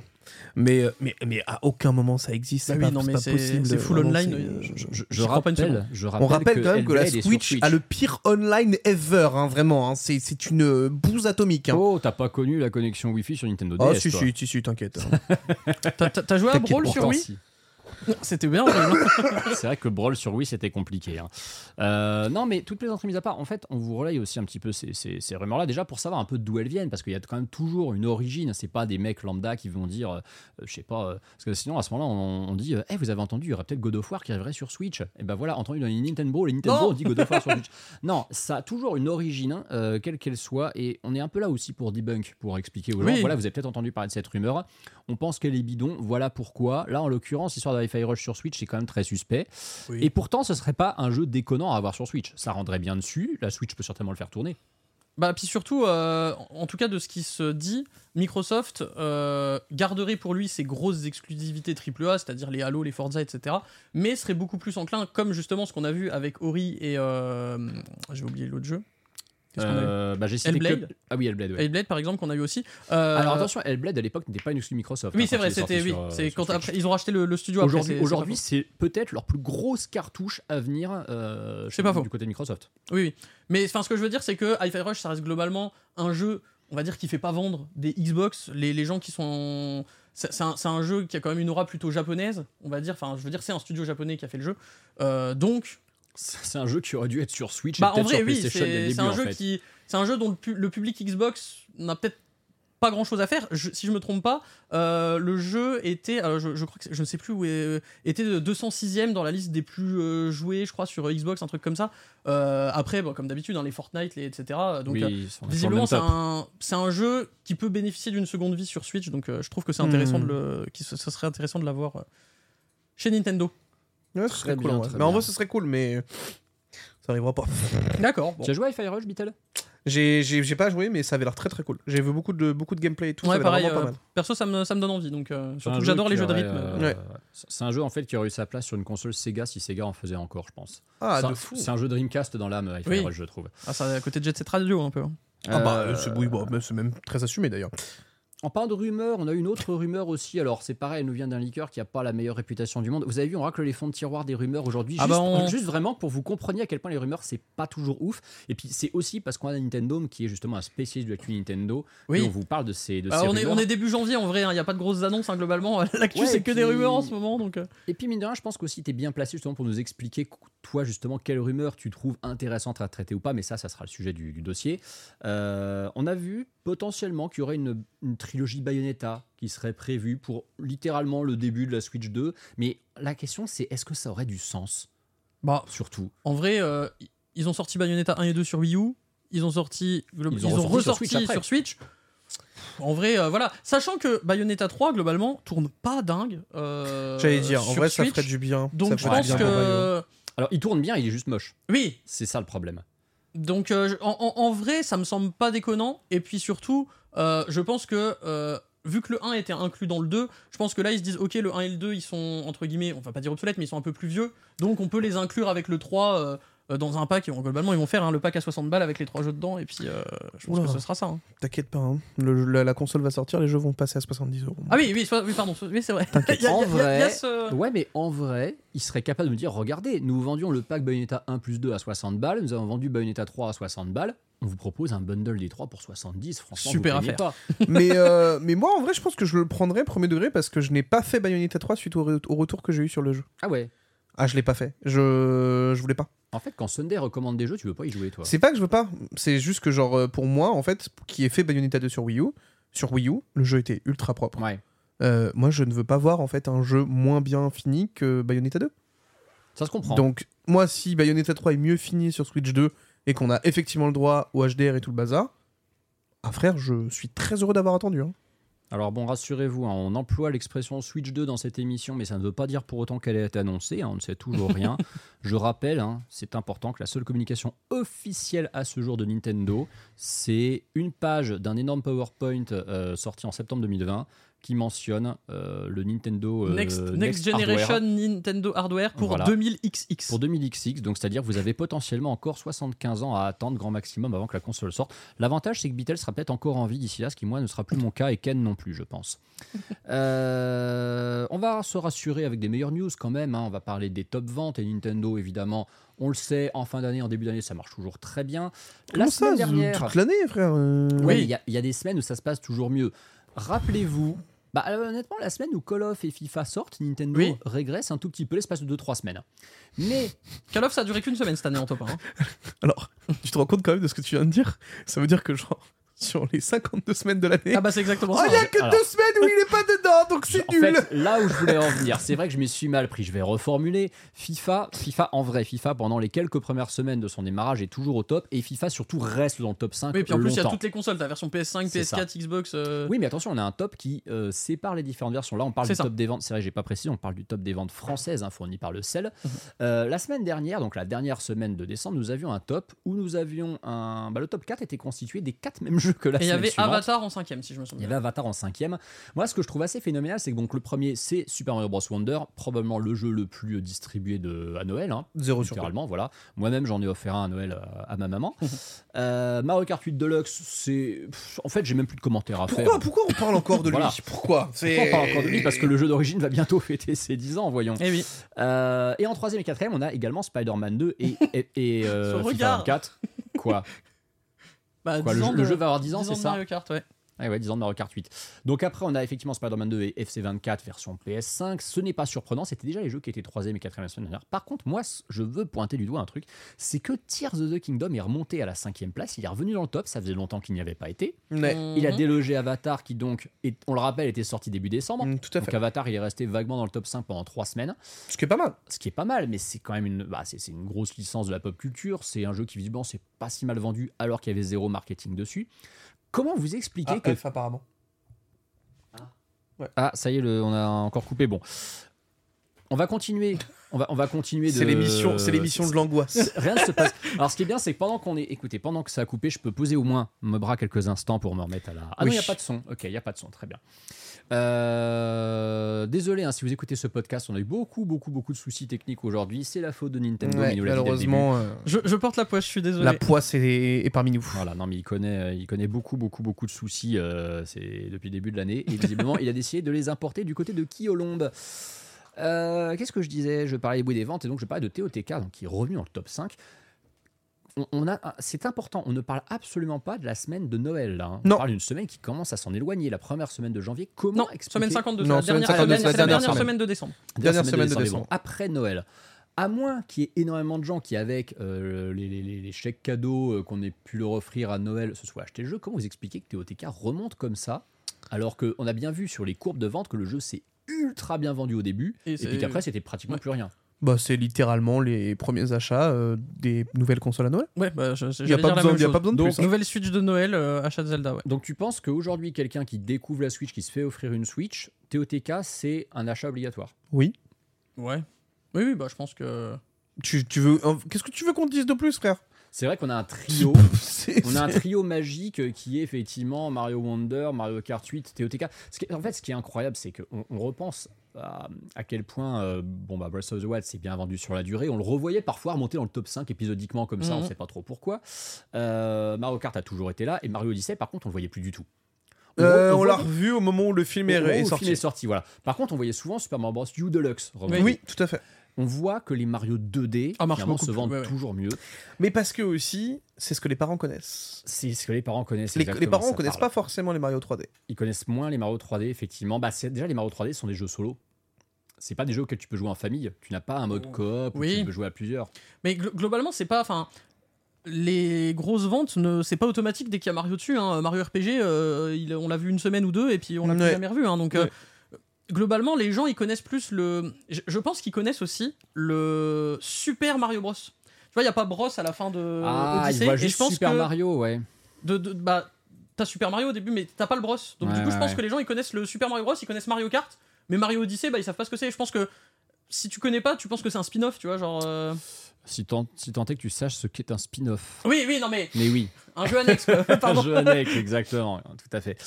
Mais, euh, mais, mais à aucun moment ça existe. Bah oui, pas- non, c'est mais pas c'est- possible. c'est full Vraiment, online, c'est- euh, Je, pas rappelle, seconde. je rappelle, On rappelle quand même que la Switch a le pire online ever, hein, vraiment. hein. C'est c'est une euh, bouse atomique. hein. Oh, t'as pas connu la connexion Wi-Fi sur Nintendo DS Oh, si, toi. si, si, si, t'inquiète. T'as- T'as t'as joué à Brawl sur Wii si. C'était bien. C'est vrai que Brawl sur Wii c'était compliqué. hein. Euh, non, mais toutes les entrées mises à part, en fait, on vous relaye aussi un petit peu ces, ces- ces rumeurs-là, déjà pour savoir un peu d'où elles viennent, parce qu'il y a quand même toujours une origine. C'est pas des mecs lambda qui vont dire, euh, je sais pas, euh, parce que sinon à ce moment-là, on, on dit, eh, vous avez entendu, il y aurait peut-être God of War qui arriverait sur Switch. Et ben voilà, entendu dans les Nintendo, les Nintendo, Non. on dit God of War sur Switch. Non, ça a toujours une origine, hein, quelle qu'elle soit, et on est un peu là aussi pour debunk, pour expliquer aux gens, Oui. voilà, vous avez peut-être entendu parler de cette rumeur. On pense qu'elle est bidon, voilà pourquoi. Là, en l'occurrence, l'histoire de Hi-Fi Rush sur Switch, c'est quand même très suspect. Oui. Et pourtant, ce serait pas un jeu déconnant à avoir sur Switch. Ça rendrait bien dessus. La Switch peut certainement le faire tourner. Bah, puis surtout, euh, en tout cas de ce qui se dit, Microsoft euh, garderait pour lui ses grosses exclusivités AAA, c'est-à-dire les Halo, les Forza, etc. Mais serait beaucoup plus enclin, comme justement ce qu'on a vu avec Ori et. euh, J'ai oublié l'autre jeu. Euh, bah, j'ai cité Hellblade que- Ah oui, Hellblade. ouais. Hellblade, par exemple, qu'on a eu aussi. Euh, Alors attention, Hellblade à l'époque n'était pas une exclue Microsoft. Oui, hein, c'est vrai, c'était. Oui, sur, euh, c'est sur quand Switch. après, ils ont racheté le, le studio. Aujourd'hui, aujourd'hui, c'est peut-être leur plus grosse cartouche à venir euh, C'est pas faux. du côté de Microsoft. Oui, oui. Mais enfin, ce que je veux dire, c'est que Hi-Fi Rush, ça reste globalement un jeu, on va dire, qui fait pas vendre des Xbox. Les, les gens qui sont. C'est un, un jeu qui a quand même une aura plutôt japonaise, on va dire. Enfin, je veux dire, c'est un studio japonais qui a fait le jeu. Donc, C'est un jeu qui aurait dû être sur Switch Bah, et en vrai, sur oui, c'est un en jeu fait. qui, c'est un jeu dont le, pu- le public Xbox n'a peut-être pas grand chose à faire. Je- si je me trompe pas, euh, le jeu était, alors je, je crois que je ne sais plus où est, était de 206e dans la liste des plus euh, joués, je crois, sur Xbox, un truc comme ça. Euh, après, bon, comme d'habitude, dans les Fortnite, les, etc. Donc, Oui, euh, visiblement, c'est un, jeu qui peut bénéficier d'une seconde vie sur Switch. Donc, euh, je trouve que c'est intéressant Hmm. de le, qui, ce serait intéressant de l'avoir euh, chez Nintendo. Ouais, ce serait cool. bien, en vrai. très Mais en bien. vrai, ce serait cool, mais ça arrivera pas. D'accord. Bon. Tu as joué à Fire Rush, Beatle J'ai j'ai- j'ai pas joué, mais ça avait l'air très très cool. J'ai vu beaucoup de, beaucoup de gameplay et tout. ça Ouais, avait l'air pareil. vraiment euh, pas mal. perso, ça me, ça me donne envie. Donc, euh, C'est surtout un que jeu j'adore les qui jeux de aurait, rythme. euh, Ouais. C'est un jeu en fait qui aurait eu sa place sur une console Sega si Sega en faisait encore, je pense. Ah, C'est de un- fou. C'est un jeu Dreamcast dans l'âme, Hi-Fi Oui. Rush, je trouve. Ah, ça à côté de Jet Set Radio un peu. hein. Ah bah, Euh, c'est oui, bon, mais c'est même très assumé d'ailleurs. En parlant de rumeurs, on a une autre rumeur aussi. Alors, c'est pareil, elle nous vient d'un liqueur qui a pas la meilleure réputation du monde. Vous avez vu, on racle les fonds de tiroir des rumeurs aujourd'hui. Ah juste, bah, on- juste vraiment pour vous compreniez à quel point les rumeurs, c'est pas toujours ouf. Et puis, c'est aussi parce qu'on a Nintendo, qui est justement un spécialiste de l'actu Nintendo. Oui. Et on vous parle de ces, de Alors, ces on, est, rumeurs. on est début janvier en vrai, il n'y a pas de grosses annonces hein, globalement. L'actu Ouais, c'est que des rumeurs en ce moment. Donc, euh. Et puis, mine de rien, je pense qu'aussi, tu es bien placé justement pour nous expliquer toi, justement, quelle rumeur tu trouves intéressante à traiter ou pas, mais ça, ça sera le sujet du, du dossier. Euh, on a vu potentiellement qu'il y aurait une, une trilogie Bayonetta qui serait prévue pour littéralement le début de la Switch 2, mais la question c'est est-ce que ça aurait du sens? Bah, Surtout. en vrai, euh, ils ont sorti Bayonetta 1 et 2 sur Wii U. Ils ont sorti, Ils ils ont ont, ressorti sur Switch après. sur Switch. En vrai, euh, voilà. Sachant que Bayonetta 3, globalement, tourne pas dingue. euh, J'allais dire, en vrai, ça Switch. ferait du bien. Ça Donc je pense que. Alors, il tourne bien, il est juste moche. Oui, C'est ça le problème. Donc euh, en- en vrai, ça me semble pas déconnant. Et puis surtout, euh, je pense que euh, vu que le 1 était inclus dans le 2, je pense que là ils se disent ok le 1 et le 2 ils sont entre guillemets, on va pas dire obsolètes, mais ils sont un peu plus vieux. Donc on peut les inclure avec le 3 euh, euh, dans un pack. Et globalement ils vont faire hein, le pack à 60 balles avec les trois jeux dedans. Et puis euh, je pense Oula. que ce sera ça. hein. T'inquiète pas, hein. Le- la, la console va sortir, les jeux vont passer à 70 euros. Ah oui, oui, pardon, oui c'est vrai. Y a- En y a- y a- vrai, ce- Ouais, mais en vrai, il serait capable de me dire regardez, nous vendions le pack Bayonetta 1 plus 2 à 60 balles, nous avons vendu Bayonetta 3 à 60 balles, on vous propose un bundle des 3 pour 70. Franchement, Super affaire. pas. mais, euh, mais moi, en vrai, je pense que je le prendrais premier degré parce que je n'ai pas fait Bayonetta 3 suite au, re- au retour que j'ai eu sur le jeu. Ah ouais. Ah, je l'ai pas fait. Je, je voulais pas. En fait, quand Sunday recommande des jeux, tu veux pas y jouer, toi. C'est pas que je veux pas. C'est juste que, genre, euh, pour moi, en fait, qui ai fait Bayonetta 2 sur Wii U, sur Wii U, le jeu était ultra propre. Ouais. Euh, moi, je ne veux pas voir, en fait, un jeu moins bien fini que Bayonetta 2. Ça se comprend. Donc, moi, si Bayonetta 3 est mieux fini sur Switch 2 et qu'on a effectivement le droit au HDR et tout le bazar, ah frère, je suis très heureux d'avoir attendu. hein. Alors bon, rassurez-vous, hein, on emploie l'expression Switch 2 dans cette émission, mais ça ne veut pas dire pour autant qu'elle est annoncée, hein, on ne sait toujours rien. Je rappelle, hein, c'est important, que la seule communication officielle à ce jour de Nintendo, c'est une page d'un énorme PowerPoint euh, sorti en septembre 2020 qui mentionne euh, le Nintendo euh, Next, Generation Nintendo Hardware pour Voilà. 2000XX. pour 2000XX, donc c'est-à-dire que vous avez potentiellement encore 75 ans à attendre grand maximum avant que la console sorte. L'avantage, c'est que Beatle sera peut-être encore en vie d'ici là, ce qui moi ne sera plus mon cas et Ken non plus, je pense. Euh, on va se rassurer avec des meilleures news quand même. hein. On va parler des top ventes et Nintendo évidemment. On le sait, en fin d'année, en début d'année, ça marche toujours très bien. Comment la ça, semaine dernière, toute l'année, frère euh, Oui. y, il y a des semaines où ça se passe toujours mieux. Rappelez-vous, bah, euh, honnêtement, la semaine où Call of et FIFA sortent, Nintendo Oui. régresse un tout petit peu l'espace de 2-3 semaines. Mais Call of ça a duré qu'une semaine cette année en top 1. hein. Alors, tu te rends compte quand même de ce que tu viens de dire? Ça veut dire que, genre, sur les 52 semaines de l'année, Ah bah c'est exactement oh, ça. il y a que Alors. deux semaines où il est pas dedans, donc c'est En nul fait, là où je voulais en venir, c'est vrai que je m'y suis mal pris. Je vais reformuler. FIFA, FIFA en vrai, FIFA pendant les quelques premières semaines de son démarrage est toujours au top et FIFA surtout reste dans le top 5 Oui, puis en plus il y a toutes les consoles, ta version PS5, C'est ça. PS4, Xbox. euh, Oui, mais attention, on a un top qui euh, sépare les différentes versions. Là, on parle du ça. top des ventes. C'est vrai, j'ai pas précisé. On parle du top des ventes françaises hein, fournies par le CEL. Mhm. Euh, la semaine dernière, donc la dernière semaine de décembre, nous avions un top où nous avions un. bah, le top 4 était constitué des quatre mêmes jeux que la Et il y avait suivante. Avatar en cinquième si je me Il y souviens. avait Avatar en cinquième. Moi, ce que je trouve assez phénoménal, c'est que donc, le premier, c'est Super Mario Bros. Wonder, probablement le jeu le plus euh, distribué de, à Noël. hein, Zéro sur littéralement, voilà. Moi-même, j'en ai offert un à Noël euh, à ma maman. Euh, Mario Kart 8 Deluxe, c'est. En fait, j'ai même plus de commentaires à faire. Pourquoi, pourquoi on parle encore de lui? Voilà. Pourquoi? Pourquoi on parle encore de lui? Parce que le jeu d'origine va bientôt fêter ses 10 ans, voyons. Eh oui. Euh, et en troisième et quatrième, on a également Spider-Man 2 et, et, et, euh, Son FIFA regard. 24. Quoi, Bah, Quoi, 10 le, ans jeu- le de- jeu va avoir 10 ans, 10 c'est ça Mario Kart, ouais. Ah ouais, 10 ans de Mario Kart 8. Donc après, on a effectivement Spider-Man 2 et FC24 version PS5. Ce n'est pas surprenant, c'était déjà les jeux qui étaient 3 et 4 la semaine dernière. Par contre, moi, je veux pointer du doigt un truc c'est que Tears of the Kingdom est remonté à la 5 place. Il est revenu dans le top, ça faisait longtemps qu'il n'y avait pas été. Ouais. Il a Mhm. délogé Avatar qui, donc, est- on le rappelle, était sorti début décembre. Mm, tout à Donc. Avatar, il est resté vaguement dans le top 5 pendant 3 semaines. Ce qui est pas mal. Ce qui est pas mal, mais c'est quand même une, bah, c'est une grosse licence de la pop culture. C'est un jeu qui, visiblement, c'est pas si mal vendu alors qu'il y avait zéro marketing dessus. Comment vous expliquez Ah, que F, apparemment. Ah, ça y est, le- on a encore coupé. Bon, on va continuer. On va, on va continuer de. C'est l'émission, c'est l'émission de l'angoisse. Rien ne se passe. Alors, ce qui est bien, c'est que pendant qu'on est, écoutez, pendant que ça a coupé, je peux poser au moins mes bras quelques instants pour me remettre à la. Ah non, il n'y a pas de son. Ok, il n'y a pas de son. Très bien. Euh, désolé, hein, si vous écoutez ce podcast, on a eu beaucoup, beaucoup, beaucoup de soucis techniques aujourd'hui. C'est la faute de Nintendo. Ouais, nous malheureusement, euh, Je, je porte la poisse, je suis désolé. la poisse est, est parmi nous. Voilà, non mais il connaît, euh, il connaît beaucoup, beaucoup, beaucoup de soucis euh, c'est depuis le début de l'année. Et visiblement, il a décidé de les importer du côté de Kyolombe. Euh, Qu'est-ce que je disais? Je parlais des bruits des ventes et donc je parlais de TOTK, donc qui est revenu dans le top 5. On, on a, c'est important, on ne parle absolument pas de la semaine de Noël. Là, hein. Non. On parle d'une semaine qui commence à s'en éloigner. La première semaine de janvier, comment Non, expliquer semaine 52, Non, c'est la semaine dernière, 52, semaine, c'est la c'est la dernière dernière semaine. semaine de décembre. Dernière semaine de décembre. après Noël. À moins qu'il y ait énormément de gens qui, avec euh, les, les- les- les chèques cadeaux euh, qu'on ait pu leur offrir à Noël, se soient acheté le jeu, comment vous expliquez que TOTK remonte comme ça alors qu'on a bien vu sur les courbes de vente que le jeu s'est ultra bien vendu au début Et puis qu'après c'était pratiquement Ouais. plus rien? Bah, c'est littéralement les premiers achats euh, des nouvelles consoles à Noël. Ouais, bah, je, Il n'y a, pas besoin- même y a chose. pas besoin de Donc, plus. hein. Nouvelle Switch de Noël, euh, achat de Zelda, ouais. Donc tu penses qu'aujourd'hui quelqu'un qui découvre la Switch, qui se fait offrir une Switch, TOTK c'est un achat obligatoire? Oui. Ouais. Oui, oui, bah, je pense que. Tu, tu veux... Qu'est-ce que tu veux qu'on te dise de plus, frère? C'est vrai qu'on a un trio. On a un trio magique qui est effectivement Mario Wonder, Mario Kart 8, TOTK. Ce qui- en fait, ce qui est incroyable, c'est qu'on on repense à, à quel point euh, bon, bah, Breath of the Wild s'est bien vendu sur la durée. On le revoyait parfois remonter dans le top 5 épisodiquement comme ça, on Mhm. ne sait pas trop pourquoi. Euh, Mario Kart a toujours été là, et Mario Odyssey, par contre, on le voyait plus du tout. Euh, on l'a voyait- revu au moment où le film est, est le sorti. film est sorti, voilà. Par contre, on voyait souvent Super Mario Bros. U Deluxe. Oui, tout à fait. On voit que les Mario 2D Ah, marche se vendent ouais, ouais. toujours mieux. Mais parce que aussi, c'est ce que les parents connaissent. C'est ce que les parents connaissent. Les, les parents ne connaissent parle. pas forcément les Mario 3D. Ils connaissent moins les Mario 3D, effectivement. Bah, c'est- déjà, les Mario 3D sont des jeux solo. C'est pas des jeux auxquels tu peux jouer en famille. Tu n'as pas un mode coop où tu peux jouer à plusieurs. Mais glo- globalement, c'est pas. Enfin, les grosses ventes, ne, c'est pas automatique dès qu'il y a Mario dessus. hein. Mario RPG, euh, il- on l'a vu une semaine ou deux et puis on l'a plus jamais revu. hein. donc, euh. Globalement, les gens, ils connaissent plus le. Je, pense qu'ils connaissent aussi le Super Mario Bros. Tu vois, il y a pas Bros à la fin de ah, Odyssey. ils voient et je pense Super que Mario, ouais. de, de- bah, t'as Super Mario au début, mais t'as pas le Bros. Donc Ouais, du coup, je pense ouais. que les gens, ils connaissent le Super Mario Bros. Ils connaissent Mario Kart, mais Mario Odyssey, bah, ils savent pas ce que c'est. Je pense que si tu connais pas, tu penses que c'est un spin-off, tu vois, genre. euh, Si tant, si tant est que tu saches ce qu'est un spin-off. Oui, oui, non mais Mais oui, un jeu annexe. un jeu annexe, exactement, tout à fait.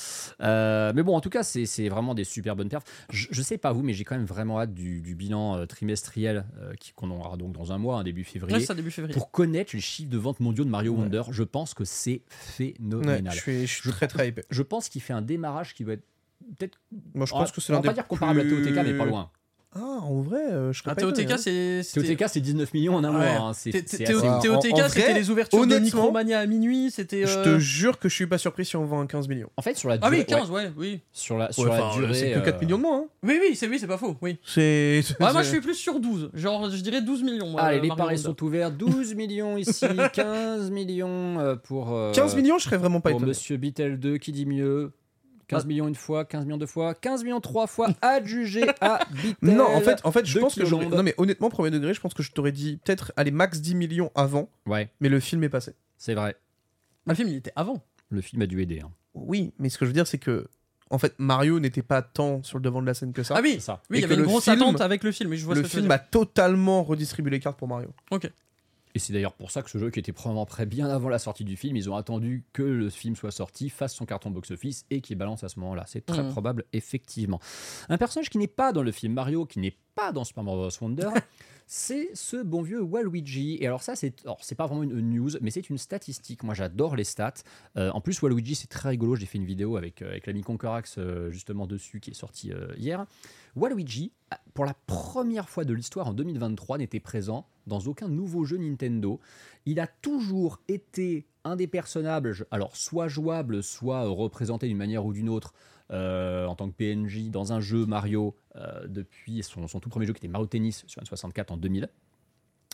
Euh, mais bon, en tout cas, c'est c'est vraiment des super bonnes perfs. Je, je sais pas vous, mais j'ai quand même vraiment hâte du, du bilan euh, trimestriel euh, qui- qu'on aura donc dans un mois, un début février. Ouais, c'est ça début février. pour connaître les chiffres de vente mondiaux de Mario Ouais. Wonder, je pense que c'est Ouais, phénoménal. je suis, je suis très très hypé. Je pense qu'il fait un démarrage qui va être peut-être. Moi, je on pense que c'est on l'un va pas des dire comparable à TOTK, mais pas loin. Ah, en vrai, euh, je serais Ah, pas TOTK, hein. c'est. c'était- TOTK, c'est 19 millions en un mois. hein. C'est TOTK, c'était les ouvertures de honnêtement, Micromania à minuit, c'était. Je euh, te jure que je suis pas surpris si on vend un 15 millions. En fait, sur la Ah durée. oui, 15, ouais, oui. sur la, sur Ouais, la enfin, durée. c'est que 4 euh, millions de moins. Hein. Oui, oui, c'est oui, c'est pas faux, oui. C'est. Moi je suis plus sur 12. Genre, je dirais 12 millions. moi, Allez, les Mario paris Wonder. sont ouverts. 12 millions ici, 15 millions euh, pour. euh, 15 millions, je serais vraiment pas Pour étonné. Monsieur Beatle 2, qui dit mieux 15 Ah. millions une fois, 15 millions deux fois, 15 millions trois fois, adjugé à. Non, en fait, en fait, je pense que j'aurais- non mais honnêtement, premier degré, je pense que je t'aurais dit peut-être aller max 10 millions avant, Ouais, mais le film est passé. c'est vrai. Bah, le film, il était avant. Le film a dû aider. hein. Oui, mais ce que je veux dire, c'est que en fait, Mario n'était pas tant sur le devant de la scène que ça. Ah oui, ça. oui, il y avait une le grosse film- attente avec le film. mais Je vois le ce que tu veux film dire. a totalement redistribué les cartes pour Mario. Et c'est d'ailleurs pour ça que ce jeu, qui était probablement prêt bien avant la sortie du film, ils ont attendu que le film soit sorti, fasse son carton box-office et qu'il balance à ce moment-là. C'est très Mhm. probable, effectivement. Un personnage qui n'est pas dans le film Mario, qui n'est pas dans Super Mario Bros. Wonder, c'est ce bon vieux Waluigi. Et alors ça, c'est c'est pas vraiment une, news, mais c'est une statistique. Moi, j'adore les stats. Euh, en plus, Waluigi, c'est très rigolo. J'ai fait une vidéo avec, euh, avec l'ami Concorax euh, justement dessus, qui est sortie hier. Waluigi, pour la première fois de l'histoire en 2023, n'était présent dans aucun nouveau jeu Nintendo. Il a toujours été un des personnages, alors soit jouable, soit représenté d'une manière ou d'une autre euh, en tant que PNJ dans un jeu Mario euh, depuis son, son tout premier jeu qui était Mario Tennis sur N64 en 2000.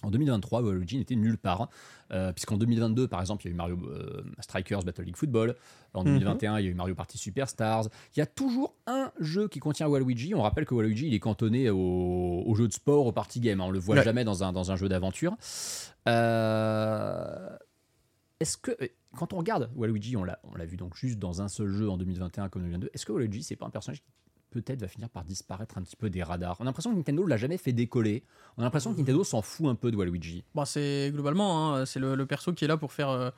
En 2023, Waluigi n'était nulle part, euh, puisqu'en 2022, par exemple, il y a eu Mario euh, Strikers Battle League Football. En 2021, il y a eu Mario Party Superstars. Il y a toujours un jeu qui contient Waluigi. On rappelle que Waluigi, il est cantonné au, au jeu de sport, au party game. On le voit Ouais. jamais dans un, dans un jeu d'aventure. Euh, Est-ce que, euh, quand on regarde Waluigi, on l'a on l'a vu donc juste dans un seul jeu en 2021 comme 2022, est-ce que Waluigi, c'est pas un personnage qui peut-être va finir par disparaître un petit peu des radars? On a l'impression que Nintendo l'a jamais fait décoller. On a l'impression que Nintendo s'en fout un peu de Waluigi. Bah, c'est globalement, hein, c'est le, le perso qui est là pour faire. euh,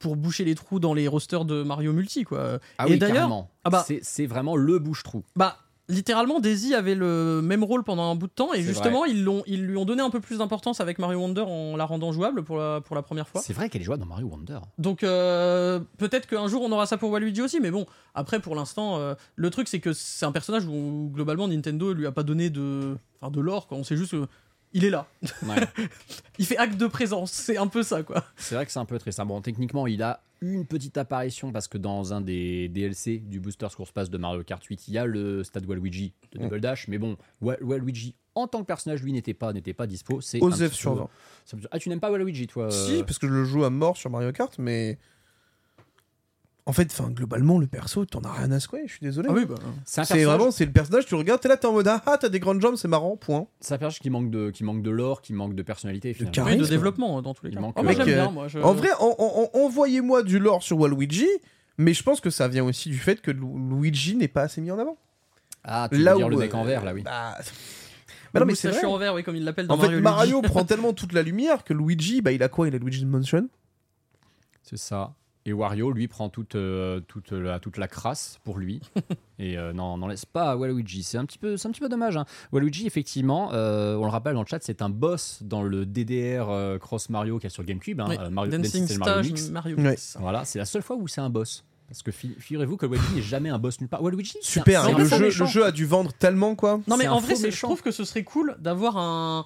pour boucher les trous dans les rosters de Mario Multi, quoi. Ah Et oui, d'ailleurs- ah bah- C'est- c'est vraiment le bouche-trou. Bah, littéralement, Daisy avait le même rôle pendant un bout de temps, et justement, ils, l'ont, ils lui ont donné un peu plus d'importance avec Mario Wonder en la rendant jouable pour la, pour la première fois. C'est vrai qu'elle est jouable dans Mario Wonder. Donc euh, peut-être qu'un jour on aura ça pour Waluigi aussi, mais bon, après pour l'instant, euh, le truc c'est que c'est un personnage où globalement Nintendo lui a pas donné de, enfin, de l'or, quoi. on sait juste que il est là, Ouais. il fait acte de présence, c'est un peu ça quoi. c'est vrai que c'est un peu triste. Ah Bon, techniquement, il a une petite apparition parce que dans un des DLC du Booster Course Pass de Mario Kart 8, il y a le stade Waluigi de Double Dash, mais bon, Wa- Waluigi en tant que personnage, lui, n'était pas, n'était pas dispo. C'est Osef sur peu- 20. c'est un petit- Ah, tu n'aimes pas Waluigi, toi euh, Si, parce que je le joue à mort sur Mario Kart, mais. En fait, enfin, globalement, le perso, t'en as rien à secouer, je suis désolé. Ah oui, bah. C'est personnage- vraiment, c'est le personnage, tu le regardes, t'es là, t'es en mode ah, ah, t'as des grandes jambes, c'est marrant, point. C'est un personnage qui manque de, qui manque de lore, qui manque de personnalité. finalement. charisme. Oui, de Charisme. développement euh, dans tous les Il cas. manque, Oh, euh, j'aime Mec, bien, euh, moi. je- En vrai, en- en- en- envoyez-moi du lore sur Waluigi, mais je pense que ça vient aussi du fait que Lu- Luigi n'est pas assez mis en avant. Ah, tu veux Là dire où le mec euh, en vert, là, oui. Bah, Le bah non, mais c'est en vert, oui, comme il l'appelle dans En fait, Mario. Mario, Luigi. prend tellement toute la lumière que Luigi, bah, il a quoi? Il a Luigi's Mansion? C'est ça. Et Wario, lui, prend toute, euh, toute, la, toute la crasse pour lui. Et euh, non, n'en laisse pas à Waluigi. C'est un petit peu, c'est un petit peu dommage. hein. Waluigi, effectivement, euh, on le rappelle dans le chat, c'est un boss dans le DDR euh, Cross Mario qu'il y a sur GameCube. hein, Oui, Mario, Dancing Dancing Mario Mix. Mario. Voilà, c'est la seule fois où c'est un boss. Parce que fi- figurez-vous que Waluigi n'est jamais un boss nulle part. Waluigi, un- Super, hein, le, jeu, le jeu a dû vendre tellement, quoi. Non, mais en vrai, je trouve que ce serait cool d'avoir un.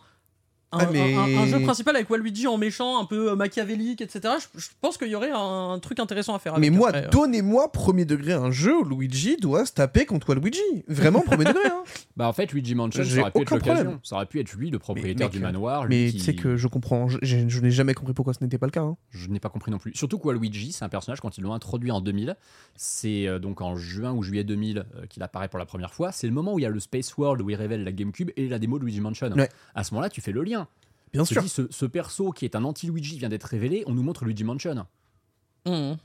Un, Ah, mais- un- un- un jeu principal avec Waluigi en méchant, un peu euh, machiavélique, etc. Je, je pense qu'il y aurait un, truc intéressant à faire. Mais moi, euh. donnez-moi premier degré un jeu où Luigi doit se taper contre Waluigi. Vraiment premier degré. Hein. Bah en fait, Luigi Mansion, J'ai ça aurait pu être aucun l'occasion. problème. Ça aurait pu être lui, le propriétaire du manoir. lui Mais qui- tu sais que je comprends, je, je- je n'ai jamais compris pourquoi ce n'était pas le cas. hein. Je n'ai pas compris non plus. Surtout que Waluigi, c'est un personnage, quand ils l'ont introduit en 2000, c'est euh, donc en juin ou juillet 2000 euh, qu'il apparaît pour la première fois. C'est le moment où il y a le Space World où il révèle la GameCube et la démo de Luigi Mansion. Ouais. À ce moment-là, tu fais le lien. Bien sûr. dis, ce, ce perso qui est un anti-Luigi vient d'être révélé, on nous montre Luigi Mansion. Mhm.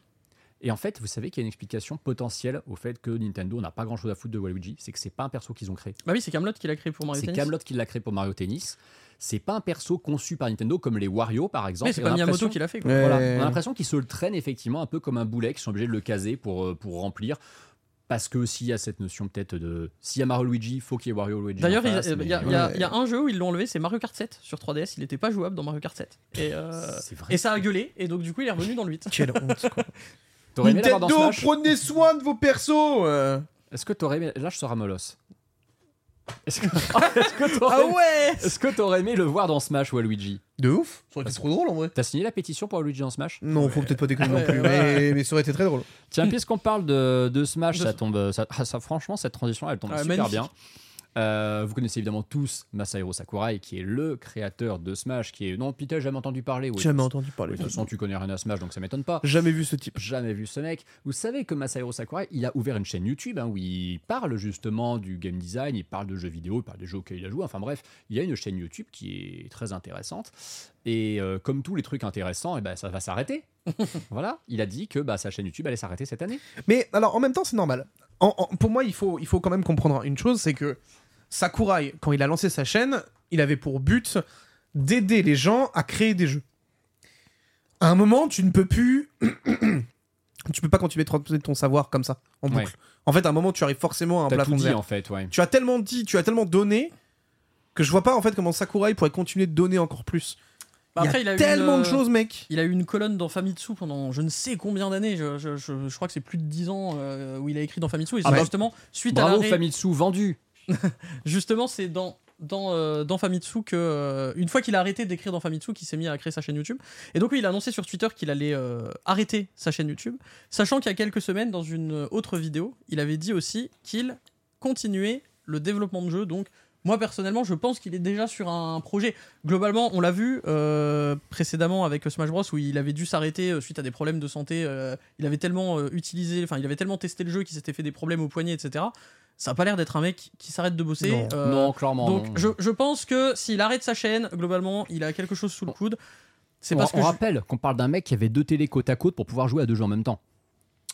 Et en fait, vous savez qu'il y a une explication potentielle au fait que Nintendo n'a pas grand-chose à foutre de Waluigi. C'est que c'est pas un perso qu'ils ont créé. Bah oui, c'est Camelot qui l'a créé pour Mario C'est Tennis. Camelot qui l'a créé pour Mario Tennis. C'est pas un perso conçu par Nintendo comme les Wario par exemple. Mais c'est pas a Miyamoto qui l'a fait. Quoi. Ouais. Voilà, on a l'impression qu'ils se le traînent effectivement un peu comme un boulet, qu'ils sont obligés de le caser pour, euh, pour remplir. Parce que s'il y a cette notion peut-être de. S'il y a Mario Luigi, faut qu'il y ait Wario Luigi. D'ailleurs, il y, a- face, il mais- y a- il y a- Ouais. il y a un jeu où ils l'ont enlevé, c'est Mario Kart 7 sur 3DS. Il n'était pas jouable dans Mario Kart 7. Et, euh, C'est vrai. et ça a gueulé, et donc du coup, il est revenu dans le 8. Quelle honte. quoi. Nintendo, prenez soin de vos persos. euh. Est-ce que t'aurais aimé. Là, je serai molosse. Est-ce que est-ce que t'aurais Ah ouais est-ce que t'aurais aimé le voir dans Smash, Waluigi De ouf. Ça aurait été trop drôle en vrai. T'as signé la pétition pour Waluigi dans Smash Non, faut peut-être pas déconner non plus, mais, mais ça aurait été très drôle. Tiens, puisqu'on parle de, de Smash, De- ça tombe. Ça, ah, ça- franchement, cette transition, elle tombe Ah, super magnifique. bien. Euh, vous connaissez évidemment tous Masahiro Sakurai, qui est le créateur de Smash, qui est. Non, Peter, j'ai jamais entendu parler. oui. Jamais entendu parler. Oui, De toute façon, tu connais rien à Smash, donc ça m'étonne pas. Jamais vu ce type. Jamais vu ce mec. Vous savez que Masahiro Sakurai, il a ouvert une chaîne YouTube hein, où il parle justement du game design, il parle de jeux vidéo, il parle des jeux auxquels il a joué. Enfin bref, il y a une chaîne YouTube qui est très intéressante. Et euh, comme tous les trucs intéressants, eh ben, ça va s'arrêter. voilà, il a dit que bah, sa chaîne YouTube allait s'arrêter cette année. Mais alors en même temps, c'est normal. En- en- pour moi, il faut, il faut quand même comprendre une chose c'est que Sakurai, quand il a lancé sa chaîne, il avait pour but d'aider les gens à créer des jeux. À un moment, tu ne peux plus. tu peux pas continuer de transmettre ton savoir comme ça, en boucle. Ouais. En fait, à un moment, tu arrives forcément à un T'as plafond tout de verre. en fait, ouais. Tu as tellement dit, tu as tellement donné que je vois pas en fait comment Sakurai pourrait continuer de donner encore plus. Bah, il y a il a eu tellement une, de choses, mec. Il a eu une colonne dans Famitsu pendant je ne sais combien d'années. Je, je- je- je crois que c'est plus de 10 ans euh, où il a écrit dans Famitsu. Et c'est Ah bah, justement, suite à Bravo l'arrêt. Famitsu, vendu. Justement, c'est dans euh, Famitsu que euh, une fois qu'il a arrêté d'écrire dans Famitsu, qu'il s'est mis à créer sa chaîne YouTube. Et donc oui, il a annoncé sur Twitter qu'il allait euh, arrêter sa chaîne YouTube, sachant qu'il y a quelques semaines, dans une autre vidéo, il avait dit aussi qu'il continuait le développement de jeux. Donc moi personnellement, je pense qu'il est déjà sur un projet. Globalement, on l'a vu euh, précédemment avec Smash Bros où il avait dû s'arrêter euh, suite à des problèmes de santé. euh, il avait tellement euh, utilisé, enfin il avait tellement testé le jeu qu'il s'était fait des problèmes au poignet, etc. Ça a pas l'air d'être un mec qui s'arrête de bosser. Non. Euh, non, clairement. donc non. je, je pense que s'il arrête sa chaîne, globalement, il a quelque chose sous le coude. C'est on, parce que on je- rappelle qu'on parle d'un mec qui avait deux télés côte à côte pour pouvoir jouer à deux jeux en même temps.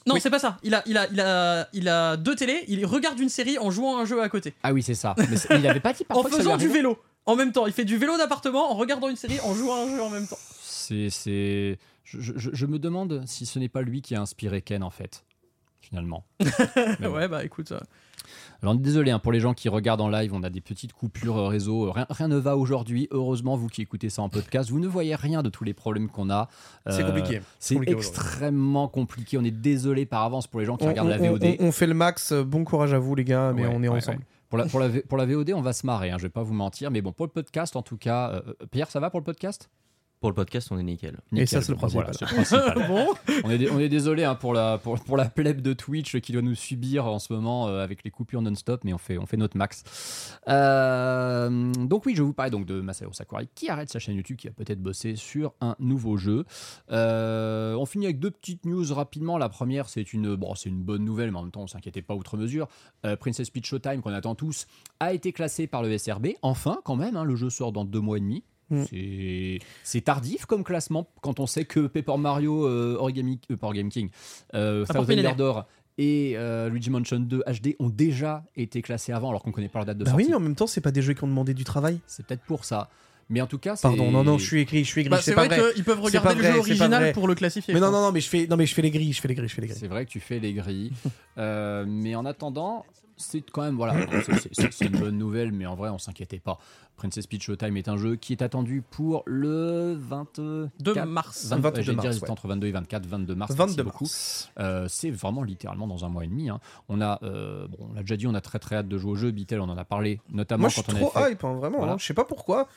Non, Oui. c'est pas ça. Il a, il a, il a, il a deux télés. Il regarde une série en jouant à un jeu à côté, Ah oui, c'est ça. Mais il avait pas dit en faisant du vélo. En même temps, il fait du vélo d'appartement en regardant une série, en jouant à un jeu en même temps. C'est, c'est... Je, je- je me demande si ce n'est pas lui qui a inspiré Ken en fait, finalement. Mais ouais, bah écoute. euh, Alors désolé hein, pour les gens qui regardent en live, on a des petites coupures euh, réseau. Euh, Rien, rien ne va aujourd'hui. Heureusement, vous qui écoutez ça en podcast, vous ne voyez rien de tous les problèmes qu'on a. C'est Euh, compliqué. C'est compliqué extrêmement compliqué. On est désolé par avance pour les gens qui On, regardent la on- VOD. on- on fait le max. Bon courage à vous, les gars, mais Ouais, on est ouais, ensemble. ouais. Pour la, pour, la, V- pour la VOD, on va se marrer, hein, je vais pas vous mentir. Mais bon, pour le podcast, en tout cas. euh, Pierre, ça va pour le podcast? Pour le podcast, on est nickel. Et ça, c'est le voilà, principal. c'est le principal. bon. on, est, on est désolé hein, pour, la, pour, pour la plèbe de Twitch qui doit nous subir en ce moment euh, avec les coupures non-stop, mais on fait, on fait notre max. Euh, donc oui, je vous parlais donc de Masayo Sakurai qui arrête sa chaîne YouTube, qui a peut-être bossé sur un nouveau jeu. Euh, on finit avec deux petites news rapidement. La première, c'est une, bon, c'est une bonne nouvelle, mais en même temps, on s'inquiétait pas outre mesure. Euh, Princess Peach Showtime, qu'on attend tous, a été classé par le SRB. Enfin, quand même, hein, le jeu sort dans deux mois et demi. Mm. C'est- tardif comme classement quand on sait que Paper Mario, euh, Origami, euh, pas Origami King, euh, Thousand Door et euh, Luigi Mansion 2 HD ont déjà été classés avant alors qu'on connaît pas leur date de Bah sortie. oui, mais en même temps, c'est pas des jeux qui ont demandé du travail. C'est peut-être pour ça. Mais en tout cas, c'est- Pardon, non, non, je suis écrit, je suis écrit, Bah, c'est vrai vrai. qu'ils peuvent regarder le vrai, jeu original pour le classifier. Mais non, non, non, mais je fais, non, mais je fais les grilles, je fais les grilles, je fais les grilles. C'est vrai que tu fais les grilles. Euh, mais en attendant, c'est quand même, voilà, c'est- une bonne nouvelle, mais en vrai, on s'inquiétait pas. Princess Peach Showtime est un jeu qui est attendu pour le 22 2 mars. 22 22 j'allais dire, mars, ouais. entre 22 et 24, 22 mars. 22 merci beaucoup. Euh, c'est vraiment littéralement dans un mois et demi. hein. On a, euh, bon, on l'a déjà dit, on a très très hâte de jouer au jeu. Bitel, on en a parlé, notamment Moi, je suis quand on trop fait. hype, hein, vraiment. Voilà. hein. Je sais pas pourquoi,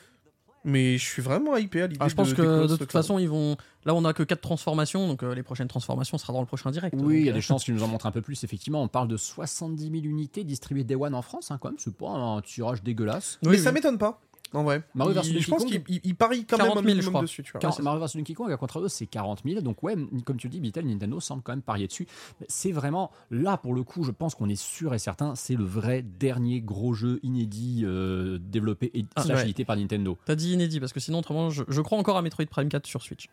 mais je suis vraiment hypé à l'idée Ah, je pense de que de toute façon, ils vont. Là, on a que 4 transformations, donc euh, les prochaines transformations sera dans le prochain direct. Oui, il y a des euh, chances qu'ils nous en montrent un peu plus. Effectivement, on parle de 70 000 unités distribuées Day One en France, hein, quand même. C'est pas un tirage dégueulasse. Mais oui, ça m'étonne pas, en vrai. Mario Il- vs je Donkey pense Kong, qu'il il- il parie quand 40 même 000, un je minimum crois. dessus, tu vois. Mario vs Donkey Kong, à contrario, c'est 40 000. Donc, ouais, comme tu le dis, Bitel, Nintendo semble quand même parier dessus. Mais C'est vraiment, là, pour le coup, je pense qu'on est sûr et certain, c'est le vrai dernier gros jeu inédit euh, développé et Ah, par Nintendo. T'as dit inédit, parce que sinon, autrement, je, je crois encore à Metroid Prime 4 sur Switch.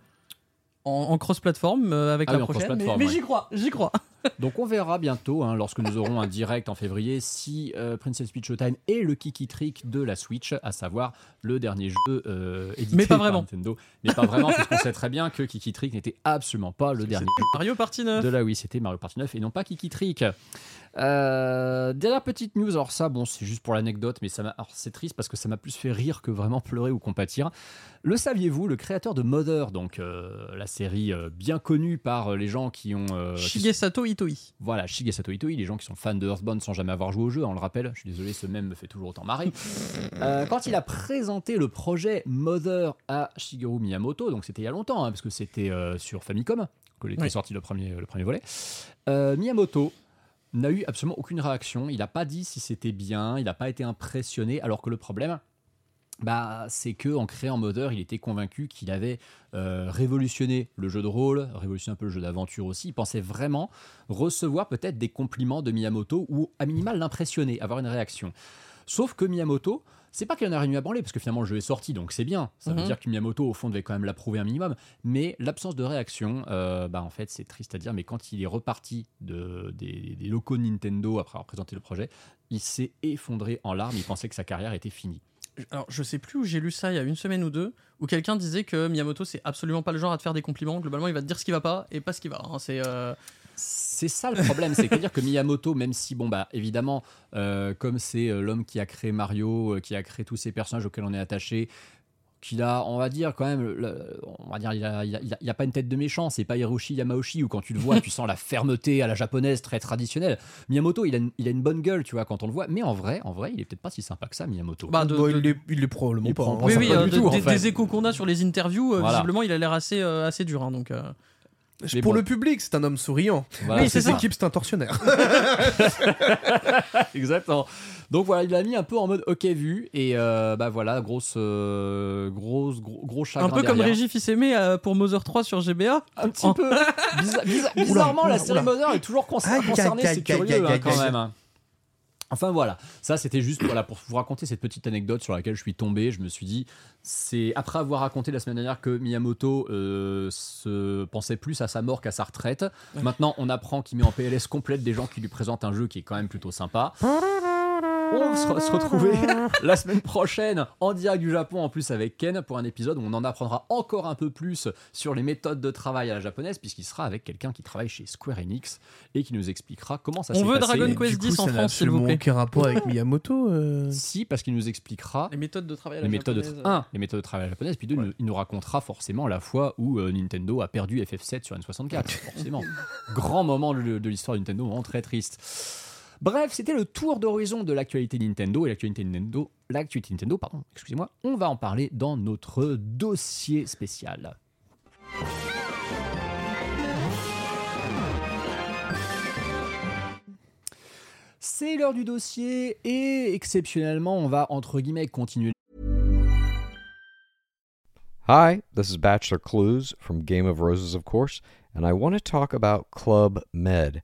En, en cross-platform euh, avec Ah la oui, prochaine. Mais, cross-platform, mais ouais. j'y crois, j'y crois. Donc on verra bientôt, hein, lorsque nous aurons un direct en février, si euh, Princess Peach Showtime est le Kiki Trick de la Switch, à savoir le dernier jeu euh, édité Mais pas par vraiment. Nintendo. Mais pas vraiment, puisqu'on sait très bien que Kiki Trick n'était absolument pas le dernier jeu Mario Party 9. de la Wii, c'était Mario Party 9 et non pas Kiki Trick. Euh, dernière petite news, alors ça, bon, c'est juste pour l'anecdote, mais ça c'est triste parce que ça m'a plus fait rire que vraiment pleurer ou compatir. Le saviez-vous, le créateur de Mother, donc euh, la série euh, bien connue par euh, les gens qui ont euh, Shigesato Itoi. voilà, Shigesato Itoi, les gens qui sont fans de Earthbound sans jamais avoir joué au jeu, on le rappelle, je suis désolé, ce même me fait toujours autant marrer. Euh, quand il a présenté le projet Mother à Shigeru Miyamoto, donc c'était il y a longtemps, hein, parce que c'était euh, sur Famicom que était Oui. sorti le premier, le premier volet, euh, Miyamoto n'a eu absolument aucune réaction, il n'a pas dit si c'était bien, il n'a pas été impressionné, alors que le problème, bah, c'est que en créant Mother, il était convaincu qu'il avait euh, révolutionné le jeu de rôle, révolutionné un peu le jeu d'aventure aussi. Il pensait vraiment recevoir peut-être des compliments de Miyamoto ou à minimal l'impressionner, avoir une réaction. Sauf que Miyamoto, c'est pas qu'il en a rien eu à branler, parce que finalement le jeu est sorti, donc c'est bien. Ça veut Mhm. dire que Miyamoto, au fond, devait quand même l'approuver un minimum. Mais l'absence de réaction, euh, bah, en fait, c'est triste à dire, mais quand il est reparti de, des, des locaux de Nintendo après avoir présenté le projet, il s'est effondré en larmes. Il pensait que sa carrière était finie. Alors, je sais plus où j'ai lu ça il y a une semaine ou deux, où quelqu'un disait que Miyamoto, c'est absolument pas le genre à te faire des compliments. Globalement, il va te dire ce qui va pas et pas ce qui va. hein. C'est. euh, C'est ça le problème, c'est-à-dire que Miyamoto, même si, bon, bah, évidemment, euh, comme c'est euh, l'homme qui a créé Mario, qui a créé tous ces personnages auxquels on est attaché, qu'il a, on va dire, quand même, le- on va dire, il a, il a- il a- pas une tête de méchant, c'est pas Hiroshi Yamauchi, où quand tu le vois, tu sens la fermeté à la japonaise très traditionnelle. Miyamoto, il a, une, il a une bonne gueule, tu vois, quand on le voit, mais en vrai, en vrai, il est peut-être pas si sympa que ça, Miyamoto. bah, de- Bon, de- il, est, il est probablement il pas. hein. oui, oui, pas euh, du de- tout, en des, fait. des échos qu'on a sur les interviews, euh, Voilà. visiblement, il a l'air assez, euh, assez dur. hein, donc, euh. Mais Pour bon. le public, c'est un homme souriant. Voilà, Oui, Ses c'est ça. équipes, c'est un tortionnaire. Exactement. Donc voilà, il l'a mis un peu en mode ok vu et euh, bah voilà grosse euh, grosse gros, gros chagrin Un peu comme. Régis Fils-Aimé euh, pour Mother 3 sur GBA. un petit En- peu Bizarre- bizarre- bizarrement oula, la série oula. Mother est toujours concernée c'est curieux hein, quand même hein. Enfin voilà, ça c'était juste voilà, pour vous raconter cette petite anecdote sur laquelle je suis tombé. Je me suis dit, c'est après avoir raconté la semaine dernière que Miyamoto euh, se pensait plus à sa mort qu'à sa retraite. Maintenant, on apprend qu'il met en PLS complète des gens qui lui présentent un jeu qui est quand même plutôt sympa. On va se retrouver la semaine prochaine en direct du Japon, en plus avec Ken, pour un épisode où on en apprendra encore un peu plus sur les méthodes de travail à la japonaise, puisqu'il sera avec quelqu'un qui travaille chez Square Enix et qui nous expliquera comment ça On s'est veut passé. Dragon Quest Du coup, 10 en France, s'il vous absolument plaît. aucun rapport avec Miyamoto. euh. Si, parce qu'il nous expliquera Les méthodes de travail à les la méthodes, de japonaise, un, les méthodes de travail japonaises, puis deux, il nous- il nous racontera forcément la fois où euh, Nintendo a perdu FF7 sur N64. forcément. Grand moment de, de l'histoire de Nintendo, vraiment très triste. Bref, c'était le tour d'horizon de l'actualité Nintendo et l'actualité Nintendo, l'actualité Nintendo, pardon, excusez-moi. On va en parler dans notre dossier spécial. C'est l'heure du dossier et exceptionnellement, on va entre guillemets continuer Hi, this is Bachelor Clues from Game of Roses, of course, and I want to talk about Club Med.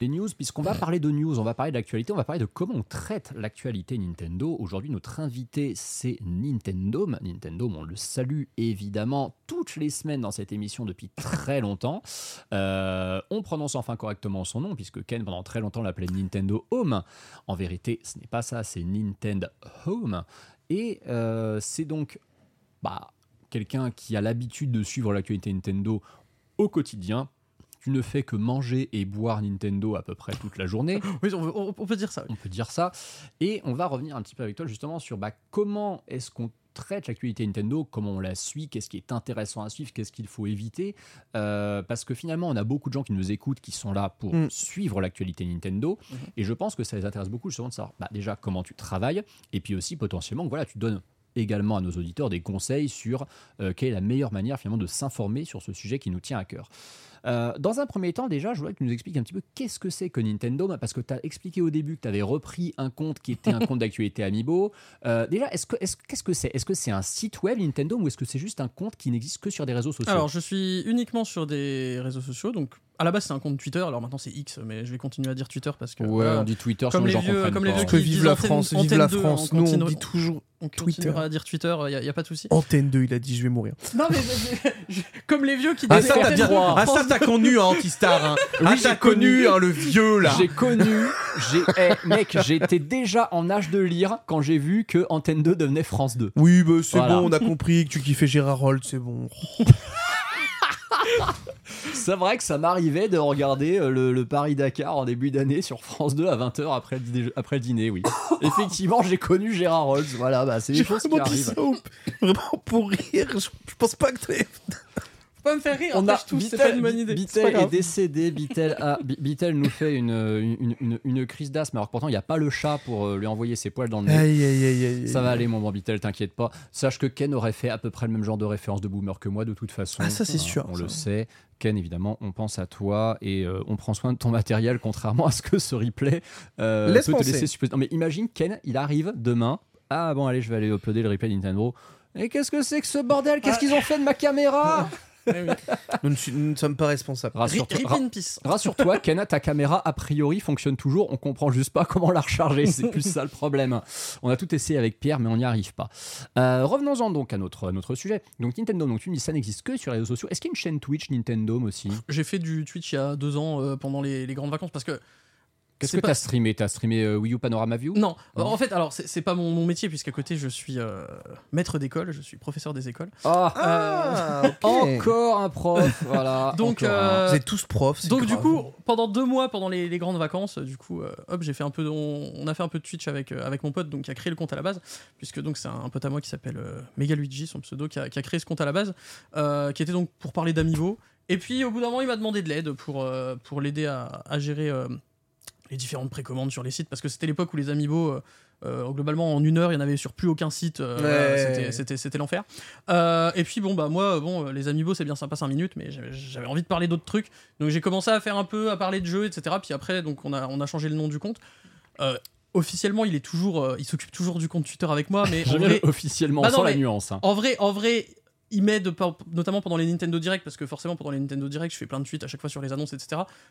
Les news, puisqu'on va parler de news, on va parler de l'actualité, on va parler de comment on traite l'actualité Nintendo. Aujourd'hui, notre invité, c'est Nintendo. Nintendo, on le salue évidemment toutes les semaines dans cette émission depuis très longtemps. Euh, on prononce enfin correctement son nom, puisque Ken, pendant très longtemps, l'appelait Nintendo Home. En vérité, ce n'est pas ça, c'est Nintendo Home. Et euh, c'est donc bah, quelqu'un qui a l'habitude de suivre l'actualité Nintendo au quotidien, tu ne fais que manger et boire Nintendo à peu près toute la journée. Oui, on, on- on peut dire ça. oui. On peut dire ça. Et on va revenir un petit peu avec toi justement sur bah, comment est-ce qu'on traite l'actualité Nintendo, comment on la suit, qu'est-ce qui est intéressant à suivre, qu'est-ce qu'il faut éviter. Euh, parce que finalement, on a beaucoup de gens qui nous écoutent qui sont là pour Mm. suivre l'actualité Nintendo. Et je pense que ça les intéresse beaucoup justement de savoir bah, déjà comment tu travailles et puis aussi potentiellement voilà, tu donnes également à nos auditeurs des conseils sur euh, quelle est la meilleure manière finalement de s'informer sur ce sujet qui nous tient à cœur. Euh, dans un premier temps, déjà, je voudrais que tu nous expliques un petit peu qu'est-ce que c'est que Nintendo, parce que tu as expliqué au début que tu avais repris un compte qui était un compte d'actualité Amiibo. Euh, déjà, est-ce que, est-ce- qu'est-ce que c'est? Est-ce que c'est un site web Nintendo ou est-ce que c'est juste un compte qui n'existe que sur des réseaux sociaux? Alors, je suis uniquement sur des réseaux sociaux. Donc, à la base, c'est un compte Twitter. Alors maintenant, c'est X, mais je vais continuer à dire Twitter parce que. Ouais, on dit Twitter, comme les gens vieux, comme les vieux Que qui vive disent la France, vive antenne la 2, France. on Nous, on continue- dit toujours on Twitter. à dire Twitter, il n'y a, y a pas de souci. Antenne 2, il a dit je vais mourir. Non, mais je- comme les vieux qui Ah disaient ça, t'as bien... 2, ah, ça, t'as connu, hein, Antistar. Hein. ah, j'ai t'as connu, hein, le vieux, là. J'ai connu, j'ai, eh, mec, j'étais déjà en âge de lire quand j'ai vu que Antenne 2 devenait France 2. Oui, bah, c'est Voilà. bon, on a compris que tu kiffais Gérard Holt, c'est bon. C'est vrai que ça m'arrivait de regarder euh, le, le Paris-Dakar en début d'année sur France 2 à 20h après le après le dîner oui. Effectivement, j'ai connu Gérard Rolls, voilà, bah, c'est des choses qui arrivent. ça vraiment pour rire. Je, je pense pas que t'avais. Pas me faire rire, On a tousse, c'est pas une bonne idée. Bittel est grave. décédé, Bittel, a- Bi- Bittel nous fait une, une, une- une crise d'asthme, alors que pourtant il n'y a pas le chat pour euh, lui envoyer ses poils dans le nez. Aïe, aïe, aïe, aïe. Ça va aller, mon bon Bittel, t'inquiète pas. Sache que Ken aurait fait à peu près le même genre de référence de boomer que moi, de toute façon. Ah, ça, c'est Euh, sûr, On ça. le sait. Ken, évidemment, on pense à toi et euh, on prend soin de ton matériel, contrairement à ce que ce replay euh, Laisse peut te penser. laisser supposer. Non, mais imagine, Ken, il arrive demain. Ah bon, allez, je vais aller uploader le replay Nintendo. Et qu'est-ce que c'est que ce bordel? Qu'est-ce qu'ils ont fait de ma caméra? Nous ne, suis- nous ne sommes pas responsables. Rassure-toi, Rip ra- in peace. Rassure-toi, Ken, ta caméra a priori fonctionne toujours. On comprend juste pas comment la recharger. C'est plus ça le problème. On a tout essayé avec Pierre, mais on n'y arrive pas. Euh, Revenons-en donc à notre, à notre sujet. Donc Nintendo, donc tu me dis ça n'existe que sur les réseaux sociaux. Est-ce qu'il y a une chaîne Twitch Nintendo aussi? J'ai fait du Twitch il y a deux ans euh, pendant les, les grandes vacances parce que. Qu'est-ce que pas- t'as streamé? T'as streamé euh, Wii U Panorama View? Non, en fait, alors c'est pas mon, mon métier puisqu'à côté je suis euh, maître d'école, je suis professeur des écoles. Ah, Ah, ok. Encore un prof, voilà. Donc, un. euh, Vous êtes tous profs. c'est Donc du coup, pendant deux mois, pendant les, les grandes vacances, du coup, euh, hop, j'ai fait un peu, de- on, on a fait un peu de Twitch avec euh, avec mon pote, donc qui a créé le compte à la base, puisque donc c'est un, un pote à moi qui s'appelle euh, Megaluigi, son pseudo, qui a, qui a créé ce compte à la base, euh, qui était donc pour parler d'Amiibo. Et puis au bout d'un moment, il m'a demandé de l'aide pour euh, pour l'aider à, à gérer euh, les différentes précommandes sur les sites, parce que c'était l'époque où les Amiibo euh, euh, globalement en une heure il y en avait sur plus aucun site euh, Ouais. voilà, c'était- l'enfer Euh, et puis bon bah moi bon les amiibo c'est bien sympa 5 minutes mais j'avais- envie de parler d'autres trucs donc j'ai commencé à faire un peu à parler de jeux etc puis après donc on a on a changé le nom du compte Euh, officiellement il est toujours euh, il s'occupe toujours du compte Twitter avec moi mais en vrai, officiellement Bah non, sans la mais- nuance. hein. en vrai en vrai il m'aide notamment pendant les Nintendo Direct parce que forcément pendant les Nintendo Direct je fais plein de tweets à chaque fois sur les annonces etc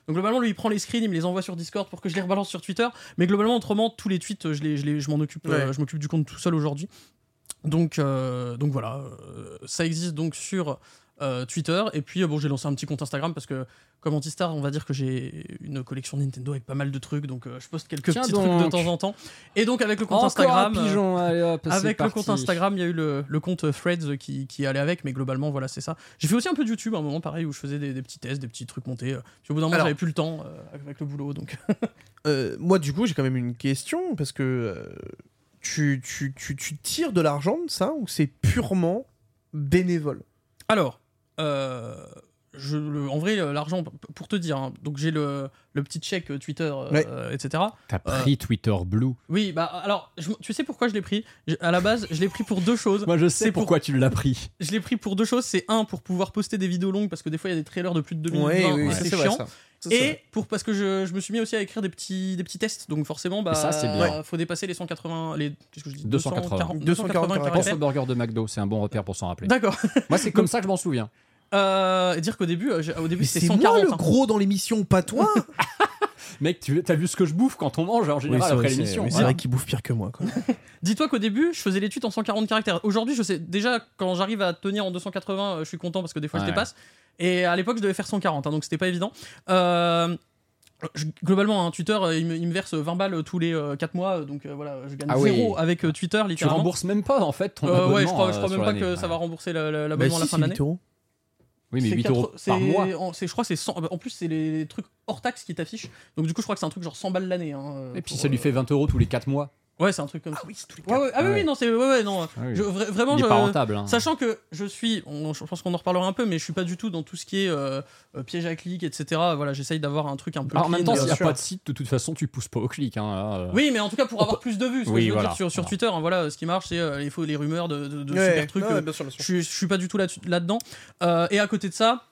donc globalement lui il prend les screens il me les envoie sur Discord pour que je les rebalance sur Twitter. Mais globalement autrement tous les tweets je, les, je, les- je m'en occupe euh, je m'occupe du compte tout seul aujourd'hui. Donc, euh, donc voilà, euh, ça existe donc sur euh, Twitter. Et puis, euh, bon, j'ai lancé un petit compte Instagram parce que, comme Antistar, on va dire que j'ai une collection Nintendo avec pas mal de trucs. Donc, euh, je poste quelques Tiens petits trucs de temps en temps. Et donc, avec le compte Encore Instagram. un pigeon, allez, hop, c'est avec le compte Instagram, il y a eu le, le compte Threads qui, qui allait avec, mais globalement, voilà, c'est ça. J'ai fait aussi un peu de YouTube à un moment, pareil, où je faisais des, des petits tests, des petits trucs montés. euh, Puis au bout d'un moment, j'avais plus le temps euh, avec le boulot, donc. Euh, moi, du coup, j'ai quand même une question parce que euh, tu, tu, tu, tu tires de l'argent de ça ou c'est purement bénévole? Alors, je, le- en vrai, euh, l'argent, pour te dire, hein, donc j'ai le, le petit chèque euh, Twitter, euh, Ouais. euh, etc. T'as pris Twitter Blue. Oui, bah alors, je- tu sais pourquoi je l'ai pris? Je- À la base, je l'ai pris pour deux choses. Moi, je sais pour- pourquoi tu l'as pris. Je l'ai pris pour deux choses. C'est un, pour pouvoir poster des vidéos longues, parce que des fois, il y a des trailers de plus de 2 minutes Ouais, 20, oui, c'est vrai, chiant. ça. Ça. Et pour parce que je, je me suis mis aussi à écrire des petits des petits tests donc forcément bah ça, c'est bien. faut dépasser les 180 les qu'est-ce que je dis? 280. 240 240 280 Pense au burger de McDo, c'est un bon repère pour s'en rappeler. D'accord. Moi, c'est comme ça que je m'en souviens. Euh, et dire qu'au début euh, j'ai- au début Mais c'était c'est moi 140 le hein. gros dans l'émission, pas toi Mec, tu as vu ce que je bouffe quand on mange en général après l'émission. C'est Voilà. vrai qu'il bouffe pire que moi. Quoi. Dis-toi qu'au début je faisais les tweets en 140 caractères. Aujourd'hui je sais déjà quand j'arrive à tenir en 280 euh, je suis content parce que des fois je Ouais. dépasse. Et à l'époque je devais faire 140 hein, donc c'était pas évident. Euh, je- globalement, hein, Twitter, euh, il me, il me verse 20 balles tous les 4 mois, donc euh, voilà, je gagne Ah oui. zéro avec euh, Twitter, Tu littéralement. rembourses même pas en fait ton Euh, abonnement. ouais, je crois, je euh, crois sur même pas l'année. que ça va rembourser la- la- Bah, l'abonnement à la fin de l'année. 8 euros. Oui, mais C'est 8 euros par mois. en- Je crois que c'est 100. En plus, c'est les trucs hors taxes qui t'affichent. Donc, du coup, je crois que c'est un truc genre 100 balles l'année. hein, Et puis ça lui euh, fait 20 euros tous les 4 mois. Ouais, c'est un truc comme ça. oui, c'est tous les Ouais, ouais, ah oui, Ouais. oui, non, c'est. Ouais, ouais, non. Ah oui. Je- vra- vraiment, Il est je- pas rentable. hein. Sachant que je suis, on- je pense qu'on en reparlera un peu, mais je suis pas du tout dans tout ce qui est euh, euh, piège à clic, etc. Voilà, j'essaye d'avoir un truc un peu. Alors, en même temps, s'il n'y a sûr. pas de site, de toute façon, tu pousses pas au clic. Hein, là, euh. Oui, mais en tout cas pour avoir plus de vues. Ce que Oui, je veux voilà. dire sur, sur Voilà. Twitter, hein, voilà, ce qui marche, c'est euh, il faut les rumeurs de, de- de Ouais, super trucs. ouais, euh, bien sûr, bien sûr. je, suis- je suis pas du tout là- là-dedans. Euh, et à côté de ça,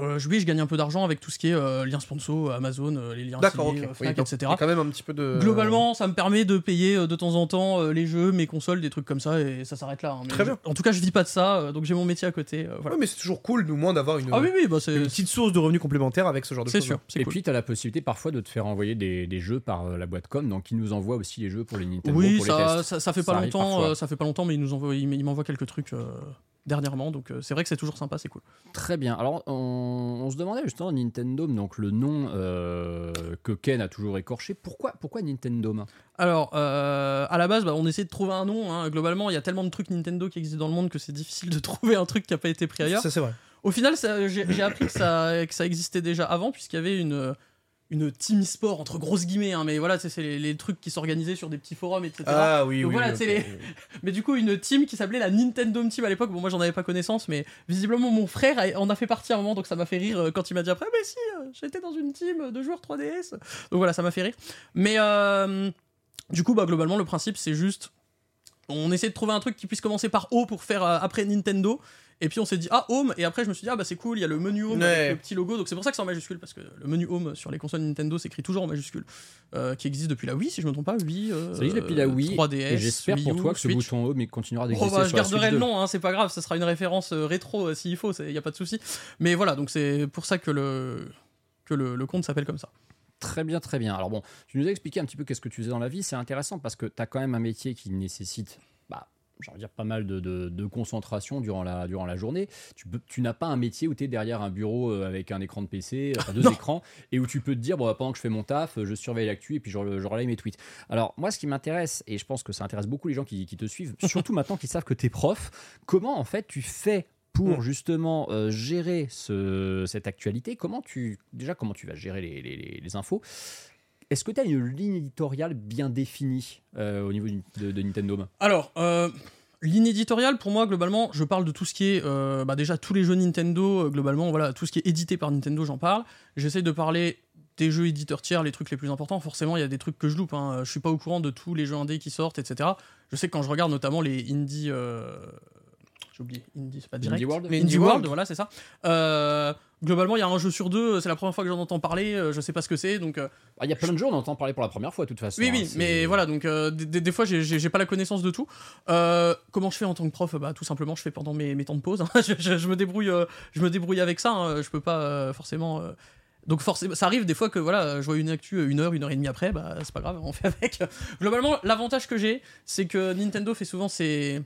euh, oui, je gagne un peu d'argent avec tout ce qui est euh, liens sponsor, Amazon, euh, les liens D'accord, ok. affiliés, Oui, Fnac, donc, etc. quand même un petit peu de. Globalement, ça me permet de payer de temps en temps les jeux, mes consoles, des trucs comme ça, et ça s'arrête là. hein. Mais Très je- bien. En tout cas, je vis pas de ça, donc j'ai mon métier à côté. euh, voilà. Ouais, mais c'est toujours cool, du moins, d'avoir une, Ah oui, oui, bah une petite source de revenus complémentaires avec ce genre de c'est choses. sûr. c'est Et cool. puis, tu as la possibilité parfois de te faire envoyer des, des jeux par la boîte com, donc ils nous envoient aussi les jeux pour les Nintendo Oui, pour les ça, tests. ça, ça fait Ça pas longtemps, ça fait pas longtemps, mais il nous envoie, il, il m'envoie quelques trucs euh, dernièrement, donc euh, c'est vrai que c'est toujours sympa, c'est cool. Très bien. Alors, on, on se demandait justement Nintendo, donc le nom euh, que Ken a toujours écorché. Pourquoi, pourquoi Nintendo? Alors, euh, à la base, bah, on essaie de trouver un nom. hein. Globalement, il y a tellement de trucs Nintendo qui existent dans le monde que c'est difficile de trouver un truc qui a pas été pris ailleurs. Ça, c'est vrai. Au final, j'ai appris que ça, que ça existait déjà avant, puisqu'il y avait une, une team e-sport, entre grosses guillemets, hein, mais voilà, c'est les, les trucs qui s'organisaient sur des petits forums, etc. Ah oui, Donc oui. voilà, c'est les- Mais du coup, une team qui s'appelait la Nintendo Team à l'époque, bon, moi j'en avais pas connaissance, mais visiblement mon frère en a fait partie à un moment, donc ça m'a fait rire euh, quand il m'a dit après, mais si, euh, j'étais dans une team de joueurs 3DS. Donc voilà, ça m'a fait rire. Mais euh, du coup, bah, globalement, le principe, c'est juste. On essaie de trouver un truc qui puisse commencer par O pour faire euh, après Nintendo. Et puis on s'est dit, ah, Home. Et après, je me suis dit, ah, bah c'est cool, il y a le menu Home Ouais. avec le petit logo. Donc c'est pour ça que c'est en majuscule, parce que le menu Home sur les consoles Nintendo s'écrit toujours en majuscule. euh, qui existe depuis la Wii, si je me trompe pas. Wii. euh, Ça existe depuis la Wii. 3DS. et j'espère pour toi que ce Switch. bouton Home il continuera Oh d'exister. bah, je garderai le 2. nom, hein, c'est pas grave, ça sera une référence euh, rétro euh, s'il faut, il y a pas de souci. Mais voilà, donc c'est pour ça que le que le, le compte s'appelle comme ça. Très bien, très bien. Alors bon, tu nous as expliqué un petit peu qu'est-ce que tu faisais dans la vie. C'est intéressant parce que tu as quand même un métier qui nécessite, envie de dire, pas mal de, de- de concentration durant la, durant la journée. Tu, tu n'as pas un métier où tu es derrière un bureau euh, avec un écran de PC, enfin deux écrans, et où tu peux te dire, bon, bah, pendant que je fais mon taf, euh, je surveille l'actu et puis je, je relaye mes tweets. Alors moi, ce qui m'intéresse, et je pense que ça intéresse beaucoup les gens qui, qui te suivent, surtout maintenant qu'ils savent que tu es prof, comment en fait tu fais pour Mm. justement euh, gérer ce- cette actualité? Comment tu déjà comment tu vas gérer les- les infos? Est-ce que tu as une ligne éditoriale bien définie euh, au niveau de, Nintendo Alors, euh, ligne éditoriale, pour moi, globalement, je parle de tout ce qui est, euh, bah, déjà tous les jeux Nintendo, globalement, voilà, tout ce qui est édité par Nintendo, j'en parle. J'essaie de parler des jeux éditeurs tiers, les trucs les plus importants. Forcément, il y a des trucs que je loupe. Hein. Je suis pas au courant de tous les jeux indés qui sortent, etc. Je sais que quand je regarde notamment les indie. J'ai oublié, indie, c'est pas direct. Indie World Les Indie Indie World, World. voilà, c'est ça. Euh, globalement, il y a un jeu sur deux, c'est la première fois que j'en entends parler, euh, je sais pas ce que c'est, donc. euh, Ah, Il y a plein de jeux, on entend parler pour la première fois de toute façon. oui, hein, oui, mais voilà, donc euh, des, des- fois, j'ai- pas la connaissance de tout. Euh, comment je fais en tant que prof? Bah, tout simplement, je fais pendant mes, mes temps de pause. hein. je, je- je me débrouille, euh, je me débrouille avec ça. hein. Je peux pas euh, forcément. euh, Donc forcément, ça arrive des fois que voilà, je vois une actu une heure, une heure et demie après, bah c'est pas grave, on fait avec. Globalement, l'avantage que j'ai, c'est que Nintendo fait souvent ses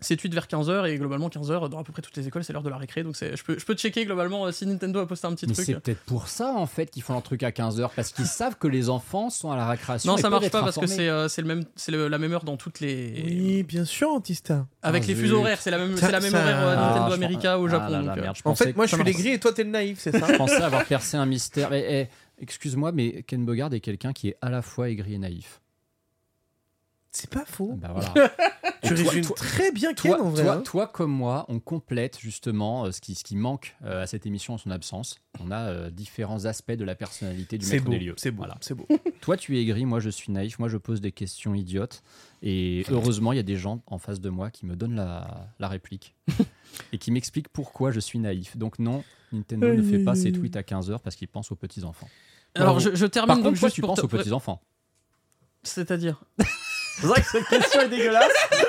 c'est 8 vers 15h et globalement 15h dans à peu près toutes les écoles c'est l'heure de la récré donc c'est- je peux, je peux checker globalement euh, si Nintendo a posté un petit Mais truc. c'est peut-être pour ça en fait qu'ils font leur truc à 15h parce qu'ils savent que les enfants sont à la récréation. Non et ça marche pas parce que c'est euh, c'est le même c'est le- la même heure dans toutes les Oui, bien sûr, Antista. avec Ah, les fuseaux horaires c'est la même Ça- c'est la même ça- horaire euh, Ah, Nintendo je America pense- au Ah Japon là là, donc, euh, merde, je En pensais fait, moi, je suis les gris et toi, t'es le naïf, c'est ça Je pensais avoir percé un mystère. Mais, eh, excuse-moi, mais Ken Bogard est quelqu'un qui est à la fois aigri et naïf. C'est pas faux. Bah voilà. Tu résumes très bien Ken, Toi, en vrai. toi, hein. toi comme moi, on complète justement euh, ce, qui, ce qui manque euh, à cette émission en son absence. On a euh, différents aspects de la personnalité du maître beau, des lieux. c'est beau, Voilà. c'est beau. Toi, tu es aigri, moi, je suis naïf. Moi, je pose des questions idiotes. Et heureusement, il y a des gens en face de moi qui me donnent la, la réplique et qui m'expliquent pourquoi je suis naïf. Donc, non, Nintendo ne fait pas ses tweets à 15h parce qu'il pense aux petits-enfants. alors je, je termine Par donc contre, toi, juste tu pour penses aux petits-enfants. c'est-à-dire? C'est vrai que cette question est dégueulasse.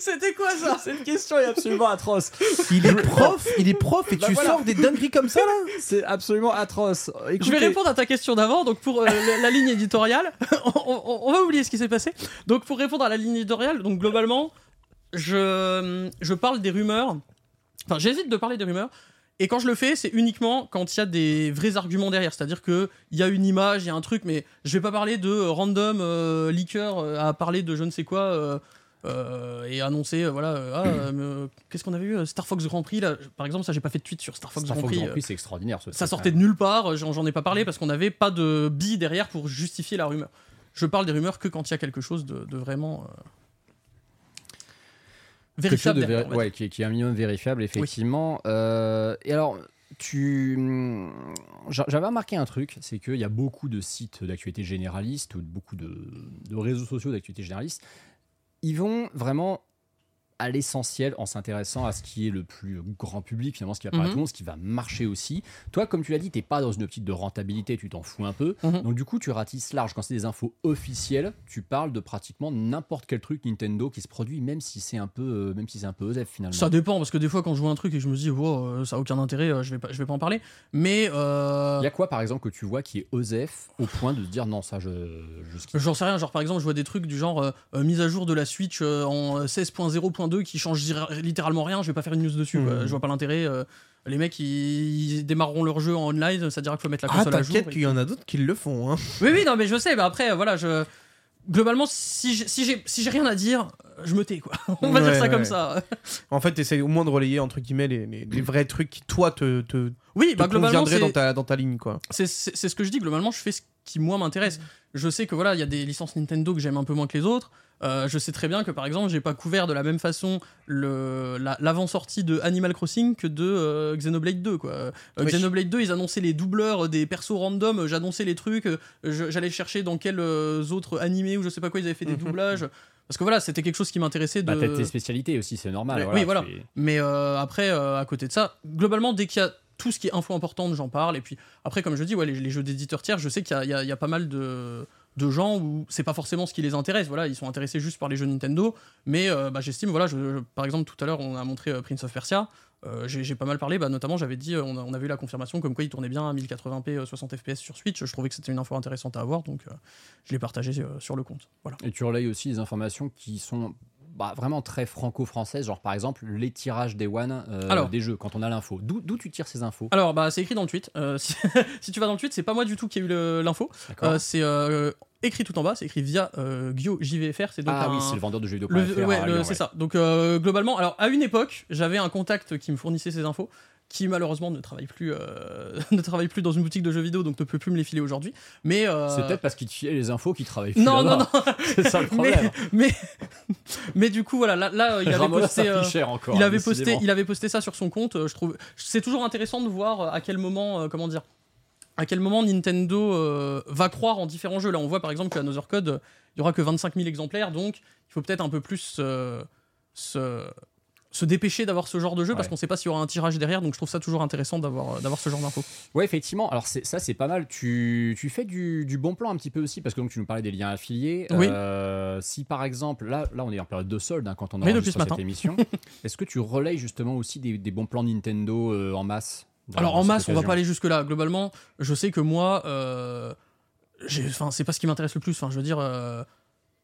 c'était quoi ça? Cette question est absolument atroce. Il est prof, il est prof et Bah tu voilà. sors des dingueries comme ça là? C'est absolument atroce. Je vais répondre à ta question d'avant. Donc pour euh, la, la ligne éditoriale, on, on- on va oublier ce qui s'est passé. Donc pour répondre à la ligne éditoriale, donc globalement, je, je parle des rumeurs. Enfin, j'hésite de parler des rumeurs. Et quand je le fais, c'est uniquement quand il y a des vrais arguments derrière. C'est-à-dire que il y a une image, il y a un truc, mais je vais pas parler de random euh, leaker euh, à parler de je ne sais quoi. euh, euh, et annoncer voilà ah, qu'est-ce qu'on avait eu Star Fox Grand Prix là par exemple ça j'ai pas fait de tweet sur Star Fox Star Grand Fox Prix Grand Prix, c'est extraordinaire. ce ça sortait hein. de nulle part, j'en j'en ai pas parlé parce qu'on n'avait pas de billes derrière pour justifier la rumeur. Je parle des rumeurs que quand il y a quelque chose de, de vraiment Quelque chose vérifiable. de véri- ouais, qui, est- qui est un minimum vérifiable, effectivement. Euh, et alors, tu, j'a- j'avais remarqué un truc, c'est qu'il y a beaucoup de sites d'actualité généraliste ou beaucoup de, de réseaux sociaux d'actualité généraliste. Ils vont vraiment à l'essentiel en s'intéressant à ce qui est le plus grand public, finalement, ce qui va parler à Mhm. tout le monde, ce qui va marcher aussi. Toi, comme tu l'as dit, t'es pas dans une optique de rentabilité, tu t'en fous un peu. Mhm. Donc du coup, tu ratisses large. Quand c'est des infos officielles, tu parles de pratiquement n'importe quel truc Nintendo qui se produit, même si c'est un peu, euh, même si c'est un peu osef finalement. Ça dépend parce que des fois quand je vois un truc et que je me dis wow, euh, ça a aucun intérêt, euh, je vais pas, je vais pas en parler. Mais euh, Il y a quoi par exemple que tu vois qui est osef au point de dire non ça je. J'en sais rien, genre par exemple, je vois des trucs du genre euh, mise à jour de la Switch euh, en 16.0.2 qui change littéralement rien, je vais pas faire une news dessus. Mhm. je vois pas l'intérêt. euh, les mecs ils, ils démarreront leur jeu en online, ça dira qu'il faut mettre la Ah, console à jour. t'inquiète qu'il y en a d'autres qui le font. Hein. Oui, oui, non, mais je sais, mais après, voilà, je. Globalement, si j'ai si si rien à dire, je me tais, quoi. On va Ouais, dire ça ouais. comme ça. En fait, t'essayes au moins de relayer, entre guillemets, les, les- les vrais trucs qui, toi, te, te, Oui, te bah globalement, dans ta, dans ta ligne, quoi. c'est- ce que je dis. Globalement, je fais ce qui, moi, m'intéresse. Je sais que voilà, il y a des licences Nintendo que j'aime un peu moins que les autres. Euh, je sais très bien que par exemple, j'ai pas couvert de la même façon la- l'avant-sortie de Animal Crossing que de euh, Xenoblade 2. Quoi. Euh, Oui. Xenoblade 2, ils annonçaient les doubleurs des persos random, j'annonçais les trucs, j'allais chercher dans quels autres animés ou je sais pas quoi ils avaient fait des Mhm. doublages. Parce que voilà, c'était quelque chose qui m'intéressait de. Bah, t'as tes spécialités aussi c'est normal. Ouais, oui, voilà. es- Mais après, à côté de ça, globalement, dès qu'il y a tout ce qui est info importante, j'en parle. Et puis après, comme je dis, ouais, les, les jeux d'éditeurs tiers, je sais qu'il y a pas mal de, de gens où c'est pas forcément ce qui les intéresse. Voilà, ils sont intéressés juste par les jeux Nintendo. Mais euh, bah, j'estime, voilà, par exemple, tout à l'heure, on a montré euh, Prince of Persia. Euh, j'ai pas mal parlé, bah, notamment j'avais dit, on, a, avait la confirmation comme quoi il tournait bien à 1080p euh, 60 fps sur Switch. Je trouvais que c'était une info intéressante à avoir, donc je l'ai partagé sur le compte. Voilà. Et tu relayes aussi des informations qui sont bah, vraiment très franco-françaises, genre par exemple les tirages des One euh, Alors. des jeux quand on a l'info. D'où d'où tu tires ces infos? Alors, bah, c'est écrit dans le tweet. Euh, si, si tu vas dans le tweet, c'est pas moi du tout qui ai eu l'info. Euh, c'est écrit tout en bas, c'est écrit via euh, JVFR. C'est donc Ah oui, c'est le vendeur de jeux vidéo. le- ouais, le- c'est ça. Donc euh, globalement, alors à une époque, j'avais un contact qui me fournissait ces infos, qui malheureusement ne travaille plus, euh, ne travaille plus dans une boutique de jeux vidéo, donc ne peut plus me les filer aujourd'hui. Mais euh, C'est peut-être parce qu'il filait les infos qui travaillent plus non, non, non. C'est ça le mais, problème. mais mais du coup voilà, là, là, il avait posté. euh, encore. il avait posté, il avait posté ça sur son compte. euh, Je trouve, c'est toujours intéressant de voir euh, à quel moment, euh, comment dire, à quel moment Nintendo euh, va croire en différents jeux. Là, on voit par exemple qu'à Another Code, euh, il y aura que 25 000 exemplaires, donc il faut peut-être un peu plus euh, se, se dépêcher d'avoir ce genre de jeu parce qu'on sait pas s'il y aura un tirage derrière. Donc je trouve ça toujours intéressant d'avoir euh, d'avoir ce genre d'infos. Ouais, effectivement. Alors ça, c'est pas mal. Tu, tu fais du, du bon plan un petit peu aussi, parce que donc, tu nous parlais des liens affiliés. Oui. Euh, si par exemple, là, là, on est en période de solde hein, quand on Oui, depuis matin. cette émission, est-ce que tu relayes justement aussi des, des bons plans Nintendo euh, en masse Alors en masse, on va occasion pas aller jusque là. Globalement, je sais que moi, euh, enfin, c'est pas ce qui m'intéresse le plus. Enfin, je veux dire. euh,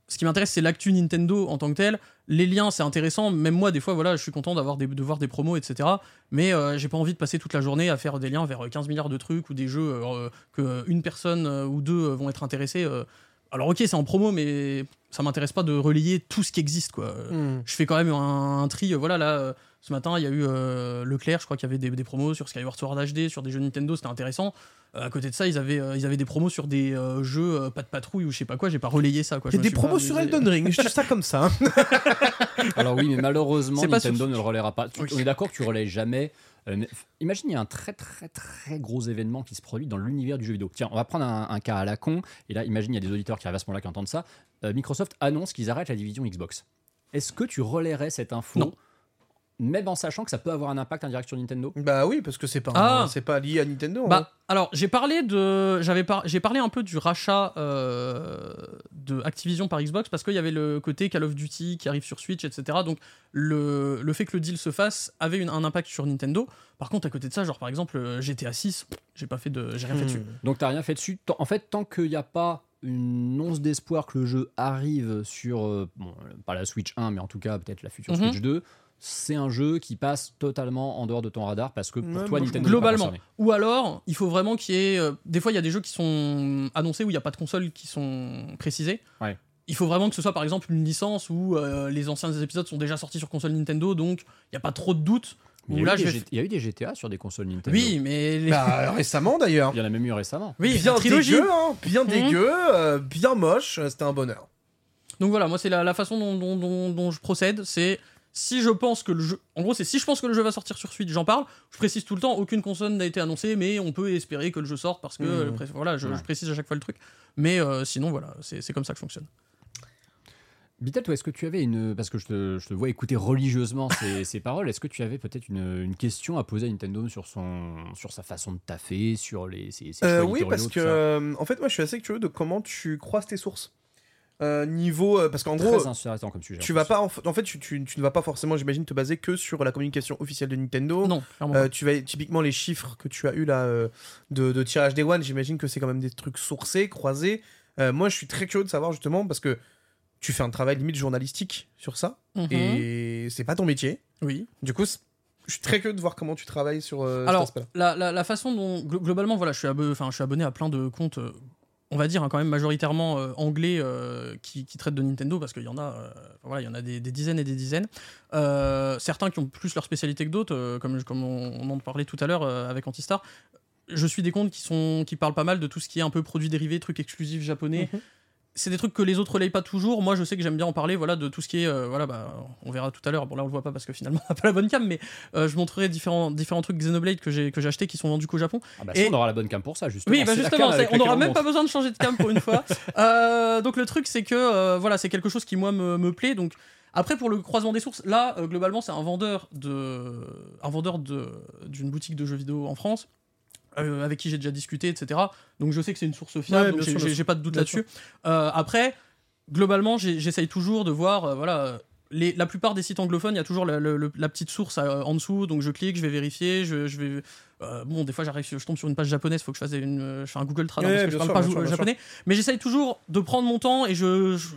ce qui m'intéresse, c'est l'actu Nintendo en tant que tel. Les liens, c'est intéressant. Même moi, des fois, voilà, je suis content d'avoir des, de voir des promos, etc. Mais euh, j'ai pas envie de passer toute la journée à faire des liens vers 15 milliards de trucs ou des jeux euh, que une personne euh, ou deux euh, vont être intéressés. euh. Alors, ok, c'est en promo, mais ça m'intéresse pas de relayer tout ce qui existe, quoi. Hmm. Je fais quand même un, un tri. euh, Voilà, là, euh, ce matin, il y a eu euh, Leclerc, je crois qu'il y avait des, des promos sur Skyward Sword HD, sur des jeux Nintendo, c'était intéressant. Euh, à côté de ça, ils avaient, euh, ils avaient des promos sur des euh, jeux euh, pas de patrouille ou je sais pas quoi, j'ai pas relayé ça. Quoi. Il y a des promos sur. Elden Ring, je dis ça comme ça. hein. Alors oui, mais malheureusement, Nintendo sur- ne le relaiera pas. On est d'accord que tu relais jamais. euh, mais- imagine, il y a un très très très gros événement qui se produit dans l'univers du jeu vidéo. Tiens, on va prendre un, un cas à la con. Et là, imagine, il y a des auditeurs qui arrivent à ce moment-là qui entendent ça. Euh, Microsoft annonce qu'ils arrêtent la division Xbox. Est-ce que tu relayerais cette info Non. Même en sachant que ça peut avoir un impact indirect sur Nintendo bah oui, parce que c'est pas, Ah. c'est pas lié à Nintendo. hein. Bah, alors, j'ai parlé de, j'avais par- j'ai parlé un peu du rachat euh, de Activision par Xbox parce qu'il y avait le côté Call of Duty qui arrive sur Switch, etc. Donc, le, le fait que le deal se fasse avait une- un impact sur Nintendo. Par contre, à côté de ça, genre par exemple euh, GTA 6, j'ai pas fait de, j'ai rien fait Hmm. dessus. Donc t'as rien fait dessus. En fait, tant qu'il n'y a pas une once d'espoir que le jeu arrive sur, euh, bon, euh, pas la Switch 1, mais en tout cas peut-être la future Mhm. Switch 2, c'est un jeu qui passe totalement en dehors de ton radar parce que pour Ouais, toi, Nintendo pas Globalement. concerné. Ou alors, il faut vraiment qu'il y ait. euh, des fois, il y a des jeux qui sont annoncés où il n'y a pas de consoles qui sont précisées. Ouais. Il faut vraiment que ce soit par exemple une licence où euh, les anciens épisodes sont déjà sortis sur console Nintendo, donc il n'y a pas trop de doutes. Il y, là, je vais- il y a eu des GTA sur des consoles Nintendo. Oui, mais. les- Bah, récemment d'ailleurs. Il y en a même eu récemment. oui, bien dégueu, hein, bien Mhm. dégueu, euh, bien moche, euh, c'était un bonheur. Donc voilà, moi c'est la, la façon dont, dont- dont- dont je procède, c'est si je pense que le jeu, en gros c'est si je pense que le jeu va sortir sur Switch, j'en parle. Je précise tout le temps, aucune console n'a été annoncée, mais on peut espérer que le jeu sorte parce que Mhm. euh, pré- voilà, je, Ouais. je précise à chaque fois le truc. Mais euh, sinon voilà, c'est comme ça que je fonctionne. Bitel, toi, est-ce que tu avais une. Parce que je te, je te vois écouter religieusement ces, ces paroles, est-ce que tu avais peut-être une, une question à poser à Nintendo sur, son, sur sa façon de taffer, sur les, ses, ses Euh, oui, parce que euh, en fait, moi, je suis assez curieux de comment tu croises tes sources. Euh, niveau, euh, parce qu'en gros, Très intéressant comme sujet. tu vas pas, en, fait, tu, tu- tu ne vas pas forcément, j'imagine, te baser que sur la communication officielle de Nintendo. Non, clairement. Euh, tu vas typiquement les chiffres que tu as eu là euh, de, de tirage des one, j'imagine que c'est quand même des trucs sourcés, croisés. Euh, moi, je suis très curieux de savoir justement parce que tu fais un travail limite journalistique sur ça Mhm. et c'est pas ton métier. Oui. Du coup, je suis très curieux de voir comment tu travailles sur euh, Alors, cet la, la- la façon dont glo- globalement, voilà, je suis, enfin, je suis abonné à plein de comptes. On va dire hein, quand même majoritairement euh, anglais euh, qui, traitent de Nintendo parce qu'il y en a, euh, voilà, il y en a des, dizaines et des dizaines. Certains qui ont plus leur spécialité que d'autres, comme, on, en parlait tout à l'heure avec Antistar. Je suis des comptes qui parlent pas mal de tout ce qui est un peu produits dérivés, trucs exclusifs japonais. Mhm. C'est des trucs que les autres relayent pas toujours. Moi, je sais que j'aime bien en parler. Voilà, de tout ce qui est, euh, voilà, bah, on verra tout à l'heure. Bon là, on le voit pas parce que finalement, on n'a pas la bonne cam, mais euh, je montrerai différents différents trucs Xenoblade que j'ai que j'ai acheté qui sont vendus qu'au Japon. Ah bah, et- on aura la bonne cam pour ça, justement. Oui, bah justement, on n'aura même pas besoin de changer de cam pour une fois. Euh, donc le truc, c'est que voilà, c'est quelque chose qui moi me, me plaît. Donc après pour le croisement des sources, là globalement c'est un vendeur de un vendeur de d'une boutique de jeux vidéo en France. Euh, avec qui j'ai déjà discuté, etc. Donc je sais que c'est une source fiable, Ouais, donc bien j'ai- pas de doute là-dessus. Euh, après, globalement, j'essaye toujours de voir, euh, voilà, les, la plupart des sites anglophones, il y a toujours la, le- le- la petite source en dessous, donc je clique, je vais vérifier, je, je vais. bon, des fois, j'arrive, je tombe sur une page japonaise, il faut que je fasse une, je fais un Google Trad hein, Ouais, parce que je parle sûr, pas sûr, japonais, mais j'essaye toujours de prendre mon temps et je. je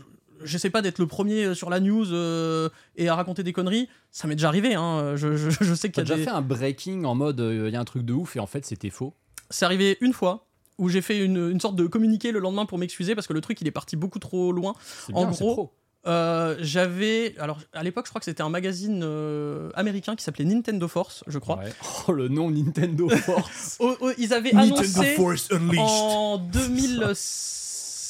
J'essaie pas d'être le premier euh, sur la news euh, et à raconter des conneries. Ça m'est déjà arrivé. Hein. Je, je- je sais qu'il y a déjà des... fait un breaking en mode il y a un truc de ouf et en fait c'était faux. C'est arrivé une fois où j'ai fait une, une sorte de communiqué le lendemain pour m'excuser parce que le truc il est parti beaucoup trop loin. En gros. Euh, j'avais alors à l'époque je crois que c'était un magazine euh, américain qui s'appelait Nintendo Force je crois. Ouais. Oh le nom Nintendo Force. Oh, oh, ils avaient Nintendo annoncé Force Unleashed. en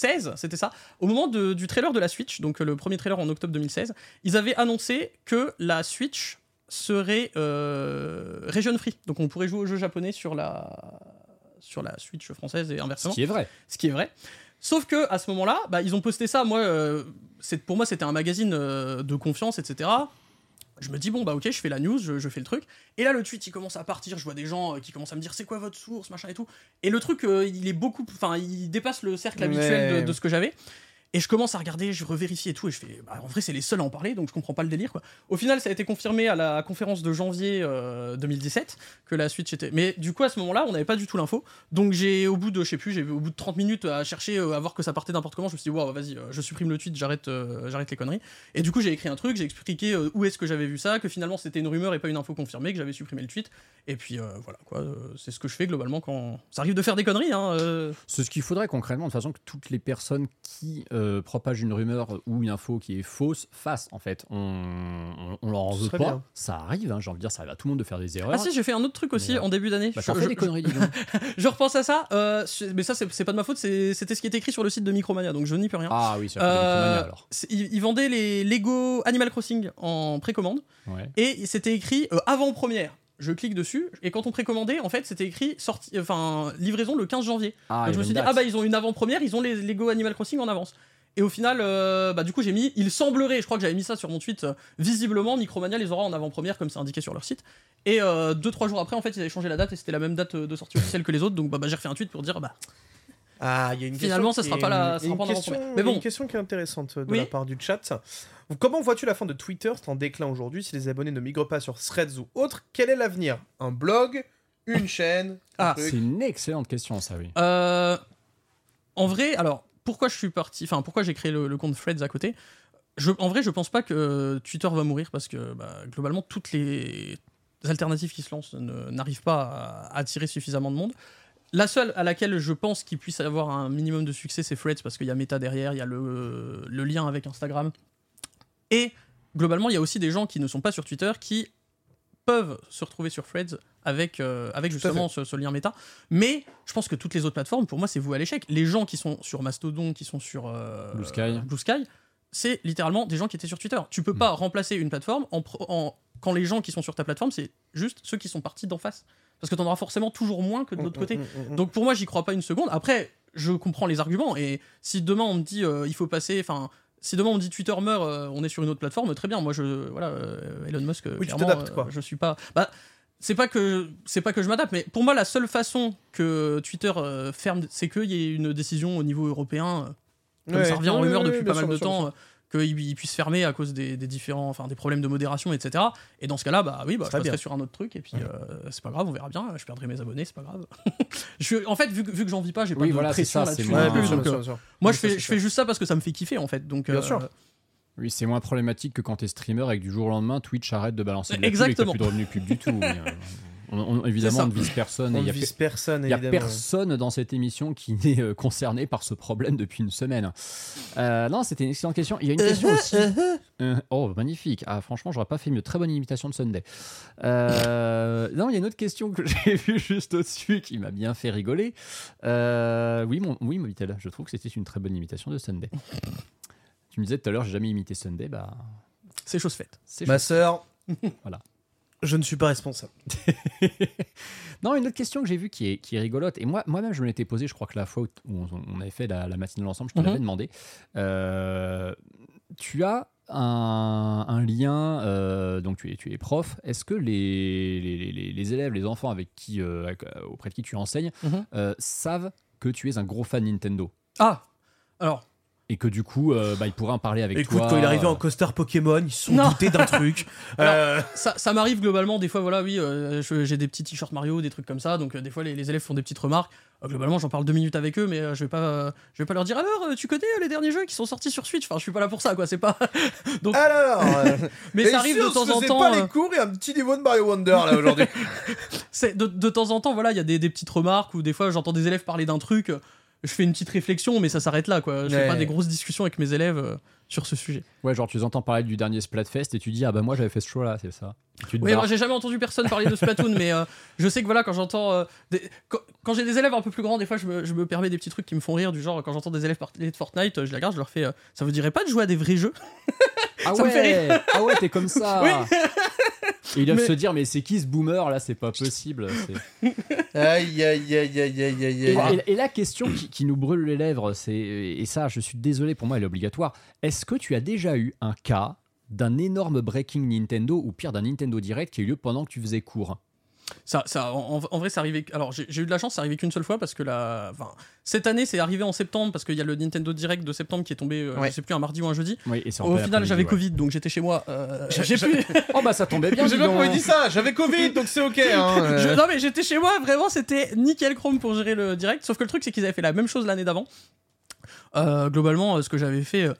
2016, c'était ça, au moment de- du trailer de la Switch, donc euh, le premier trailer en octobre 2016, ils avaient annoncé que la Switch serait euh, region free, donc on pourrait jouer aux jeux japonais sur la sur la Switch française et Ce inversement qui est vrai. ce qui est vrai. Sauf que à ce moment-là, bah, ils ont posté ça. Moi, euh, pour moi, c'était un magazine euh, de confiance, etc. Je me dis bon bah ok, je fais la news, je, je fais le truc. Et là, le tweet, il commence à partir. Je vois des gens euh, qui commencent à me dire c'est quoi votre source, machin et tout. Et le truc, euh, il est beaucoup, enfin, il dépasse le cercle habituel de ce que j'avais. Et je commence à regarder, je revérifie et tout, et je fais, bah, en vrai, c'est les seuls à en parler, donc je comprends pas le délire. Quoi. Au final, ça a été confirmé à la conférence de janvier euh, 2017 que la Switch était. Mais du coup, à ce moment-là, on n'avait pas du tout l'info. Donc j'ai, au bout de, je sais plus, j'ai au bout de 30 minutes à chercher, euh, à voir que ça partait n'importe comment, je me suis dit, wow, vas-y, euh, je supprime le tweet, j'arrête, euh, j'arrête les conneries. Et du coup, j'ai écrit un truc, j'ai expliqué euh, où est-ce que j'avais vu ça, que finalement c'était une rumeur et pas une info confirmée, que j'avais supprimé le tweet. Et puis euh, voilà, quoi, euh, c'est ce que je fais globalement quand ça arrive de faire des conneries. Hein, euh. C'est ce qu'il faudrait concrètement, de façon que toutes les personnes qui euh, propagent une rumeur ou une info qui est fausse fassent, en fait. On, on, on leur en veut pas. bien. Ça arrive, hein, j'ai envie de dire, ça arrive à tout le monde de faire des erreurs. Ah si, j'ai fait un autre truc aussi Mais, euh, en début d'année. Bah, Je- je- donc. Je repense à ça, euh, mais ça c'est pas de ma faute, c'était ce qui était écrit sur le site de Micromania, donc je n'y peux rien. Ah oui, c'est Euh, alors. ils, ils vendaient les Lego Animal Crossing en précommande Ouais. et c'était écrit euh, avant-première. Je clique dessus et quand on précommandait, en fait, c'était écrit sortie, enfin livraison le 15 janvier. Ah, Donc je me suis dit date. ah bah ils ont une avant-première, ils ont les Lego Animal Crossing en avance. Et au final, euh, bah du coup j'ai mis, il semblerait, je crois que j'avais mis ça sur mon tweet, euh, visiblement Micromania les aura en avant-première comme c'est indiqué sur leur site. Et euh, deux trois jours après, en fait, ils avaient changé la date et c'était la même date euh, de sortie officielle que les autres. Donc bah, bah, j'ai refait un tweet pour dire bah Ah, il y a une Finalement, ça sera pas la- sera une pas question. Mais bon. une question qui est intéressante de Oui. la part du chat. Comment vois-tu la fin de Twitter C'est en déclin aujourd'hui. Si les abonnés ne migrent pas sur Threads ou autre, quel est l'avenir? Un blog? Une chaîne? Un Ah, C'est une excellente question, ça, oui. Euh, en vrai, alors pourquoi je suis parti, enfin pourquoi j'ai créé le, compte Threads à côté En vrai, je pense pas que Twitter va mourir parce que bah, globalement toutes les alternatives qui se lancent ne- n'arrivent pas à, attirer suffisamment de monde. La seule à laquelle je pense qu'il puisse avoir un minimum de succès, c'est Threads parce qu'il y a Meta derrière, il y a le, lien avec Instagram. Et globalement, il y a aussi des gens qui ne sont pas sur Twitter qui peuvent se retrouver sur Threads avec, euh, avec justement ce, ce lien méta. Mais je pense que toutes les autres plateformes, pour moi, c'est vous à l'échec. Les gens qui sont sur Mastodon, qui sont sur euh, Blue Sky. Blue Sky, c'est littéralement des gens qui étaient sur Twitter. Tu peux pas remplacer une plateforme en, pro- en- quand les gens qui sont sur ta plateforme, c'est juste ceux qui sont partis d'en face. Parce que tu en auras forcément toujours moins que de l'autre côté. Mm, mm, mm, mm. Donc pour moi, j'y crois pas une seconde. Après, je comprends les arguments. Et si demain on me dit euh, il faut passer, enfin, si demain on me dit Twitter meurt, euh, on est sur une autre plateforme, très bien. Moi, je, voilà, euh, Elon Musk, Oui, tu euh, quoi. je suis pas. Bah, c'est pas que c'est pas que je m'adapte, mais pour moi, la seule façon que Twitter euh, ferme, c'est qu'il y ait une décision au niveau européen. euh, comme Ouais. ça revient en rumeur ouais, depuis ouais, pas mal sûr, de sûr, temps. euh, qu'il il puisse fermer à cause des, des différents, enfin des problèmes de modération, etc. Et dans ce cas-là, bah oui, bah, je passerai bien. sur un autre truc et puis euh, c'est pas grave, on verra bien. Je perdrai mes abonnés, c'est pas grave. je, en fait, vu, que- vu que j'en vis pas, j'ai pas Oui, de voilà, pression là-dessus. Ouais, moi, Oui, je fais, je fais juste ça parce que ça me fait kiffer en fait. Donc, Bien sûr. Oui, c'est moins problématique que quand t'es streamer et que du jour au lendemain, Twitch arrête de balancer de la pub et que t'as plus de revenus pub du tout. oui, on- on- évidemment, on ne vise personne. On il ne vise personne, Il n'y a personne dans cette émission qui n'est euh, concerné par ce problème depuis une semaine. Euh, non, c'était une excellente question. Il y a une question aussi. Euh, oh, magnifique. Ah, franchement, j'aurais pas fait mieux. Très bonne imitation de Sunday. Euh, non, il y a une autre question que j'ai vue juste au-dessus qui m'a bien fait rigoler. Euh, oui, mon, oui, Movitel, je trouve que c'était une très bonne imitation de Sunday. Tu me disais tout à l'heure, j'ai jamais imité Sunday. Bah, c'est chose faite. c'est Ma chouette. sœur, Voilà. je ne suis pas responsable. Non, une autre question que j'ai vue qui est, qui est rigolote, et moi, moi-même je me l'étais posée, je crois que la fois où on, on avait fait la, la matinale ensemble, je te Mhm. l'avais demandé. Euh, tu as un, un lien, euh, donc tu es, tu es prof, est-ce que les, les, les- les élèves, les enfants avec qui, euh, avec- auprès de qui tu enseignes Mhm. euh, savent que tu es un gros fan Nintendo? Ah, alors, et que du coup, euh, bah, ils pourraient en parler avec Écoute, toi quand il est arrivé en coaster Pokémon, ils se sont Non. doutés d'un truc. Alors, Euh, ça, ça m'arrive globalement des fois, voilà, oui, euh, j'ai des petits t-shirts Mario, des trucs comme ça, donc euh, des fois les, les élèves font des petites remarques. Euh, globalement, j'en parle deux minutes avec eux, mais euh, je vais pas, euh, je vais pas leur dire alors, euh, tu connais euh, les derniers jeux qui sont sortis sur Switch? Enfin, je suis pas là pour ça, quoi. C'est pas. Donc, Alors, euh, mais et ça arrive si de temps en temps. pas euh, les cours et un petit niveau de Mario Wonder là aujourd'hui. c'est de, de temps en temps, voilà, il y a des, des petites remarques ou des fois j'entends des élèves parler d'un truc. Je fais une petite réflexion, mais ça s'arrête là, quoi. Je Ouais. fais pas des grosses discussions avec mes élèves euh, sur ce sujet. Ouais, genre tu les entends parler du dernier Splatfest et tu dis, ah bah moi j'avais fait ce show là, c'est ça. Oui, moi j'ai jamais entendu personne parler de Splatoon, mais euh, je sais que voilà, quand j'entends. euh, des- quand, quand j'ai des élèves un peu plus grands, des fois je me, je me permets des petits trucs qui me font rire, du genre quand j'entends des élèves parler de Fortnite, je les regarde, je leur fais. ça vous dirait pas de jouer à des vrais jeux? Ah Ça me ouais, ah ouais, t'es comme ça. Oui. Et ils doivent Mais- se dire, mais c'est qui ce boomer là? C'est pas possible. c'est- Aïe, aïe, aïe, aïe, aïe, aïe, Et, aïe. et- et la question qui, qui nous brûle les lèvres, c'est et ça, je suis désolé pour moi, elle est obligatoire. Est-ce que tu as déjà eu un cas d'un énorme breaking Nintendo ou pire d'un Nintendo Direct qui a eu lieu pendant que tu faisais cours? Ça, ça, en, en vrai, c'est arrivé. Alors, j'ai eu de la chance, c'est arrivé qu'une seule fois parce que la, enfin, cette année, c'est arrivé en septembre parce qu'il y a le Nintendo Direct de septembre qui est tombé, euh, Ouais. je sais plus, un mardi ou un jeudi. Oui, et Au final, j'avais Covid, donc j'étais chez moi. euh, J'ai- pu. Oh bah ça tombait bien. J'ai donc. comment il dit ça, j'avais Covid donc c'est ok. Hein, euh. Je- non mais j'étais chez moi, vraiment c'était nickel Chrome pour gérer le direct. Sauf que le truc c'est qu'ils avaient fait la même chose l'année d'avant. Euh, globalement, euh, ce que j'avais fait, euh,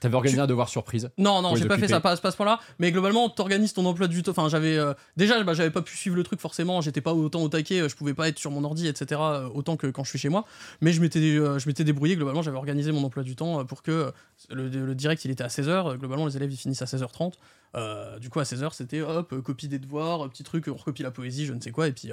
T'avais organisé un devoir surprise. non non, j'ai pas fait ça pas, pas à ce point-là. Mais globalement, t'organises ton emploi du temps. Enfin, j'avais euh, déjà, bah, j'avais pas pu suivre le truc forcément. J'étais pas autant au taquet, euh, je pouvais pas être sur mon ordi, etc. euh, autant que quand je suis chez moi. Mais je m'étais, euh, je m'étais débrouillé. Globalement, j'avais organisé mon emploi du temps pour que le, le direct il était à 16h. Globalement, les élèves ils finissent à 16h30. Euh, du coup, à 16h, c'était hop, copie des devoirs, petit truc, on recopie la poésie, je ne sais quoi, et puis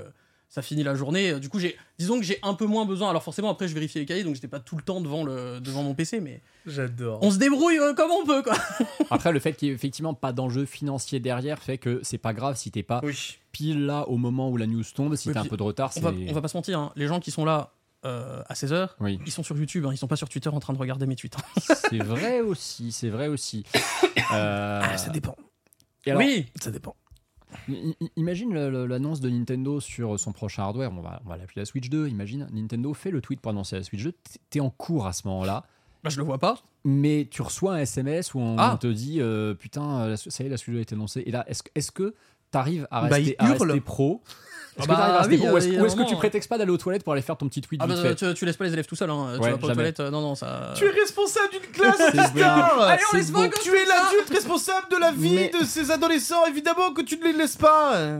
ça finit la journée. Euh, Du coup, j'ai, disons que j'ai un peu moins besoin. Alors forcément, après, je vérifiais les cahiers, donc j'étais pas tout le temps devant le devant mon PC, mais J'adore. on se débrouille euh, comme on peut, quoi. Après, le fait qu'il y ait effectivement pas d'enjeu financier derrière fait que c'est pas grave si t'es pas Oui. pile là au moment où la news tombe. Si Oui, t'as un peu de retard, On c'est. va, on va pas se mentir, hein, les gens qui sont là euh, à 16h, Oui, ils sont sur YouTube, hein, ils sont pas sur Twitter en train de regarder mes tweets. hein. c'est vrai aussi, c'est vrai aussi. Euh, Ah, ça dépend. et alors, oui, Ça dépend. Imagine l'annonce de Nintendo sur son prochain hardware. On va, on va l'appeler la Switch 2. Imagine, Nintendo fait le tweet pour annoncer la Switch 2. T'es- en cours à ce moment-là. bah, je le vois pas. Mais tu reçois un SMS où on, Ah. te dit euh, Putain, euh, ça y est, la Switch 2 a été annoncée. Et là, est-ce que- est-ce que t'arrives à Bah, rester, à rester pro Est-ce Ah que t'arrives à bah oui, Ou est-ce un est-ce que tu prétextes pas d'aller aux toilettes pour aller faire ton petit tweet Ah vite bah, fait tu, tu laisses pas les élèves tout seuls, hein. tu vas pas aux toilettes, euh, non, non, ça. Tu es responsable d'une classe, bien. Allez, on C'est laisse pas Tu es l'adulte responsable de la vie Mais- de ces adolescents, évidemment que tu ne les laisses pas.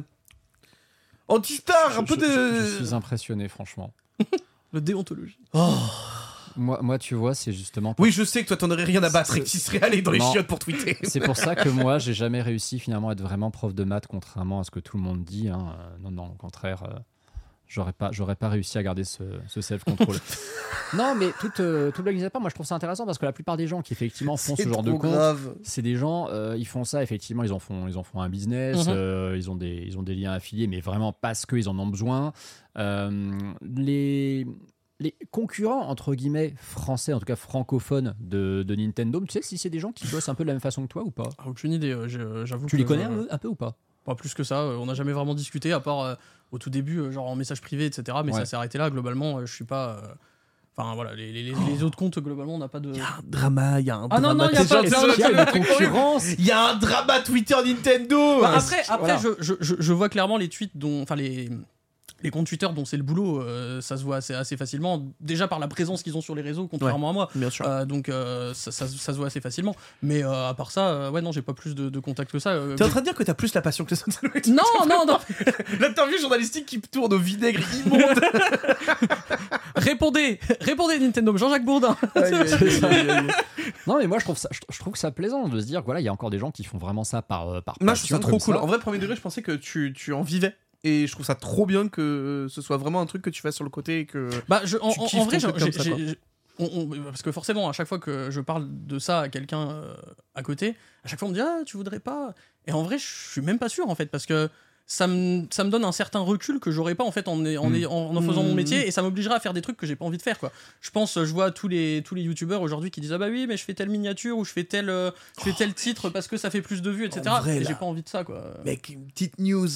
Anti-star, un Je- peu je- de. Je, suis impressionné, franchement. Le déontologie. Moi, moi, tu vois, c'est justement. Oui, je sais que toi t'en aurais rien à battre et que tu serais allé dans les Non. chiottes pour tweeter. C'est pour ça que moi, j'ai jamais réussi finalement à être vraiment prof de maths, contrairement à ce que tout le monde dit. hein. Non, non, au contraire, euh, j'aurais pas, j'aurais pas réussi à garder ce, ce self-control. non, mais toute, euh, toute blague à part, moi je trouve ça intéressant parce que la plupart des gens qui effectivement font ce genre de trop compte, grave. c'est des gens, euh, ils font ça effectivement, ils en font, ils en font un business, Mhm. euh, ils ont des, ils ont des liens affiliés, mais vraiment parce qu'ils en ont besoin. Les les concurrents entre guillemets français, en tout cas francophones de, de Nintendo, tu sais si c'est des gens qui bossent un peu de la même façon que toi ou pas? Ah, aucune idée, euh, je- j'avoue. Tu que les connais je- un peu, ou pas? Pas plus que ça, euh, on n'a jamais vraiment discuté, à part euh, au tout début, euh, genre en message privé, etc. Mais Ouais. ça s'est arrêté là, globalement, euh, je suis pas. euh, Enfin voilà, les, les- les- les autres comptes, globalement, on n'a pas de. Il y a un drama, il y a un Ah non, non, il y a pas- non, Il y a horrible. concurrence Il y a un drama Twitter Nintendo. Bah, après, après voilà. je, je, je vois clairement les tweets dont. Enfin, les. Les comptes Twitter dont c'est le boulot, euh, ça se voit assez, assez facilement, déjà par la présence qu'ils ont sur les réseaux, contrairement à moi. Bien sûr. Euh, donc euh, ça, ça- ça se voit assez facilement. Mais euh, à part ça, euh, ouais, non, j'ai pas plus de, de contacts que ça. euh, T'es en train de dire que t'as plus la passion que ça Non, non, non, L'interview journalistique qui tourne au vinaigre immonde. répondez, répondez Nintendo, Jean-Jacques Bourdin. Non mais moi je trouve ça, je, je trouve que ça plaisant de se dire voilà il y a encore des gens qui font vraiment ça par euh, par Moi, je trouve ça passion, trop cool. ça. En vrai, premier degré, je pensais que tu, tu en vivais. Et je trouve ça trop bien que ce soit vraiment un truc que tu fasses sur le côté et que. Bah, je, en, vrai, j'ai- comme ça, j'ai- quoi. j'ai- on- on- parce que forcément, à chaque fois que je parle de ça à quelqu'un euh, à côté, à chaque fois on me dit ah tu voudrais pas? Et en vrai, je suis même pas sûr en fait parce que ça me, ça me donne un certain recul que j'aurais pas en fait en, en, Mm. en, en faisant mon Mm. métier et ça m'obligera à faire des trucs que j'ai pas envie de faire quoi. Je pense, je vois tous les tous les youtubeurs aujourd'hui qui disent ah bah oui mais je fais telle miniature ou je fais tel euh, je fais tel titre parce que ça fait plus de vues etc. Vrai, et j'ai pas envie de ça quoi. Mec, une petite news.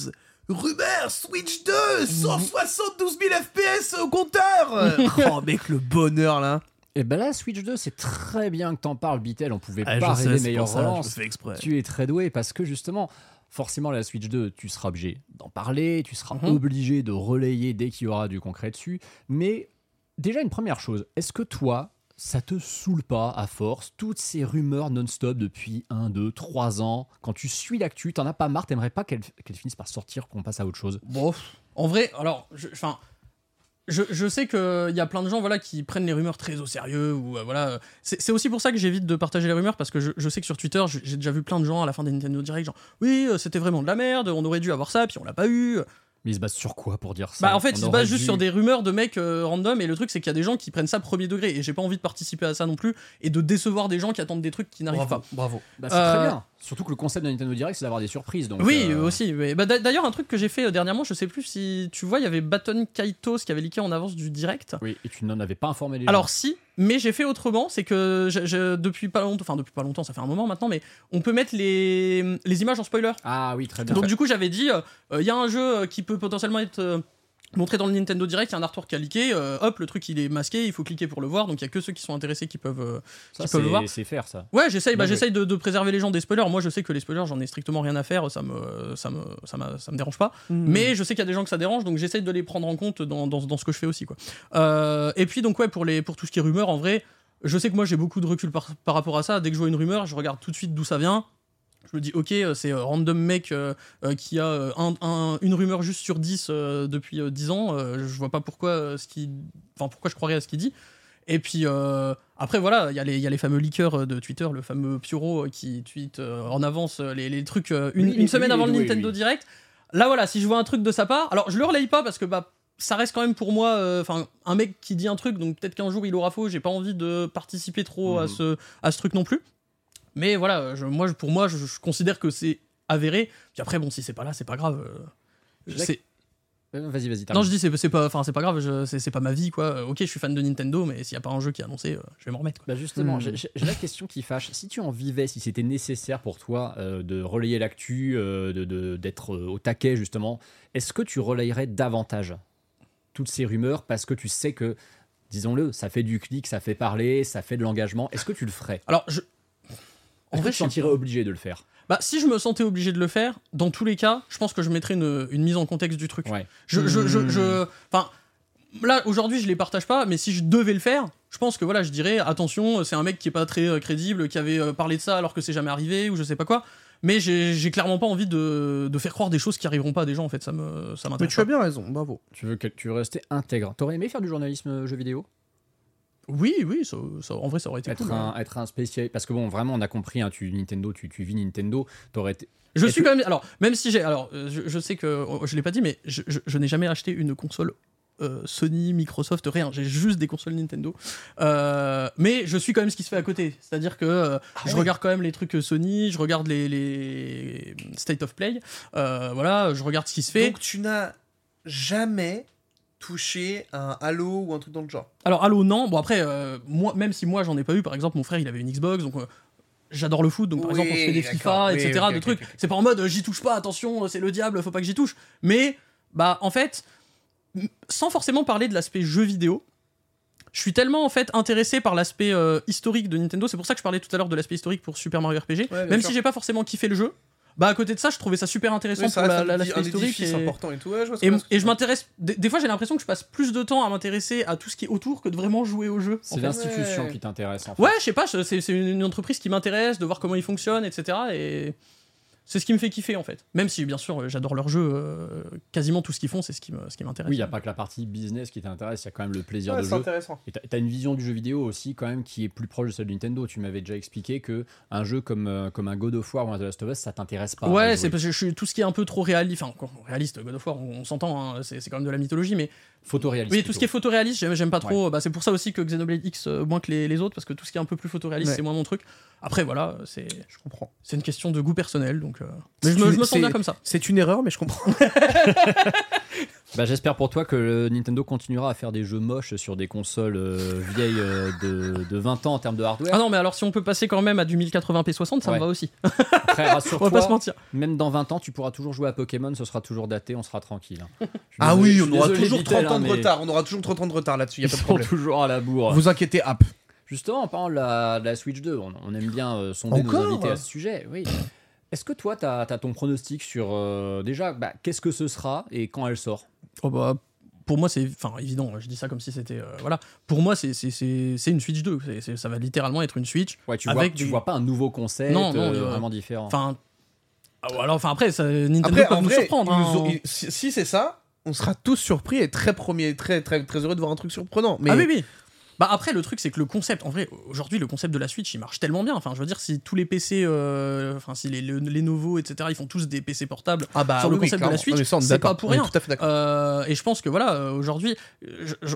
Rumeur, Switch 2, 172 000 FPS au compteur Oh mec, le bonheur là Et ben là Switch 2 c'est très bien que t'en parles Bitel on pouvait Ah, pas rêver meilleure relance. Tu es très doué parce que justement, forcément, la Switch 2, tu seras obligé d'en parler, tu seras Mhm. obligé de relayer dès qu'il y aura du concret dessus. Mais déjà, une première chose, est-ce que toi, ça te saoule pas à force toutes ces rumeurs non-stop depuis 1, 2, 3 ans Quand tu suis l'actu, t'en as pas marre, t'aimerais pas qu'elles finissent par sortir, qu'on passe à autre chose Bon, en vrai, alors, je- enfin, je, je sais qu'il y a plein de gens voilà, qui prennent les rumeurs très au sérieux. ou euh, voilà. C'est c'est aussi pour ça que j'évite de partager les rumeurs parce que je, je sais que sur Twitter, j'ai déjà vu plein de gens à la fin des Nintendo Direct, genre oui, euh, c'était vraiment de la merde, on aurait dû avoir ça, puis on l'a pas eu. Mais ils se basent sur quoi pour dire ça Bah en fait, On ils se basent juste dû- sur des rumeurs de mecs euh, random et le truc c'est qu'il y a des gens qui prennent ça premier degré et j'ai pas envie de participer à ça non plus et de décevoir des gens qui attendent des trucs qui n'arrivent pas. Bravo, bravo. Bah, c'est Euh, très bien. Surtout que le concept de Nintendo Direct, c'est d'avoir des surprises. Donc, Oui, euh, aussi. oui. Bah, d'a- D'ailleurs, un truc que j'ai fait euh, dernièrement, je sais plus si tu vois, il y avait Baton Kaitos qui avait leaké en avance du direct. Oui, et tu n'en avais pas informé les gens. Alors si, mais j'ai fait autrement, c'est que je- je- depuis pas longtemps, enfin depuis pas longtemps, ça fait un moment maintenant, mais on peut mettre les, les images en spoiler. Ah oui, très bien. Donc du coup j'avais dit, euh, il y a un jeu qui peut potentiellement être montré dans le Nintendo Direct, il y a un artwork qui a leaké, euh, hop, le truc il est masqué, il faut cliquer pour le voir, donc il y a que ceux qui sont intéressés qui peuvent... euh, ça, qui peuvent le voir. c'est faire ça. Ouais, j'essaye, bah, j'essaye de, de préserver les gens des spoilers. Moi, je sais que les spoilers, j'en ai strictement rien à faire, ça me, ça me, ça me, ça me dérange pas. Hmm. Mais je sais qu'il y a des gens que ça dérange, donc j'essaye de les prendre en compte dans, dans, dans ce que je fais aussi, quoi. Euh, et puis donc ouais, pour les, pour tout ce qui est rumeur, en vrai, je sais que moi j'ai beaucoup de recul par, par rapport à ça. Dès que je vois une rumeur, je regarde tout de suite d'où ça vient. Je me dis, ok, euh, c'est euh, random mec euh, qui a un- un- une rumeur juste sur 10 euh, depuis euh, 10 ans. je vois pas pourquoi, ce qui... enfin, pourquoi je croirais à ce qu'il dit. Et puis après, voilà, il y, a les- il y a les fameux leakers de Twitter, le fameux Pioro qui tweet en avance les, les trucs une, semaine avant le Nintendo. Direct. Là, voilà, si je vois un truc de sa part, alors je le relaye pas parce que bah, ça reste quand même pour moi, euh, un mec qui dit un truc, donc peut-être qu'un jour il aura faux. J'ai pas envie de participer trop à Mhm. ce à ce truc non plus. Mais voilà, je- moi, je- pour moi, je, je considère que c'est avéré. Puis après, bon, si c'est pas là, c'est pas grave. euh, Je c'est- Euh, Vas-y, vas-y. non, je dis c'est c'est pas, enfin c'est pas grave, c'est c'est pas ma vie quoi. Euh, Ok, je suis fan de Nintendo, mais s'il y a pas un jeu qui est annoncé, euh, je vais m'en remettre. Quoi. Bah justement, Hmm. j'ai- la question qui fâche. Si tu en vivais, si c'était nécessaire pour toi euh, de relayer l'actu, euh, de- de- d'être euh, au taquet justement, est-ce que tu relayerais davantage toutes ces rumeurs parce que tu sais que, disons-le, ça fait du clic, ça fait parler, ça fait de l'engagement. Est-ce que tu le ferais? Alors, je, en vrai, je tu te suis- sentirais obligé de le faire. bah, si je me sentais obligé de le faire, dans tous les cas, je pense que je mettrais une, une mise en contexte du truc. Ouais. Je, je, je, Hmm. je- là aujourd'hui, je les partage pas, mais si je devais le faire, je pense que voilà, je dirais attention, c'est un mec qui est pas très euh, crédible, qui avait euh, parlé de ça alors que c'est jamais arrivé ou je sais pas quoi. Mais j'ai clairement pas envie de, de faire croire des choses qui arriveront pas à des gens en fait. Ça me, ça Mais m'intéresse. tu as bien raison, bravo. Tu veux, que- tu veux rester intègre. T'aurais aimé faire du journalisme euh, jeu vidéo? Oui, oui, ça, ça- en vrai, ça aurait été être cool. hein. un, être un spécialiste Parce que bon, vraiment, on a compris, hein, tu Nintendo, tu, tu vis Nintendo, t'aurais été... Je suis quand même. Alors, même si j'ai. Alors, euh, je, je sais que. oh, Je l'ai pas dit, mais je, je- je n'ai jamais acheté une console euh, Sony, Microsoft, rien. J'ai juste des consoles Nintendo. Euh, mais je suis quand même ce qui se fait à côté. C'est-à-dire que euh, je regarde quand même les trucs Sony, je regarde les, les State of Play. euh, voilà, je regarde ce qui se fait. Donc tu n'as jamais touché un Halo ou un truc dans le genre. Alors, Halo, non. Bon, après, euh, moi, même si moi j'en ai pas eu, par exemple, mon frère il avait une Xbox, donc. euh, J'adore le foot, donc par Oui, exemple on se fait des. FIFA, Oui, etc. de trucs. C'est pas en mode euh, j'y touche pas, attention, c'est le diable, faut pas que j'y touche. Mais bah en fait, sans forcément parler de l'aspect jeu vidéo, je suis tellement en fait intéressé par l'aspect euh, historique de Nintendo. C'est pour ça que je parlais tout à l'heure de l'aspect historique pour Super Mario RPG. même sûr. si j'ai pas forcément kiffé le jeu, bah à côté de ça, je trouvais ça super intéressant Oui, ça pour la- la- historique. et- important et tout. Ouais, je vois ce et, et je m'intéresse. Des, des fois, j'ai l'impression que je passe plus de temps à m'intéresser à tout ce qui est autour que de vraiment jouer au jeu. C'est l'institution Ouais. qui t'intéresse en fait. Ouais, je sais pas, c'est une entreprise qui m'intéresse, de voir comment ils fonctionnent, etc. Et c'est ce qui me fait kiffer en fait. Même si, bien sûr, j'adore leur jeu, euh, quasiment tout ce qu'ils font, c'est ce qui me- ce qui m'intéresse. Oui, il n'y a pas que la partie business qui t'intéresse, il y a quand même le plaisir Ouais, de c'est jeu. intéressant. Et t'as as une vision du jeu vidéo aussi quand même qui est plus proche de celle de Nintendo. Tu m'avais déjà expliqué que un jeu comme, euh, comme un God of War ou un The Last of Us, ça t'intéresse pas. Ouais, c'est parce que je suis tout ce qui est un peu trop réaliste. Enfin, réaliste, God of War, on, on s'entend, hein, c'est c'est quand même de la mythologie, mais photoréaliste. oui, tout ce qui est photoréaliste, j'aime pas trop. Ouais. Bah, c'est pour ça aussi que Xenoblade X euh, moins que les, les autres, parce que tout ce qui est un peu plus photoréaliste, Ouais. c'est moins mon truc. Après, voilà, c'est Je comprends. c'est une question de goût personnel, donc. euh, Mais je me, une- je me sens bien comme ça. C'est une erreur, mais je comprends. Bah, J'espère pour toi que Nintendo continuera à faire des jeux moches sur des consoles euh, vieilles euh, de, de 20 ans en termes de hardware. Ah non, mais alors si on peut passer quand même à du 1080p 60, ça Ouais. me va aussi. Après, On va pas se mentir. même dans 20 ans, tu pourras toujours jouer à Pokémon, ce sera toujours daté, on sera tranquille. hein. Ah désolé- oui, on aura désolé, toujours Vitel, 30 ans hein, de mais retard. On aura toujours 30 ans de retard là-dessus, Ils pas de sont problème. toujours à la bourre. Vous inquiétez, app. Justement, en parlant de la, de la Switch 2, on, on aime bien euh, sonder nos invités à ce sujet. Oui. Est-ce que toi, tu as, ton pronostic sur euh, déjà bah, qu'est-ce que ce sera et quand elle sort? Oh bah, pour moi, c'est enfin évident. Je dis ça comme si c'était euh, voilà. Pour moi, c'est c'est- c'est c'est une Switch 2. C'est- c'est- ça va littéralement être une Switch. Ouais, tu, vois, Avec tu des- vois pas un nouveau concept Non, non, euh, euh, vraiment différent. Enfin, ah, alors enfin après, ça, Nintendo Après, peut en nous vrai, surprendre. hein. nous ont- si, si c'est ça, on sera tous surpris et très premier, très très très heureux de voir un truc surprenant. Mais Ah oui oui. Bah après, le truc, c'est que le concept, en vrai, aujourd'hui, le concept de la Switch, il marche tellement bien. Enfin, je veux dire, si tous les PC, euh, enfin, si les, les, etc., ils font tous des PC portables Ah bah sur le oui, concept de la. Switch, est c'est pas pour rien. tout à fait d'accord. Euh, et je pense que voilà, euh, aujourd'hui,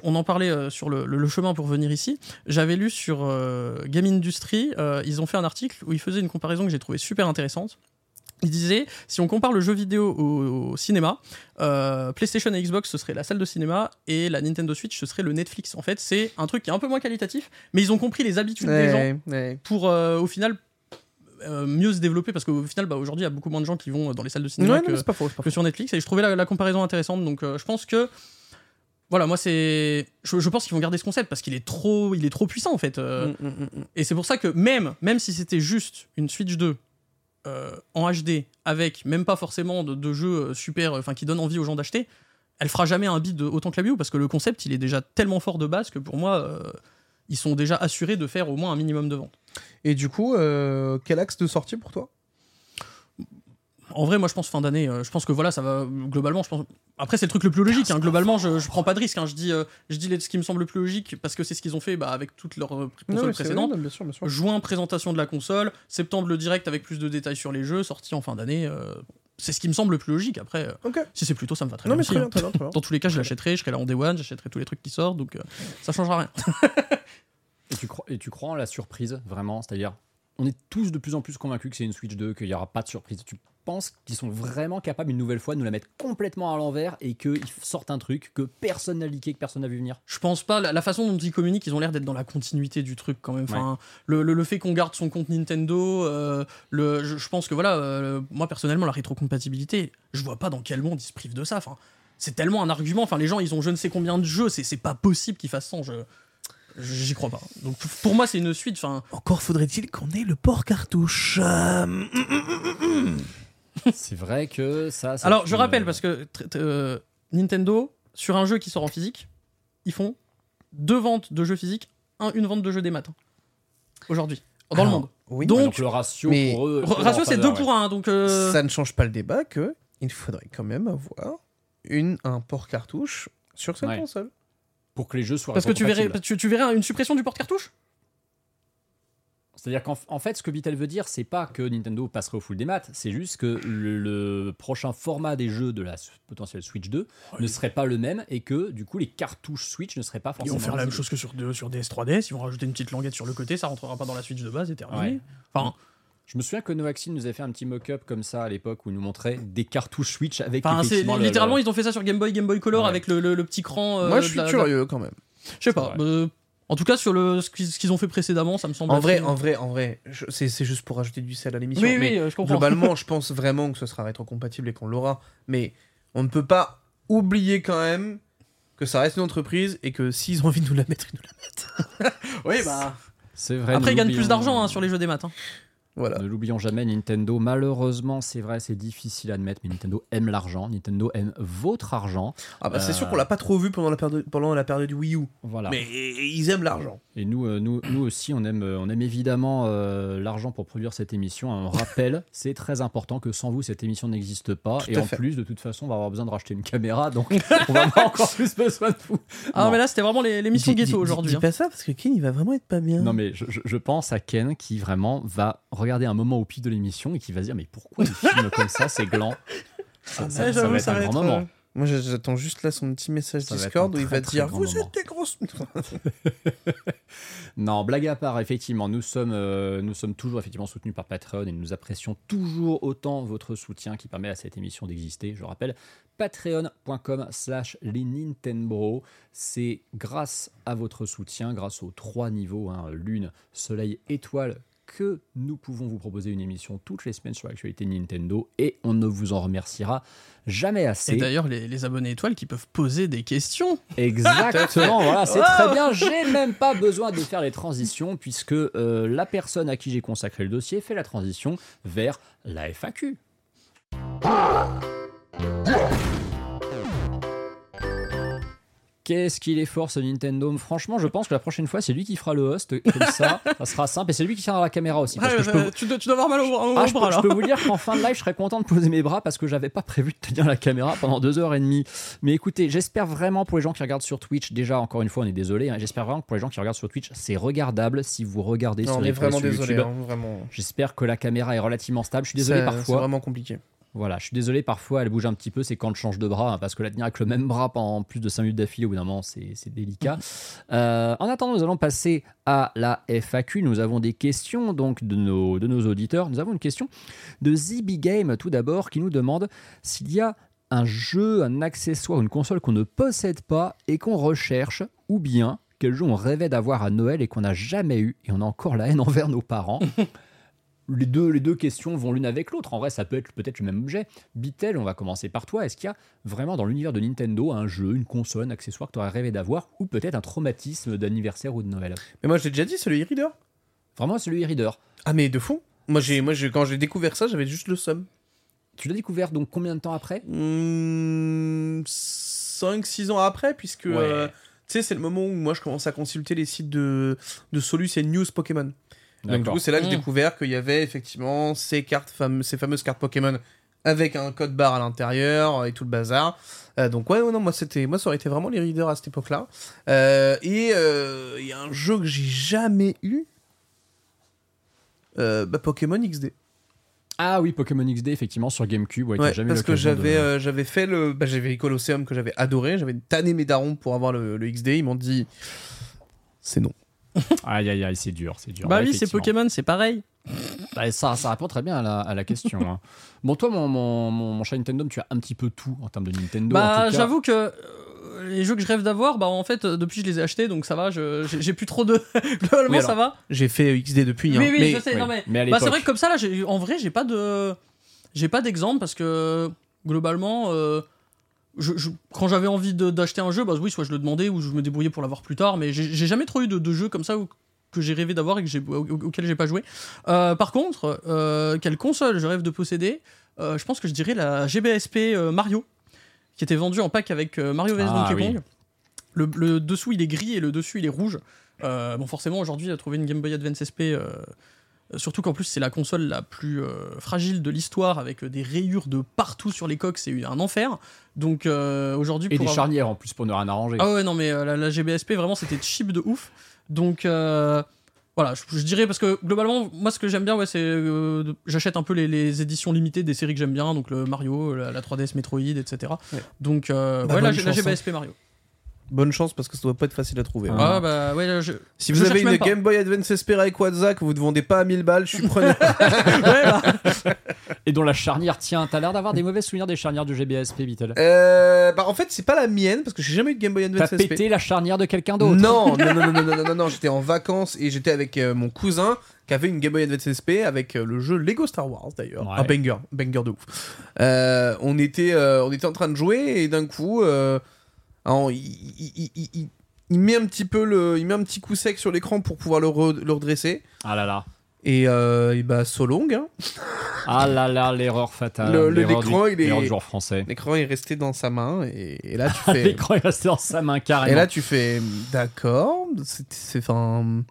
on en parlait sur le, le- le chemin pour venir ici. J'avais lu sur euh, Game Industry, ils ont fait un article où ils faisaient une comparaison que j'ai trouvé super intéressante. Ils disaient, si on compare le jeu vidéo au, au cinéma, euh, PlayStation et Xbox ce serait la salle de cinéma et la Nintendo Switch ce serait le Netflix. En fait, c'est un truc qui est un peu moins qualitatif, mais ils ont compris les habitudes des gens Ouais, pour euh, au final euh, mieux se développer parce qu'au final, bah, aujourd'hui, il y a beaucoup moins de gens qui vont dans les salles de cinéma Ouais, que, non, pas faux, pas que sur Netflix et je trouvais la, la comparaison intéressante donc euh, je pense que voilà moi c'est je, je pense qu'ils vont garder ce concept parce qu'il est trop il est trop puissant en fait euh, mm, mm, mm. et c'est pour ça que même même si c'était juste une Switch 2 euh, en HD avec même pas forcément de, jeux euh, super enfin qui donnent envie aux gens d'acheter elle fera jamais un bid autant que la Wii parce que le concept il est déjà tellement fort de base que pour moi euh, ils sont déjà assurés de faire au moins un minimum de ventes. Et du coup, euh, quel axe de sortie pour toi? En vrai, moi je pense fin d'année. euh, je pense que voilà, ça va globalement. Je pense. Après, c'est le truc le plus logique. hein, globalement, je, je prends pas de risque. hein, je dis, euh, je dis ce qui me semble le plus logique parce que c'est ce qu'ils ont fait bah, avec toutes leurs euh, consoles Non, précédentes. non, bien sûr, bien sûr. Juin, présentation de la console. Septembre, le direct avec plus de détails sur les jeux. Sorti en fin d'année. euh, c'est ce qui me semble le plus logique. Après, si c'est plutôt, ça me va très Non, bien. mais aussi, très bien, très bien, très bien. Dans tous les cas, je l'achèterai. Je serai là en day one. J'achèterai tous les trucs qui sortent. Donc, euh, ça changera rien. Et tu, crois, et tu crois en la surprise, vraiment? C'est-à-dire, on est tous de plus en plus convaincus que c'est une Switch 2, qu'il n'y aura pas de surprise. Tu penses qu'ils sont vraiment capables une nouvelle fois de nous la mettre complètement à l'envers et qu'ils sortent un truc que personne n'a liqué, que personne n'a vu venir Je pense pas. La, la façon dont ils communiquent, ils ont l'air d'être dans la continuité du truc quand même. Enfin, le, le- le fait qu'on garde son compte Nintendo, euh, le, je, je pense que voilà, euh, moi personnellement, la rétrocompatibilité, je vois pas dans quel monde ils se privent de ça. Enfin, c'est tellement un argument. Enfin, les gens, ils ont je ne sais combien de jeux. C'est c'est pas possible qu'ils fassent ça. Je j'y crois pas. Donc pour moi, c'est une suite. Enfin, Encore faudrait-il qu'on ait le port cartouche. Euh, mm, mm, mm. C'est vrai que ça. alors je rappelle parce que euh, Nintendo sur un jeu qui sort en physique, ils font deux ventes de jeux physiques, un, une vente de jeux des maths aujourd'hui dans le monde. Oui, Ouais, donc- donc, le ratio mais- pour eux. R- pour ratio c'est 2 faveur, pour ouais. 1 donc euh, ça ne change pas le débat que il faudrait quand même avoir une, un port cartouche sur cette Ouais. console. Pour que les jeux soient parce que tu verrais tu, tu verrais une suppression du porte-cartouche C'est-à-dire qu'en en fait, ce que Vitel veut dire, c'est pas que Nintendo passerait au full des maths, c'est juste que le, le prochain format des jeux de la potentielle Switch 2 ne serait pas le même et que du coup les cartouches Switch ne seraient pas Ils forcément. vont faire la même chose que sur, de- sur DS 3DS, ils vont rajouter une petite languette sur le côté, ça rentrera pas dans la Switch de base et terminé. Ouais. Enfin, Je me souviens que Novaxine nous avait fait un petit mock-up comme ça à l'époque où il nous montrait des cartouches Switch avec enfin, le- littéralement le- ils ont fait ça sur Game Boy, Game Boy Color Ouais. avec le, le- le petit cran. euh, Moi, je suis la- de la- curieux quand même. Je sais pas. Euh, en tout cas sur le ce qu'ils ont fait précédemment, ça me semble. En vrai, assez- en vrai, en vrai, c'est c'est juste pour rajouter du sel à l'émission. Oui, mais oui, euh, je comprends. globalement, je pense vraiment que ce sera rétrocompatible et qu'on l'aura. Mais on ne peut pas oublier quand même que ça reste une entreprise et que s'ils ont envie de nous la mettre, ils nous la mettent. oui, bah. C'est vrai. Après, ils gagnent plus d'argent hein, sur les jeux des maths. hein. Voilà. Ne l'oublions jamais, Nintendo, malheureusement, c'est vrai, c'est difficile à admettre, mais Nintendo aime l'argent. Nintendo aime votre argent. Ah bah c'est Euh, sûr qu'on l'a pas trop vu pendant la période, pendant la période du Wii U. Voilà. Mais ils aiment l'argent. Et nous, euh, nous, nous aussi, on aime, euh, on aime évidemment euh, l'argent pour produire cette émission. On rappelle, c'est très important que sans vous, cette émission n'existe pas. Tout et en fait. plus, de toute façon, on va avoir besoin de racheter une caméra, donc on va avoir encore plus besoin de vous. Ah, Non. mais là, c'était vraiment les- l'émission ghetto aujourd'hui. Dis hein. pas ça parce que Ken il va vraiment être pas bien. Non mais je, je- je pense à Ken qui vraiment va regarder un moment au pif de l'émission et qui va se dire mais pourquoi il filme comme ça, c'est gland? Ça, Ah, ça- ça va être un grand moment. euh, Moi j'a- j'attends juste là son petit message Discord où il va dire Vous moment. êtes des grosses. Non, blague à part, effectivement, nous sommes, euh, nous sommes toujours effectivement soutenus par Patreon et nous apprécions toujours autant votre soutien qui permet à cette émission d'exister. Je rappelle, patreon.com slash les Nintendo. C'est grâce à votre soutien, grâce aux trois niveaux, hein, lune, soleil, étoile, que nous pouvons vous proposer une émission toutes les semaines sur l'actualité Nintendo et on ne vous en remerciera jamais assez. Et d'ailleurs, les, les abonnés étoiles qui peuvent poser des questions. Exactement, voilà, c'est très bien. J'ai même pas besoin de faire les transitions puisque euh, la personne à qui j'ai consacré le dossier fait la transition vers la FAQ. Qu'est-ce qu'il est fort ce Nintendo? Franchement, je pense que la prochaine fois, c'est lui qui fera le host, comme ça, ça sera simple. Et c'est lui qui tiendra la caméra aussi. parce Ouais, que je peux- tu, dois, tu dois avoir mal au, au Ah, je, bras je peux vous dire qu'en fin de live, je serais content de poser mes bras parce que j'avais pas prévu de tenir la caméra pendant deux heures et demie. Mais écoutez, j'espère vraiment pour les gens qui regardent sur Twitch, déjà encore une fois, on est désolé, hein, j'espère vraiment que pour les gens qui regardent sur Twitch, c'est regardable si vous regardez Non, sur on est vraiment sur désolé, YouTube. hein, vraiment. J'espère que la caméra est relativement stable. Je suis désolé C'est- C'est parfois. vraiment compliqué. Voilà, je suis désolé parfois, elle bouge un petit peu, c'est quand je change de bras, hein, parce que la tenir avec le même bras pendant plus de 5 minutes d'affilée, au bout d'un moment, c'est c'est délicat. Euh, en attendant, nous allons passer à la FAQ. Nous avons des questions donc de nos, de nos auditeurs. Nous avons une question de ZB Game, tout d'abord, qui nous demande s'il y a un jeu, un accessoire, une console qu'on ne possède pas et qu'on recherche, ou bien quel jeu on rêvait d'avoir à Noël et qu'on n'a jamais eu, et on a encore la haine envers nos parents. Les deux, les deux questions vont l'une avec l'autre. En vrai, ça peut être peut-être le même objet. Bitel, on va commencer par toi. Est-ce qu'il y a vraiment dans l'univers de Nintendo un jeu, une console, un accessoire que tu aurais rêvé d'avoir ou peut-être un traumatisme d'anniversaire ou de Noël? Mais moi, je l'ai déjà dit, c'est le e-reader. Vraiment, c'est le e-reader. Ah, mais de fou. Moi, j'ai, moi j'ai- quand j'ai découvert ça, j'avais juste le somme. Tu l'as découvert donc combien de temps après? 5-6 ans après, puisque Ouais. euh, tu sais, c'est le moment où moi je commence à consulter les sites de, de Solus et News Pokémon. Donc du coup, c'est là que j'ai Mm. découvert qu'il y avait effectivement ces cartes, fam- ces fameuses cartes Pokémon avec un code barre à l'intérieur et tout le bazar. Euh, donc ouais, ouais, non, moi c'était, moi ça aurait été vraiment les readers à cette époque-là. Euh, et euh, il y a un jeu que j'ai jamais eu. Euh, bah, Pokémon XD. Ah oui, Pokémon XD, effectivement, sur GameCube. Ouais, jamais parce que de- j'avais euh, j'avais fait le bah, j'avais eu Colosseum que j'avais adoré, j'avais tanné mes darons pour avoir le, le XD, ils m'ont dit c'est non. Aïe, aïe, aïe, c'est dur, c'est dur. Bah oui, c'est. Pokémon, c'est pareil. Bah, ça, ça répond très bien à la, à la question. hein. Bon, toi, mon, mon, mon, mon cher Nintendo, tu as un petit peu tout en termes de Nintendo. en Bah j'avoue que euh, les jeux que je rêve d'avoir, bah en fait euh, depuis je les ai achetés donc ça va, j'ai plus trop de. Globalement Oui, ça va. J'ai fait XD depuis Oui hein, oui mais je sais, oui. non mais. Bah c'est vrai que comme ça là, en vrai j'ai pas de, j'ai pas d'exemple parce que globalement. euh, je, je- quand j'avais envie d'acheter un jeu, bah oui, soit je le demandais ou je me débrouillais pour l'avoir plus tard, mais j'ai jamais trop eu de, de jeux comme ça où- que j'ai rêvé d'avoir et que au- au- auquel j'ai pas joué. Euh, par contre, euh, quelle console je rêve de posséder? Euh, Je pense que je dirais la GBSP Mario, qui était vendue en pack avec Mario vs Ah, Donkey oui. Kong. Le, le dessous il est gris et le dessus il est rouge. Bon, forcément, aujourd'hui, trouver une Game Boy Advance SP, surtout qu'en plus, c'est la console la plus euh, fragile de l'histoire avec euh, des rayures de partout sur les coques, c'est un enfer. Donc euh, aujourd'hui, Et pour des avoir- charnières en plus pour ne rien arranger. ah ouais, non, mais euh, la, la GBSP, vraiment, c'était cheap de ouf. Donc, euh, voilà, je, je dirais, parce que globalement, moi, ce que j'aime bien, ouais, c'est. euh, J'achète un peu les, les éditions limitées des séries que j'aime bien, donc le Mario, la, la 3DS Metroid, etc. Ouais. Donc, euh, Bah, ouais, la, la hein. GBSP Mario. Bonne chance parce que ça doit pas être facile à trouver. hein. Ah, bah, ouais, je. Si je vous avez une. Game Boy Advance SP avec WhatsApp que vous ne vendez pas à 1000 balles, je suis preneur. Ouais, bah, Et dont la charnière tient. T'as l'air d'avoir des mauvais souvenirs des charnières du GBSP, Beatle. Euh, bah en fait c'est pas la mienne parce que j'ai jamais eu de Game Boy T'as Advance SP. pété la charnière de quelqu'un d'autre. Non, non, non, non, non, non, non, non, j'étais en vacances et j'étais avec euh, mon cousin qui avait une Game Boy Advance SP avec euh, le jeu Lego Star Wars d'ailleurs. Ouais. Un banger, banger de ouf. Euh, on, était, euh, on était en train de jouer et d'un coup, euh, alors, il, il- il- il- il- met un petit peu le, il met un petit coup sec sur l'écran pour pouvoir le, re- le redresser. Ah là là. Et, euh, et bah, so long, hein. Ah là là, l'erreur fatale. L'écran, il est- joueur français. L'écran est resté dans sa main et, et là tu fais. L'écran est resté dans sa main carrément. Et là, tu fais d'accord, c'est c'est enfin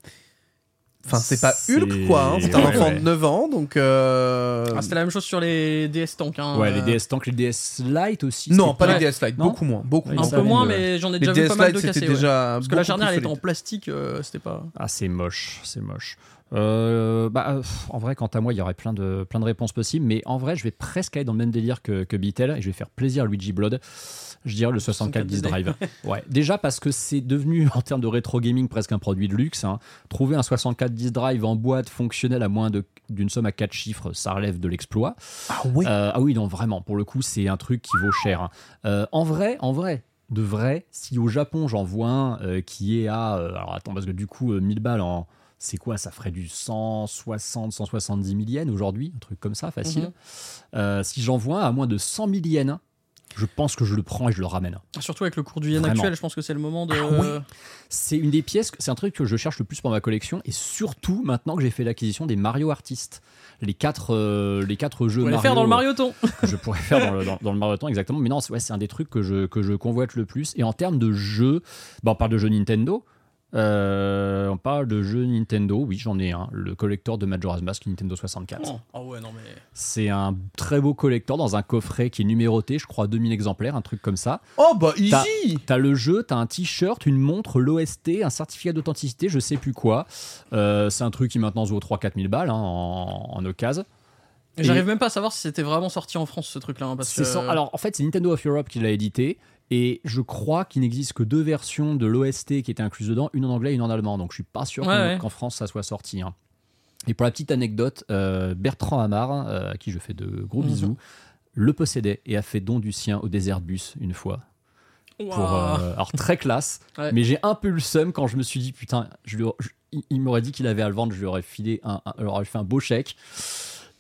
enfin c'est pas Hulk quoi, hein, c'est un ouais, enfant ouais. de 9 ans donc euh, ah, c'était la même chose sur les DS Tank. Hein, Ouais, euh, les DS Tank, les DS Lite aussi. non, pas les DS Lite, beaucoup moins, beaucoup Un peu moins, mais j'en ai Les déjà vu pas mal de cassés. ouais. déjà Parce que la charnière, elle était en plastique, euh, c'était pas. Ah, c'est moche, c'est moche. Euh, bah, euh, pff, en vrai, quant à moi, il y aurait plein de, plein de réponses possibles, mais en vrai, je vais presque aller dans le même délire que, que Beatle et je vais faire plaisir à Luigi Blood. Je dirais le 64 10 Drive. Ouais, déjà parce que c'est devenu, en termes de rétro gaming, presque un produit de luxe. hein. Trouver un 64 10 Drive en boîte fonctionnel à moins d'une somme à 4 chiffres, ça relève de l'exploit. Ah oui. Euh, ah oui, non, vraiment, pour le coup, c'est un truc qui vaut cher. hein. Euh, en vrai, en vrai, de vrai, si au Japon j'en vois un euh, qui est à. euh, alors attends, parce que du coup, euh, 1000 balles en. C'est quoi Ça ferait du 160, 170 000 yens aujourd'hui, un truc comme ça, facile. Mhm. Si j'en vois un à moins de 100 000 yens, je pense que je le prends et je le ramène. Surtout avec le cours du yen actuel, je pense que c'est le moment de. Ah ouais. C'est une des pièces, c'est un truc que je cherche le plus pour ma collection et surtout maintenant que j'ai fait l'acquisition des Mario Artistes. Les quatre, euh, les quatre jeux Mario, faire dans le Marioton. que je pourrais faire dans le, dans, dans le exactement. Mais non, c'est ouais, c'est un des trucs que je, que je convoite le plus. Et en termes de jeux, bah, on parle de jeux Nintendo. Euh, on parle de jeux Nintendo, oui j'en ai un, le collector de Majora's Mask Nintendo 64. Oh, Ah ouais, non mais. C'est un très beau collector dans un coffret qui est numéroté, je crois 2000 exemplaires, un truc comme ça. Oh bah easy T'as le jeu, t'as un t-shirt, une montre, l'OST, un certificat d'authenticité, je sais plus quoi. Euh, c'est un truc qui maintenant se vaut 3-4 000 balles hein, en, en occasion. Et J'arrive même pas à savoir si c'était vraiment sorti en France ce truc-là. hein, parce que... sans- Alors en fait, c'est Nintendo of Europe qui l'a édité. Et je crois qu'il n'existe que deux versions de l'OST qui étaient incluses dedans, une en anglais et une en allemand. Donc je suis pas sûr Ouais, qu'en ouais. France ça soit sorti. hein. Et pour la petite anecdote, euh, Bertrand Hamar, euh, à qui je fais de gros Mhm. bisous, le possédait et a fait don du sien au désert bus une fois. Pour, euh, alors très classe, Ouais. mais j'ai un peu le seum quand je me suis dit putain, je lui aurais- je- il- m'aurait dit qu'il avait à le vendre, je lui aurais filé un, un- je lui aurais fait un beau chèque.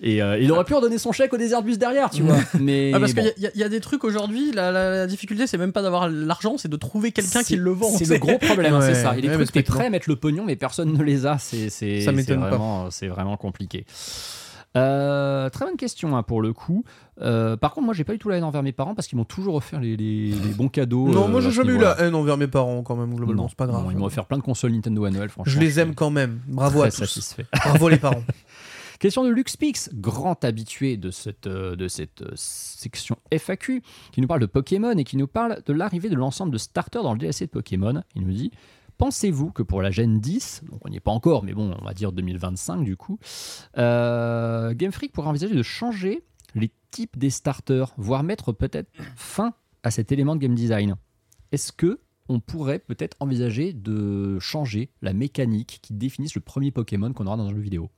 Et euh, il aurait pu redonner son chèque au désert bus derrière, tu vois. Mais Ah, parce bon. qu'il y, a- il y a des trucs aujourd'hui, la, la- la difficulté c'est même pas d'avoir l'argent, c'est de trouver quelqu'un qui le vend. C'est le gros problème, Ouais, c'est ça. Il y a des ouais, trucs, t'es prêt à mettre le pognon, mais personne ne les a. C'est c'est- Ça m'étonne pas. vraiment, c'est vraiment compliqué. Euh, très bonne question hein, pour le coup. Euh, par contre, moi, j'ai pas eu tout la haine envers mes parents parce qu'ils m'ont toujours offert les, les- les bons cadeaux. Non, euh, moi j'ai jamais eu la haine envers mes parents quand même, globalement, Non, c'est pas grave. non, ils m'ont offert plein de consoles Nintendo à Noël, franchement. Je les aime quand même. Bravo très à tous. satisfait. Bravo les parents. Question de LuxPix, grand habitué de cette, euh, euh, section FAQ, qui nous parle de Pokémon et qui nous parle de l'arrivée de l'ensemble de starters dans le DLC de Pokémon. Il nous dit Pensez-vous que pour la Gen 10, donc on n'y est pas encore, mais bon, on va dire 2025 du coup, euh, Game Freak pourrait envisager de changer les types des starters, voire mettre peut-être fin à cet élément de game design? Est-ce que on pourrait peut-être envisager de changer la mécanique qui définisse le premier Pokémon qu'on aura dans un jeu vidéo?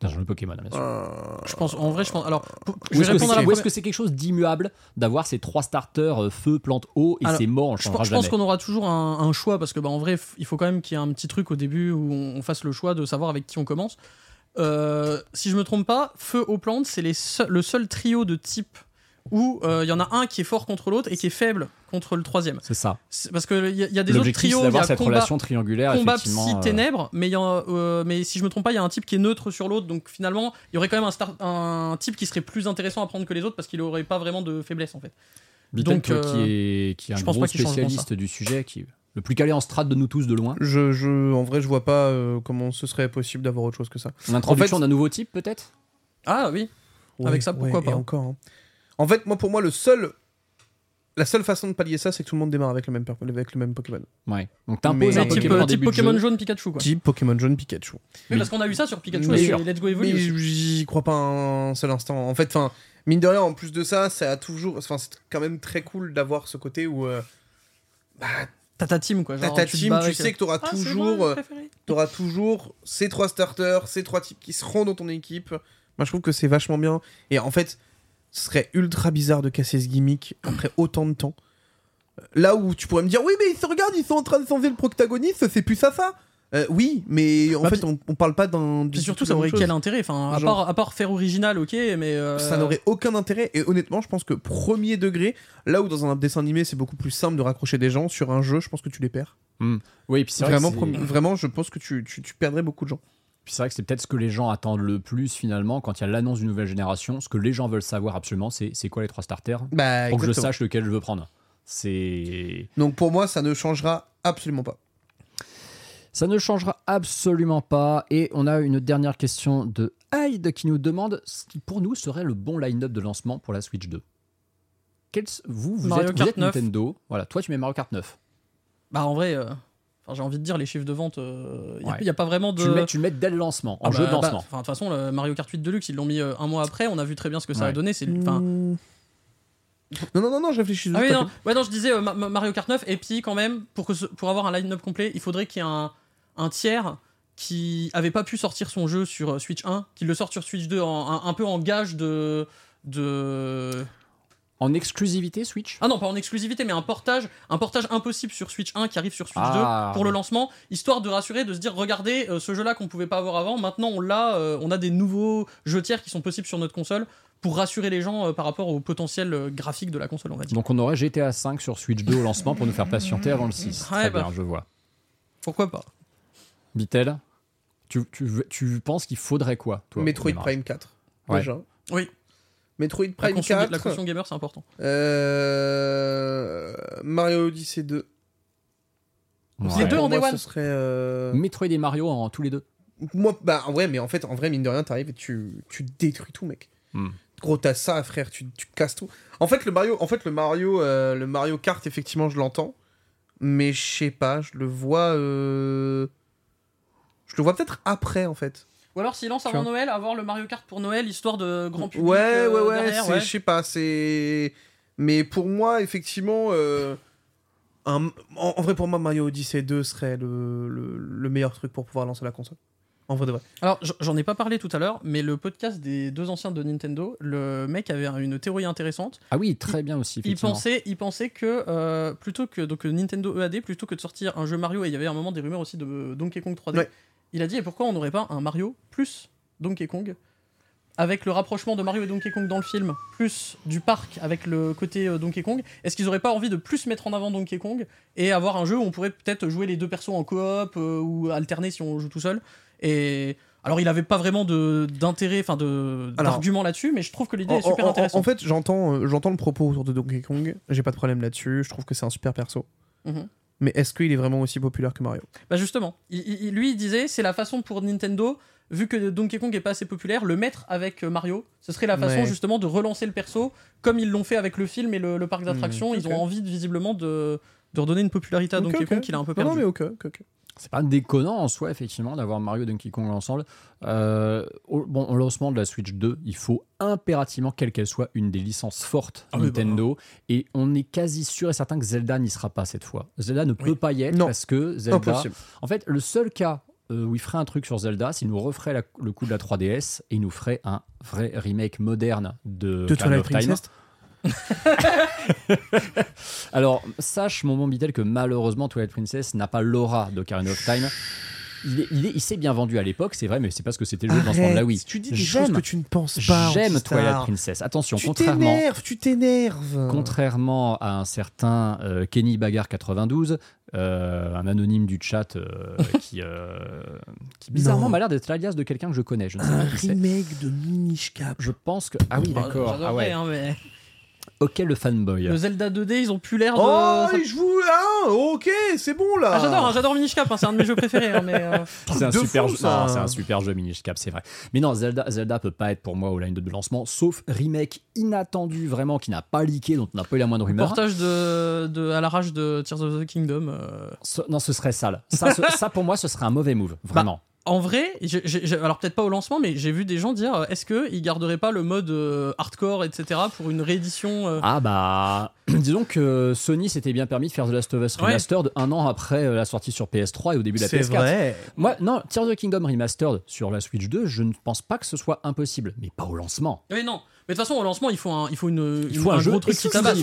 Dans un jeu Pokémon, bien sûr. Euh, Je pense, en vrai, je pense. Alors, pour- je Ou vais est-ce que répondre à c'est la ou est-ce que c'est quelque chose d'immuable d'avoir ces trois starters euh, feu, plante, eau et c'est mort, le Je, pense- je pense jamais qu'on aura toujours un, un choix parce que bah, en vrai, il faut quand même qu'il y ait un petit truc au début où on, on fasse le choix de savoir avec qui on commence. Euh, si je me trompe pas, feu aux plantes, c'est le seul trio de type où euh, il y en a un qui est fort contre l'autre et qui est faible contre le troisième. C'est ça. Parce qu'il y, y a des autres L'objectif, c'est trios, il y d'avoir a cette combat, relation triangulaire, combat effectivement. psy euh, ténèbres, mais, il y a, euh, mais si je me trompe pas, il y a un type qui est neutre sur l'autre, donc finalement, il y aurait quand même un, type qui serait plus intéressant à prendre que les autres parce qu'il aurait pas vraiment de faiblesse en fait. Beatle, donc, toi, euh, qui est, qui est un gros spécialiste du sujet, qui le plus calé en strat de nous tous de loin. je, je, en vrai, je vois pas euh, comment ce serait possible d'avoir autre chose que ça. L'introduction En fait- d'un nouveau type, peut-être? Ah oui, Avec ça, pourquoi et pas encore. hein. En fait, moi, pour moi, le seul, la seule façon de pallier ça, c'est que tout le monde démarre avec le même, avec le même Pokémon. Ouais. Donc t'imposes Mais- un type, Pokémon euh, en type début de Pokémon jeu. jaune Pikachu quoi. Type Pokémon jaune Pikachu. Oui, parce qu'on a eu ça sur Pikachu Mais et sûr. Let's Go Evolve. Mais aussi. j'y crois pas un seul instant. En fait, enfin, mine de rien, en plus de ça, ça a toujours, enfin, c'est quand même très cool d'avoir ce côté où, euh, bah, T'as ta team quoi. t'as genre, ta te team, bats tu avec- sais que t'auras Ah, c'est toujours, moi, euh, le préféré. t'auras toujours ces trois starters, ces trois types qui seront dans ton équipe. Moi, je trouve que c'est vachement bien. Et en fait, ce serait ultra bizarre de casser ce gimmick après autant de temps. Là où tu pourrais me dire, oui, mais ils se regardent, ils sont en train de changer le protagoniste, c'est plus ça, ça. Euh, oui, mais en Bah, fait, on, on parle pas d'un. Puis surtout, tout ça aurait chose. quel intérêt Enfin, à Genre- part, à part faire original, ok, mais. euh, Ça n'aurait aucun intérêt. Et honnêtement, je pense que premier degré, là où dans un dessin animé, c'est beaucoup plus simple de raccrocher des gens, sur un jeu, je pense que tu les perds. Oui, et puis c'est vrai, Vraiment, vraiment, je pense que tu, tu, tu perdrais beaucoup de gens. Puis c'est vrai que c'est peut-être ce que les gens attendent le plus finalement quand il y a l'annonce d'une nouvelle génération. Ce que les gens veulent savoir absolument, c'est c'est quoi les trois starters Bah, pour que je sache lequel je veux prendre. C'est Donc pour moi, ça ne changera absolument pas. Ça ne changera absolument pas. Et on a une dernière question de Hyde qui nous demande ce qui pour nous serait le bon line-up de lancement pour la Switch 2. Quel, vous, vous Mario êtes, vous Kart êtes 9. Nintendo. Voilà, toi tu mets Mario Kart 9. Bah, en vrai, euh, enfin, j'ai envie de dire, les chiffres de vente, il Ouais. n'y a, pas vraiment de. Tu, le mets, tu le mets dès le lancement, en Ah jeu bah, de lancement. bah, enfin, De toute façon, le Mario Kart 8 Deluxe, ils l'ont mis euh, un mois après, on a vu très bien ce que ça a donné. C'est, Mmh. Non, non, non, non, je réfléchis. Ah oui, non. Ouais, non, je disais euh, Ma- Ma- Mario Kart 9, et puis quand même, pour, que ce- pour avoir un line-up complet, il faudrait qu'il y ait un, un tiers qui avait pas pu sortir son jeu sur euh, Switch 1, qu'il le sorte sur Switch 2 en- un, un peu en gage de. de... En exclusivité Switch? Ah non, pas en exclusivité, mais un portage, un portage impossible sur Switch 1 qui arrive sur Switch Ah. 2 pour le lancement, histoire de rassurer, de se dire regardez euh, ce jeu-là qu'on pouvait pas avoir avant, maintenant on l'a, euh, on a des nouveaux jeux tiers qui sont possibles sur notre console. pour rassurer les gens euh, par rapport au potentiel euh, graphique de la console, on va dire. Donc on aurait GTA 5 sur Switch 2 au lancement pour nous faire patienter avant le 6. Ouais, Très bah. bien, je vois. Pourquoi pas Bitel, tu, tu, tu penses qu'il faudrait quoi toi, Metroid Prime 4. Ouais. Déjà. Oui, Metroid Prime console, 4. la console gamer, c'est important. euh, Mario Odyssey 2. Ouais. Les deux en Day One. serait. euh, Metroid et Mario en tous les deux. Moi, bah, en vrai, mais en fait, en vrai, mine de rien, t'arrives et tu, tu détruis tout, mec. Hmm. Gros, t'as ça, frère, tu, tu casses tout. En fait, le Mario, en fait, le Mario, euh, le Mario Kart, effectivement, je l'entends, mais je sais pas, je le vois, euh, je le vois peut-être après, en fait. Ou alors s'il lance avant vois. Noël, avoir le Mario Kart pour Noël, histoire de grand public. Ouais, euh, ouais, ouais, derrière, c'est- ouais. je sais pas, c'est, mais pour moi, effectivement, euh, un- en, en vrai, pour moi, Mario Odyssey 2 serait le, le, le meilleur truc pour pouvoir lancer la console. En vrai de vrai. Alors, j'en ai pas parlé tout à l'heure, mais le podcast des deux anciens de Nintendo, le mec avait une théorie intéressante. Ah oui, très bien aussi. Il pensait, il pensait que euh, plutôt que donc Nintendo EAD, plutôt que de sortir un jeu Mario, et il y avait un moment des rumeurs aussi de Donkey Kong 3D. Ouais. Il a dit et pourquoi on n'aurait pas un Mario plus Donkey Kong avec le rapprochement de Mario et Donkey Kong dans le film, plus du parc avec le côté euh, Donkey Kong, est-ce qu'ils auraient pas envie de plus mettre en avant Donkey Kong et avoir un jeu où on pourrait peut-être jouer les deux persos en coop euh, ou alterner si on joue tout seul Et alors il avait pas vraiment d'intérêt, enfin d'argument là-dessus, mais je trouve que l'idée est super en- intéressante. En fait, j'entends euh, j'entends le propos autour de Donkey Kong. J'ai pas de problème là-dessus. Je trouve que c'est un super perso. Mhm. Mais est-ce qu'il est vraiment aussi populaire que Mario? Bah justement, il- il- lui il disait c'est la façon pour Nintendo, vu que Donkey Kong est pas assez populaire, le mettre avec euh, Mario, ce serait la façon Ouais. justement de relancer le perso, comme ils l'ont fait avec le film et le, le parc d'attractions. Ils ont envie de, visiblement de, de redonner une popularité à Donkey. Kong qu'il a un peu Non, perdu. non, mais ok, ok, ok. C'est pas déconnant en soi, effectivement, d'avoir Mario et Donkey Kong ensemble. Euh, au, bon, au lancement de la Switch 2, il faut impérativement, quelle qu'elle soit, une des licences fortes Ah oui, Nintendo. Et on est quasi sûr et certain que Zelda n'y sera pas cette fois. Zelda ne peut pas y être Non. parce que Zelda. Impossible. En fait, le seul cas euh, où il ferait un truc sur Zelda, c'est qu'il nous referait la- le coup de la 3DS et il nous ferait un vrai remake moderne de, De Twilight Time. Alors, sache, mon bon Bidel, que malheureusement, Twilight Princess n'a pas l'aura d'Ocarina of Time. Il, est- il est- il s'est bien vendu à l'époque, c'est vrai, mais c'est parce que c'était le jeu de lancement de la Wii. Tu dis des choses que tu ne penses pas. J'aime Antistar. Twilight Princess. Attention, Tu contrairement, t'énerves, tu t'énerves. contrairement à un certain euh, Kenny Bagar 92, euh, un anonyme du chat euh, qui, euh, qui bizarrement Non. m'a l'air d'être l'alias de quelqu'un que je connais. Je ne sais Un pas qui c'est. remake de Minish Cap. Je pense que. Ah oui, d'accord. Ah j'adorerais, ouais. hein, mais Ok, le fanboy. Le Zelda 2D, ils ont plus l'air de. Oh, ça- il joue. Ah, ok, c'est bon là. Ah, j'adore, hein, j'adore Minish Cap, hein, c'est un de mes jeux préférés. hein, mais, euh, C'est un, super fou, jeu. ça. non, c'est un super jeu Minish Cap, c'est vrai. Mais non, Zelda, Zelda peut pas être pour moi au line de lancement, sauf remake inattendu, vraiment, qui n'a pas leaké, dont on n'a pas eu la moindre rumeur. portage de, de, à l'arrache de Tears of the Kingdom. euh, Ce- non, ce serait sale. Ça, ce- ça, pour moi, ce serait un mauvais move, vraiment. En vrai, alors peut-être pas au lancement, mais j'ai vu des gens dire euh, est-ce qu'ils garderaient pas le mode euh, hardcore, etc., pour une réédition euh, Ah bah, disons que Sony s'était bien permis de faire The Last of Us Ouais. Remastered un an après euh, la sortie sur PS3 et au début de la C'est PS4. vrai. Moi, non, Tears of the Kingdom Remastered sur la Switch 2, je ne pense pas que ce soit impossible, mais pas au lancement. Mais non, mais de toute façon, au lancement, il faut un, il faut une, Il faut un gros truc qui tabasse.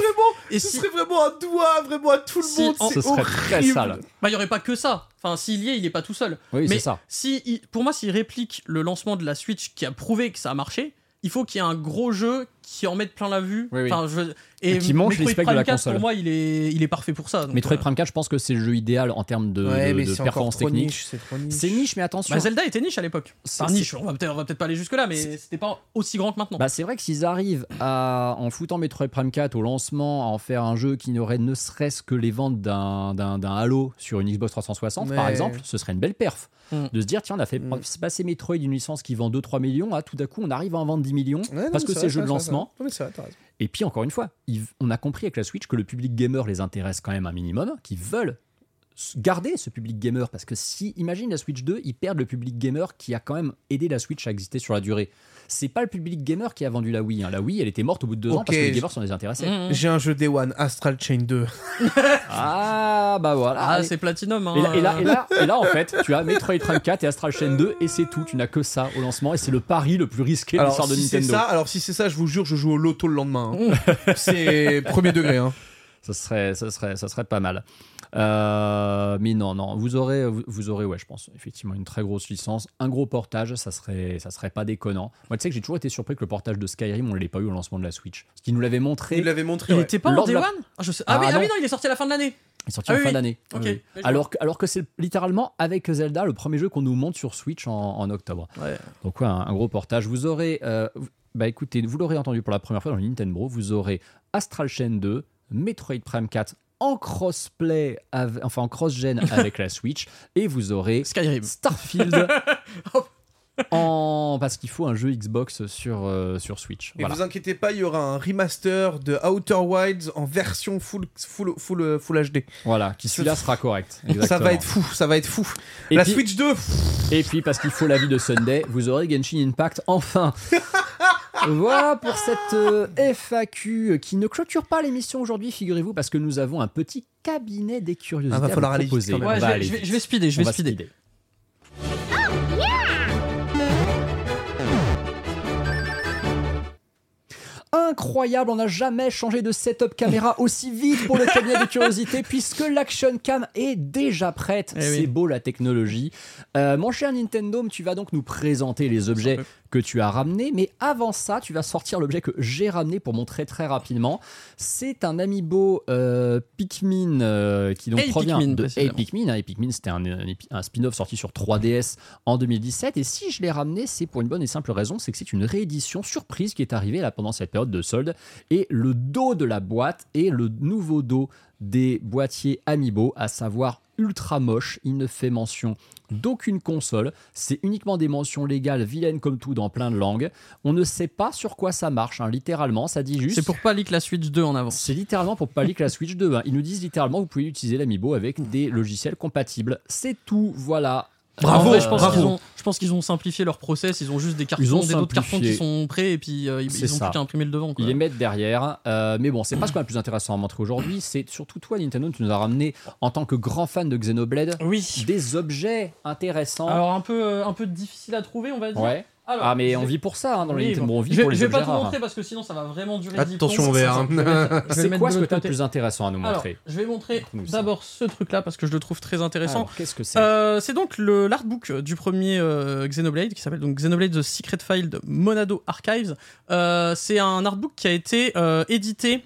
Et ce si, serait vraiment un doigt, vraiment à tout le Si, monde. en- c'est Ce serait très sale. bah, il y aurait pas que ça. Enfin, s'il y est, il est pas tout seul. Oui, mais ça. si, il- pour moi, s'il réplique le lancement de la Switch qui a prouvé que ça a marché, il faut qu'il y ait un gros jeu qui en mette plein la vue. Oui, oui. Enfin, je- Et qui mange les Metroid specs de la Prime 4, console. Pour moi, il est, il est parfait pour ça. donc, Metroid euh, Prime 4, je pense que c'est le jeu idéal en termes de, Ouais, de- de performance trop technique. niche, c'est trop niche. C'est niche, mais attention. Bah, Zelda était niche à l'époque. C'est- Enfin, c'est- niche, on va peut-être on va peut-être pas aller jusque-là, mais c'était pas aussi grand que maintenant. Bah, c'est vrai que s'ils arrivent à, en foutant Metroid Prime 4 au lancement, à en faire un jeu qui n'aurait ne serait-ce que les ventes d'un, d'un, d'un Halo sur une Xbox 360, par exemple, ce serait une belle perf. Mm. De se dire, tiens, on a fait Mm. passer Metroid d'une licence qui vend 2-3 millions, à tout à coup, on arrive à en vendre 10 millions, Ouais, parce que c'est jeu de vrai, lancement. Et puis, encore une fois, on a compris avec la Switch que le public gamer les intéresse quand même un minimum, qu'ils veulent garder ce public gamer, parce que si, imagine la Switch 2, ils perdent le public gamer qui a quand même aidé la Switch à exister sur la durée. C'est pas le public gamer qui a vendu la Wii. hein. La Wii, elle était morte au bout de deux ans parce que les gamers s'en désintéressés. Mmh. J'ai un jeu Day One, Astral Chain 2. Ah, bah voilà. Ah, c'est Platinum. Hein, et, là, et, là, et, là, et là, en fait, tu as Metroid Prime 4 et Astral Chain 2, et c'est tout. Tu n'as que ça au lancement, et c'est le pari le plus risqué de Alors l'histoire de si c'est Nintendo. ça, alors si c'est ça, je vous jure, je joue au loto le lendemain. hein. c'est premier degré. Hein. ça serait, ça serait, ça serait pas mal. Euh, mais non, non, vous aurez, vous, vous aurez, ouais, je pense, effectivement, une très grosse licence, un gros portage, ça serait, ça serait pas déconnant. Moi, tu sais que j'ai toujours été surpris que le portage de Skyrim, on l'ait pas eu au lancement de la Switch. Parce qu'il nous l'avait montré. Il l'avait montré. Il ouais. était pas Lors en de Day la- One ah, je sais- ah Ah, oui, ah non. oui, non, il est sorti à la fin de l'année. Il est sorti Ah en oui, fin oui. d'année. Ok. Oui. Oui, je Alors, que- alors que c'est littéralement avec Zelda le premier jeu qu'on nous montre sur Switch en, en octobre. Ouais. Donc ouais, un, un gros portage. Vous aurez, euh, bah écoutez, vous l'aurez entendu pour la première fois dans le Nintendo, vous aurez Astral Chain 2, Metroid Prime 4 en crossplay, enfin en cross-gen avec la Switch, et vous aurez Skyrim. Starfield en parce qu'il faut un jeu Xbox sur euh, sur Switch. Et Voilà. vous inquiétez pas, il y aura un remaster de Outer Wilds en version full, full, full, full HD. Voilà, qui celui-là sera correct. Ça va Exactement. être fou, ça va être fou. Et la puis- Switch 2, Et puis parce qu'il faut l'avis de Sunday, vous aurez Genshin Impact enfin. Voilà pour cette euh, FAQ qui ne clôture pas l'émission aujourd'hui, figurez-vous, parce que nous avons un petit cabinet des curiosités. Ah, va à falloir aller vite Ouais, va je vais, aller je vais- vite. je vais speeder, je vais va speeder. speeder. Incroyable, on n'a jamais changé de setup caméra aussi vite pour le cabinet des curiosités puisque l'action cam est déjà prête. Eh C'est oui. beau la technologie. Euh, mon cher Nintendo, tu vas donc nous présenter les objets que tu as ramenés, mais avant ça, tu vas sortir l'objet que j'ai ramené pour montrer très rapidement. C'est un amiibo euh, Pikmin euh, qui donc Hey provient Pikmin, de. Hey Pikmin. hein. Hey Pikmin, c'était un, un spin-off sorti sur 3DS en 2017. Et si je l'ai ramené, c'est pour une bonne et simple raison, c'est que c'est une réédition surprise qui est arrivée là pendant cette période de solde. Et le dos de la boîte est le nouveau dos des boîtiers Amiibo, à savoir ultra moche. Il ne fait mention d'aucune console. C'est uniquement des mentions légales vilaines comme tout dans plein de langues. On ne sait pas sur quoi ça marche, hein. littéralement. Ça dit juste. C'est pour pas leak la Switch 2 en avant. C'est littéralement pour pas leak la Switch 2. hein. Ils nous disent littéralement vous pouvez utiliser l'Amiibo avec des logiciels compatibles. C'est tout, voilà. Bravo, vrai, je pense bravo. qu'ils ont, je pense qu'ils ont simplifié leur process. Ils ont juste des cartons, Ils ont des autres cartons qui sont prêts et puis euh, ils, ont ça. plus qu'à imprimer le devant. Quoi. Ils les mettent derrière. Euh, mais bon, c'est pas ce qu'on a le plus intéressant à montrer aujourd'hui. C'est surtout toi, Nintendo, tu nous as ramené, en tant que grand fan de Xenoblade, Oui. des objets intéressants. Alors un peu, euh, un peu difficile à trouver, on va dire. ouais. Alors, Ah, mais on vit pour ça hein, dans oui, les Nintendo. bon. On vit je vais, pour les je vais pas tout rares. montrer parce que sinon ça va vraiment durer. 10 Attention hein. Le C'est quoi de ce que l'autre tu as le côté. plus intéressant à nous Alors, montrer je vais montrer d'abord ce truc-là parce que je le trouve très intéressant. Alors, qu'est-ce que c'est Euh, c'est donc le l'artbook du premier euh, Xenoblade qui s'appelle donc Xenoblade The Secret File de Monado Archives. Euh, c'est un artbook qui a été euh, édité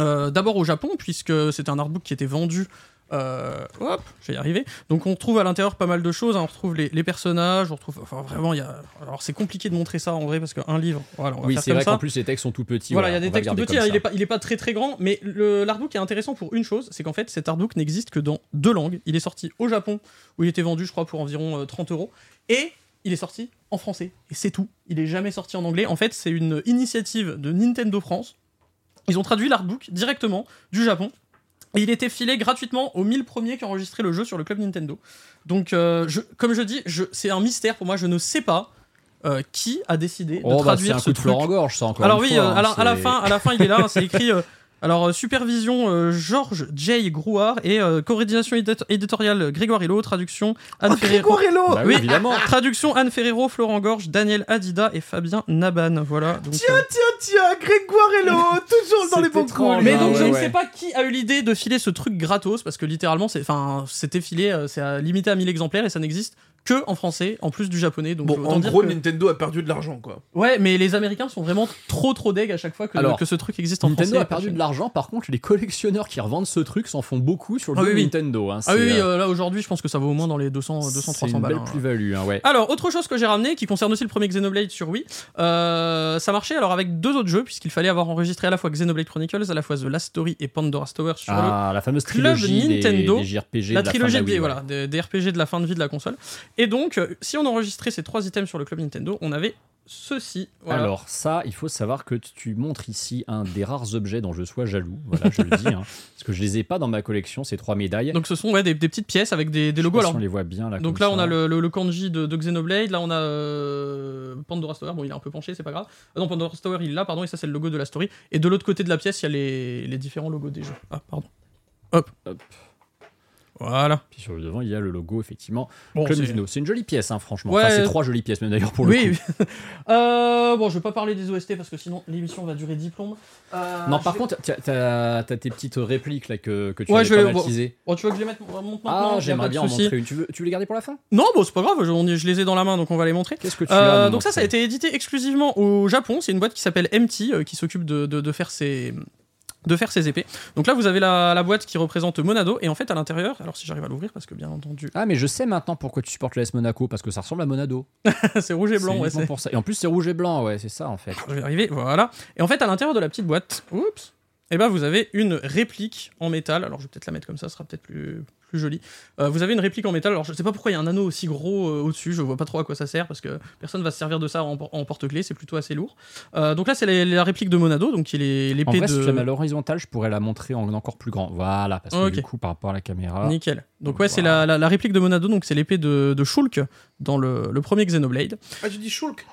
euh, d'abord au Japon puisque c'était un artbook qui était vendu. Euh, hop, je vais y arriver. Donc on retrouve à l'intérieur pas mal de choses. hein. On retrouve les, les personnages, on retrouve. Enfin vraiment, il y a. Alors c'est compliqué de montrer ça en vrai parce qu'un livre. Voilà, on va Oui, c'est vrai qu'en plus les textes sont tout petits. Voilà, il y a des textes tout petits, hein, il, est pas, il est pas très très grand, mais le- l'artbook est intéressant pour une chose, c'est qu'en fait cet artbook n'existe que dans deux langues. Il est sorti au Japon, où il était vendu je crois pour environ euh, 30 euros, et il est sorti en français, et c'est tout. Il est jamais sorti en anglais. En fait, c'est une initiative de Nintendo France. Ils ont traduit l'artbook directement du Japon. Et il était filé gratuitement aux 1000 premiers qui ont enregistré le jeu sur le club Nintendo. Donc, euh, je, comme je dis, je, c'est un mystère pour moi. Je ne sais pas euh, qui a décidé de Oh, bah, c'est traduire un ce coup de truc. gorge, ça encore. Alors une oui, fois, euh, à, la, à la c'est- fin, à la fin, il est là. hein, c'est écrit. Alors euh, supervision euh, Georges J. Grouard et euh, coordination édito- éditoriale Grégoire Hello, traduction Anne Oh, Ferrero. Grégoire Bah oui, évidemment. Traduction Anne Ferrero, Florent Gorge, Daniel Adida et Fabien Naban. Voilà. Donc, Tiens, euh, tiens, tiens, Grégoire Hello, toujours dans les bons coups. mais donc ouais, je ne sais pas qui a eu l'idée de filer ce truc gratos parce que littéralement c'est enfin c'était filé c'est limité à 1000 exemplaires et ça n'existe que en français en plus du japonais donc Bon, autant en dire gros, que- Nintendo a perdu de l'argent, quoi. ouais mais les américains sont vraiment trop trop deg à chaque fois que, Alors, que ce truc existe en Nintendo français a perdu de l'argent, par contre, les collectionneurs qui revendent ce truc s'en font beaucoup sur le Ah jeu oui, oui. Nintendo. hein. ah oui, C'est, oui euh, euh, là aujourd'hui je pense que ça vaut au moins dans les 200 200 c'est 300 une balles belle hein. plus-value, hein, ouais. Alors, autre chose que j'ai ramené, qui concerne aussi le premier Xenoblade sur Wii, euh, ça marchait alors avec deux autres jeux, puisqu'il fallait avoir enregistré à la fois Xenoblade Chronicles, à la fois The Last Story et Pandora's Tower sur le Ah, la fameuse Club trilogie des- Nintendo, des, JRPG la de la fin trilogie de la des, Wii, voilà, des RPG de la fin de vie de la console. Et donc, euh, si on enregistrait ces trois items sur le club Nintendo, on avait ceci. Voilà. Alors ça, il faut savoir que tu montres ici un des rares objets dont je sois jaloux. Voilà, je le dis, hein, parce que je les ai pas dans ma collection ces trois médailles. donc ce sont ouais, des, des petites pièces avec des, des Je sais logos. si on les voit bien là. donc là, on a le, le- le kanji de, de Xenoblade. Là, on a euh, Pandora's Tower. Bon, il est un peu penché, c'est pas grave. Ah non, Pandora's Tower, il est là, pardon. Et ça, c'est le logo de la story. Et de l'autre côté de la pièce, il y a les, les différents logos des jeux. Ah, pardon. Voilà. Puis sur le devant, il y a le logo, effectivement. Bon, Club c'est- Nintendo. C'est une jolie pièce, hein, franchement. Ouais. Enfin, c'est trois jolies pièces, même d'ailleurs, pour le oui, coup. Euh, bon, je vais pas parler des OST parce que sinon l'émission va durer 10 plombes. Euh, Non, par vais- contre, t'as- t'as tes petites répliques là que, que tu Ouais, avais je vais-. Bon, tu veux que je les mette monte maintenant Ah, j'aimerais bien en montrer une. Tu veux, tu veux les garder pour la fin? Non, bon, c'est pas grave, je, les ai dans la main donc on va les montrer. Qu'est-ce que tu Euh, as donc ça, ça a été édité exclusivement au Japon. C'est une boîte qui s'appelle MT euh, qui s'occupe de, de- de faire ses de faire ses épées. Donc là, vous avez la, la boîte qui représente Monado et en fait à l'intérieur, alors si j'arrive à l'ouvrir parce que bien entendu, Ah, mais je sais maintenant pourquoi tu supportes l'AS Monaco, parce que ça ressemble à Monado. c'est rouge et blanc. Ouais, pour ça. Et en plus, c'est rouge et blanc, ouais, c'est ça en fait. je vais y arriver. Voilà. Et en fait, à l'intérieur de la petite boîte, oups, et ben vous avez une réplique en métal. Alors je vais peut-être la mettre comme ça, ce sera peut-être plus plus joli. Euh, vous avez une réplique en métal. Alors je sais pas pourquoi il y a un anneau aussi gros euh, au-dessus. Je vois pas trop à quoi ça sert parce que personne va se servir de ça en, por- en porte-clés. C'est plutôt assez lourd. Euh, donc là, c'est la, la réplique de Monado, donc qui est l'épée de. si mets à l'horizontale, je pourrais la montrer en encore plus grand. Voilà, parce que du coup, par rapport à la caméra. Nickel. Donc Donc ouais, c'est voilà. la, la- la réplique de Monado, donc c'est l'épée de, de Shulk dans le, le premier Xenoblade. Ah, tu dis Shulk?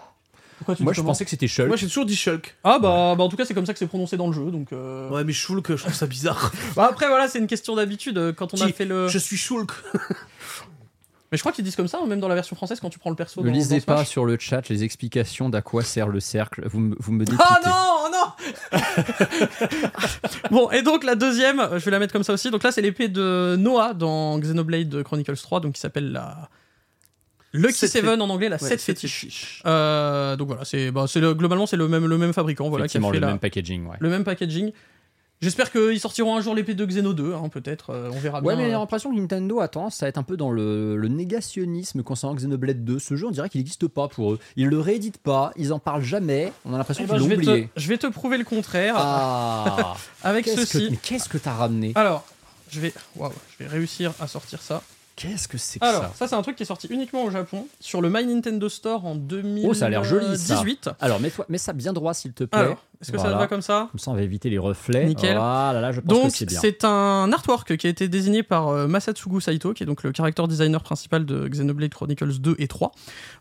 Pourquoi tu Moi, dis je comment pensais que c'était Shulk. Moi, j'ai toujours dit Shulk. Ah bah, bah en tout cas c'est comme ça que c'est prononcé dans le jeu, donc... euh, Ouais, mais Shulk, je trouve ça bizarre. Bah, après voilà, c'est une question d'habitude euh, quand on a Qui- fait le... Je suis Shulk. Mais je crois qu'ils disent comme ça, hein, même dans la version française quand tu prends le perso Ne dans, lisez dans pas Smash. sur le chat les explications d'à quoi sert le cercle. Vous me, vous me dépiquez. Oh non, oh non Bon, et donc la deuxième, euh, je vais la mettre comme ça aussi. Donc là, c'est l'épée de Noah dans Xenoblade Chronicles 3, donc qui s'appelle la Lucky Seven en anglais, la Ouais, 7 sept fétiche. fétiches. Euh, donc voilà, c'est bah, le- globalement c'est le même le même fabricant, voilà, qui a Effectivement, fait le la- même packaging, ouais. le même packaging. J'espère qu'ils sortiront un jour l'épée de Xeno 2, hein, peut-être. euh, on verra Ouais, bien. mais j'ai euh. l'impression que Nintendo a tendance à être un peu dans le, le négationnisme concernant Xenoblade 2. Ce jeu, on dirait qu'il n'existe pas pour eux. Ils le rééditent pas, ils en parlent jamais. On a l'impression Eh qu'ils ben, je, l'ont vais oublié. te, je vais te prouver le contraire Ah avec que, ceci. mais qu'est-ce que t'as ramené? Alors, je vais, waouh, je vais réussir à sortir ça. Qu'est-ce que c'est que Alors, ça ça, c'est un truc qui est sorti uniquement au Japon sur le My Nintendo Store en 2018. Oh, ça a l'air joli, ça. Alors, mets-toi, mets ça bien droit, s'il te plaît. Alors, est-ce que ça te va comme ça Comme ça, on va éviter les reflets. Nickel. Voilà, là, je pense Donc, que c'est bien. c'est un artwork qui a été désigné par euh, Masatsugu Saito, qui est donc le character designer principal de Xenoblade Chronicles 2 et 3.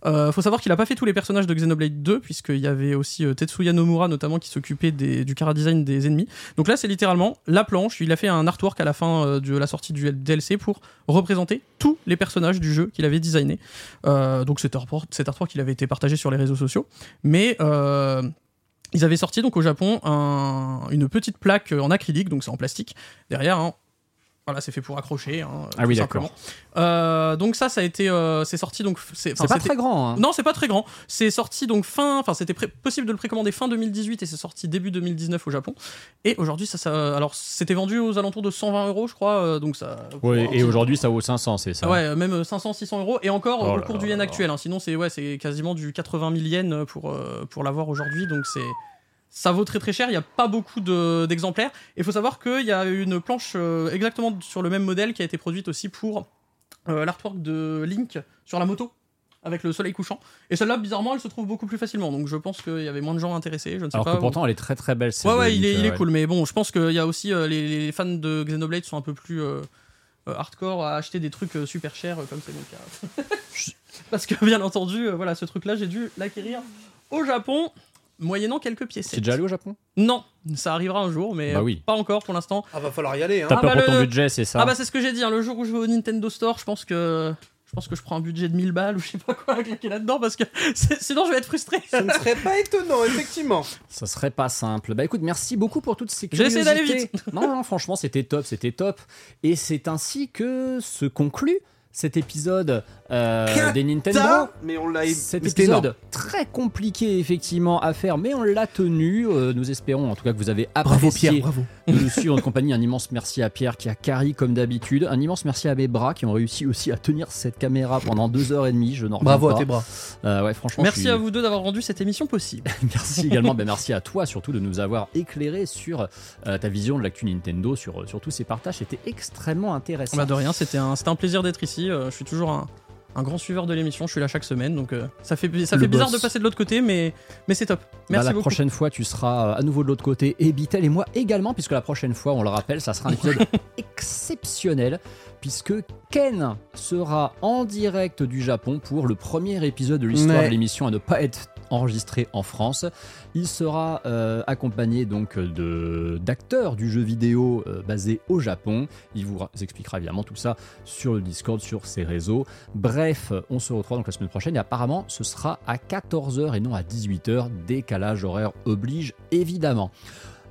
Euh, faut savoir qu'il a pas fait tous les personnages de Xenoblade 2, puisqu'il y avait aussi euh, Tetsuya Nomura, notamment, qui s'occupait des- du cara design des ennemis. Donc là, c'est littéralement la planche. Il a fait un artwork à la fin euh, de la sortie du DLC pour représenter tous les personnages du jeu qu'il avait designé. Donc cet artwork, cet artwork, il avait été partagé sur les réseaux sociaux. Mais... euh, ils avaient sorti donc au Japon un- une petite plaque en acrylique, donc c'est en plastique. Derrière, hein, voilà, c'est fait pour accrocher. hein, Ah oui, d'accord. Euh, donc ça, ça a été, euh, c'est sorti donc. C'est pas très grand, hein. Non, c'est pas très grand. C'est sorti donc fin, enfin c'était possible de le précommander fin 2018 et c'est sorti début 2019 au Japon. Et aujourd'hui, ça, ça, alors c'était vendu aux alentours de 120 euros, je crois. euh, donc ça. Ouais, et aujourd'hui, ça vaut 500, c'est ça ouais, même 500-600 euros et encore Oh au cours du yen actuel. hein. Sinon, c'est ouais, c'est quasiment du 80 000 yens pour pour l'avoir aujourd'hui. Donc c'est ça vaut très très cher. Il n'y a pas beaucoup de- d'exemplaires. Et il faut savoir qu'il y a une planche euh, exactement sur le même modèle qui a été produite aussi pour euh, l'artwork de Link sur la moto avec le soleil couchant. Et celle-là, bizarrement, elle se trouve beaucoup plus facilement. Donc je pense qu'il y avait moins de gens intéressés. Je ne sais Alors pas. que pourtant, elle est très très belle. Ouais, de ouais, il est, il est ouais. cool. Mais bon, je pense qu'il y a aussi euh, les, les fans de Xenoblade sont un peu plus hardcore à acheter des trucs super chers, comme c'est mon cas. Parce que, bien entendu, voilà, ce truc-là, j'ai dû l'acquérir au Japon, moyennant quelques pièces. C'est déjà allé au Japon? Non, ça arrivera un jour, mais Bah oui. pas encore pour l'instant. Ah, va falloir y aller, hein. T'as Ah peur bah pour ton budget, c'est ça? Ah bah c'est ce que j'ai dit, hein, le jour où je vais au Nintendo Store, je pense que... Je pense que je prends un budget de 1000 balles ou je sais pas quoi à claquer là-dedans parce que c'est- sinon je vais être frustré. Ça ne serait pas étonnant, effectivement. Ça serait pas simple. Bah écoute, merci beaucoup pour toutes ces J'ai essayé d'aller curiosités. Non, non, franchement, c'était top, c'était top. Et c'est ainsi que se conclut cet épisode euh, des Nintendo. Mais on l'a Cet énorme. épisode très compliqué effectivement à faire, mais on l'a tenu. Euh, nous espérons en tout cas que vous avez Bravo apprécié Pierre, bravo. nous suivre en compagnie. Un immense merci à Pierre qui a carry comme d'habitude. Un immense merci à mes bras qui ont réussi aussi à tenir cette caméra pendant deux heures et demie. Je n'en Bravo pas. à tes bras. Euh, ouais, franchement, Merci suis- à vous deux d'avoir rendu cette émission possible. Merci également, ben merci à toi surtout de nous avoir éclairé sur euh, ta vision de l'actu Nintendo, sur, sur tous ces partages. C'était extrêmement intéressant. Bah de rien, c'était un, c'était un plaisir d'être ici. Euh, je suis toujours un, un grand suiveur de l'émission, je suis là chaque semaine, donc euh, ça fait, ça Le fait bizarre boss. de passer de l'autre côté, mais, mais c'est top. Bah, Merci la beaucoup. prochaine fois, tu seras euh, à nouveau de l'autre côté, et Bitel et moi également, puisque la prochaine fois, on le rappelle, ça sera un épisode exceptionnel, puisque Ken sera en direct du Japon pour le premier épisode de l'histoire de l'émission à ne pas être enregistré en France. Il sera euh, accompagné donc de d'acteurs du jeu vidéo euh, basé au Japon. Il vous expliquera évidemment tout ça sur le Discord, sur ses réseaux. Bref, on se retrouve donc la semaine prochaine et apparemment ce sera à 14h et non à 18h. Décalage horaire oblige évidemment.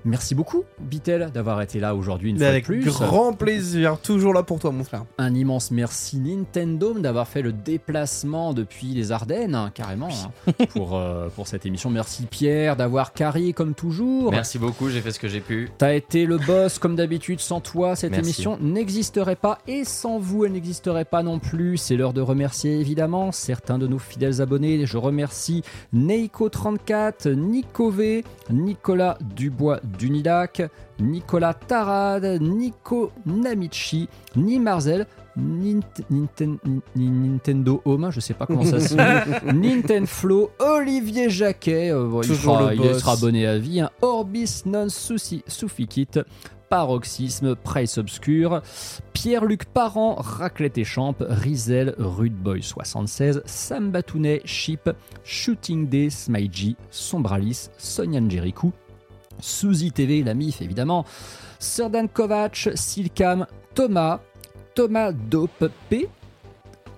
Merci beaucoup, Bitel, d'avoir été là aujourd'hui une Mais fois avec de plus. grand plaisir, toujours là pour toi, mon frère. Un immense merci Nintendo d'avoir fait le déplacement depuis les Ardennes, hein, carrément, hein, pour, euh, pour cette émission. Merci Pierre d'avoir carré comme toujours. Merci beaucoup, j'ai fait ce que j'ai pu. T'as été le boss comme d'habitude. Sans toi, cette Merci. émission n'existerait pas et sans vous, elle n'existerait pas non plus. C'est l'heure de remercier évidemment certains de nos fidèles abonnés. Je remercie Neiko34, Nico V, Nicolas Dubois d'Unidac, Nicolas Tarad, Nico Namichi, Ni Marzel. Nint- Ninten- Ni- Nintendo Home, je sais pas comment ça se dit. Nintendo Flow, Olivier Jacquet, euh, il, sera, il sera abonné à vie. hein. Orbis Non Souci- Sufficit, Paroxysme, Price Obscur, Pierre-Luc Parent, Raclette et Champ, Rizel, Rude Boy 76, Sam Batounet, Chip, Shooting Day, Smiley, Sombralis, Sonyan Jericho, Suzy TV, la MIF évidemment, Serdan Kovac, Silcam, Thomas, Thomas Dope P,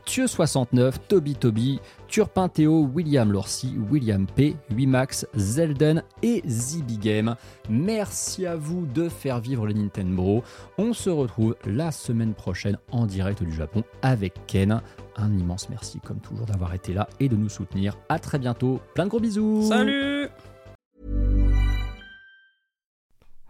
Thieu69, Toby Toby, Turpin Théo, William Lorcy, William P, 8max, Zelden et Zibi Game. Merci à vous de faire vivre le Nintendo. On se retrouve la semaine prochaine en direct du Japon avec Ken. Un immense merci comme toujours d'avoir été là et de nous soutenir. À très bientôt. Plein de gros bisous. Salut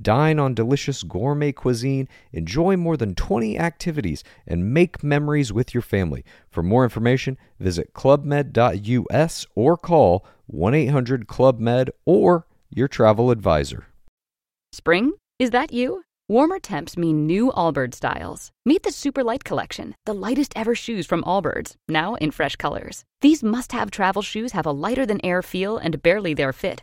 Dine on delicious gourmet cuisine, enjoy more than 20 activities, and make memories with your family. For more information, visit clubmed.us or call 1 800 Club Med or your travel advisor. Spring? Is that you? Warmer temps mean new Allbirds styles. Meet the Super Light Collection, the lightest ever shoes from Allbirds, now in fresh colors. These must have travel shoes have a lighter than air feel and barely their fit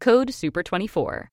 Code SUPER24.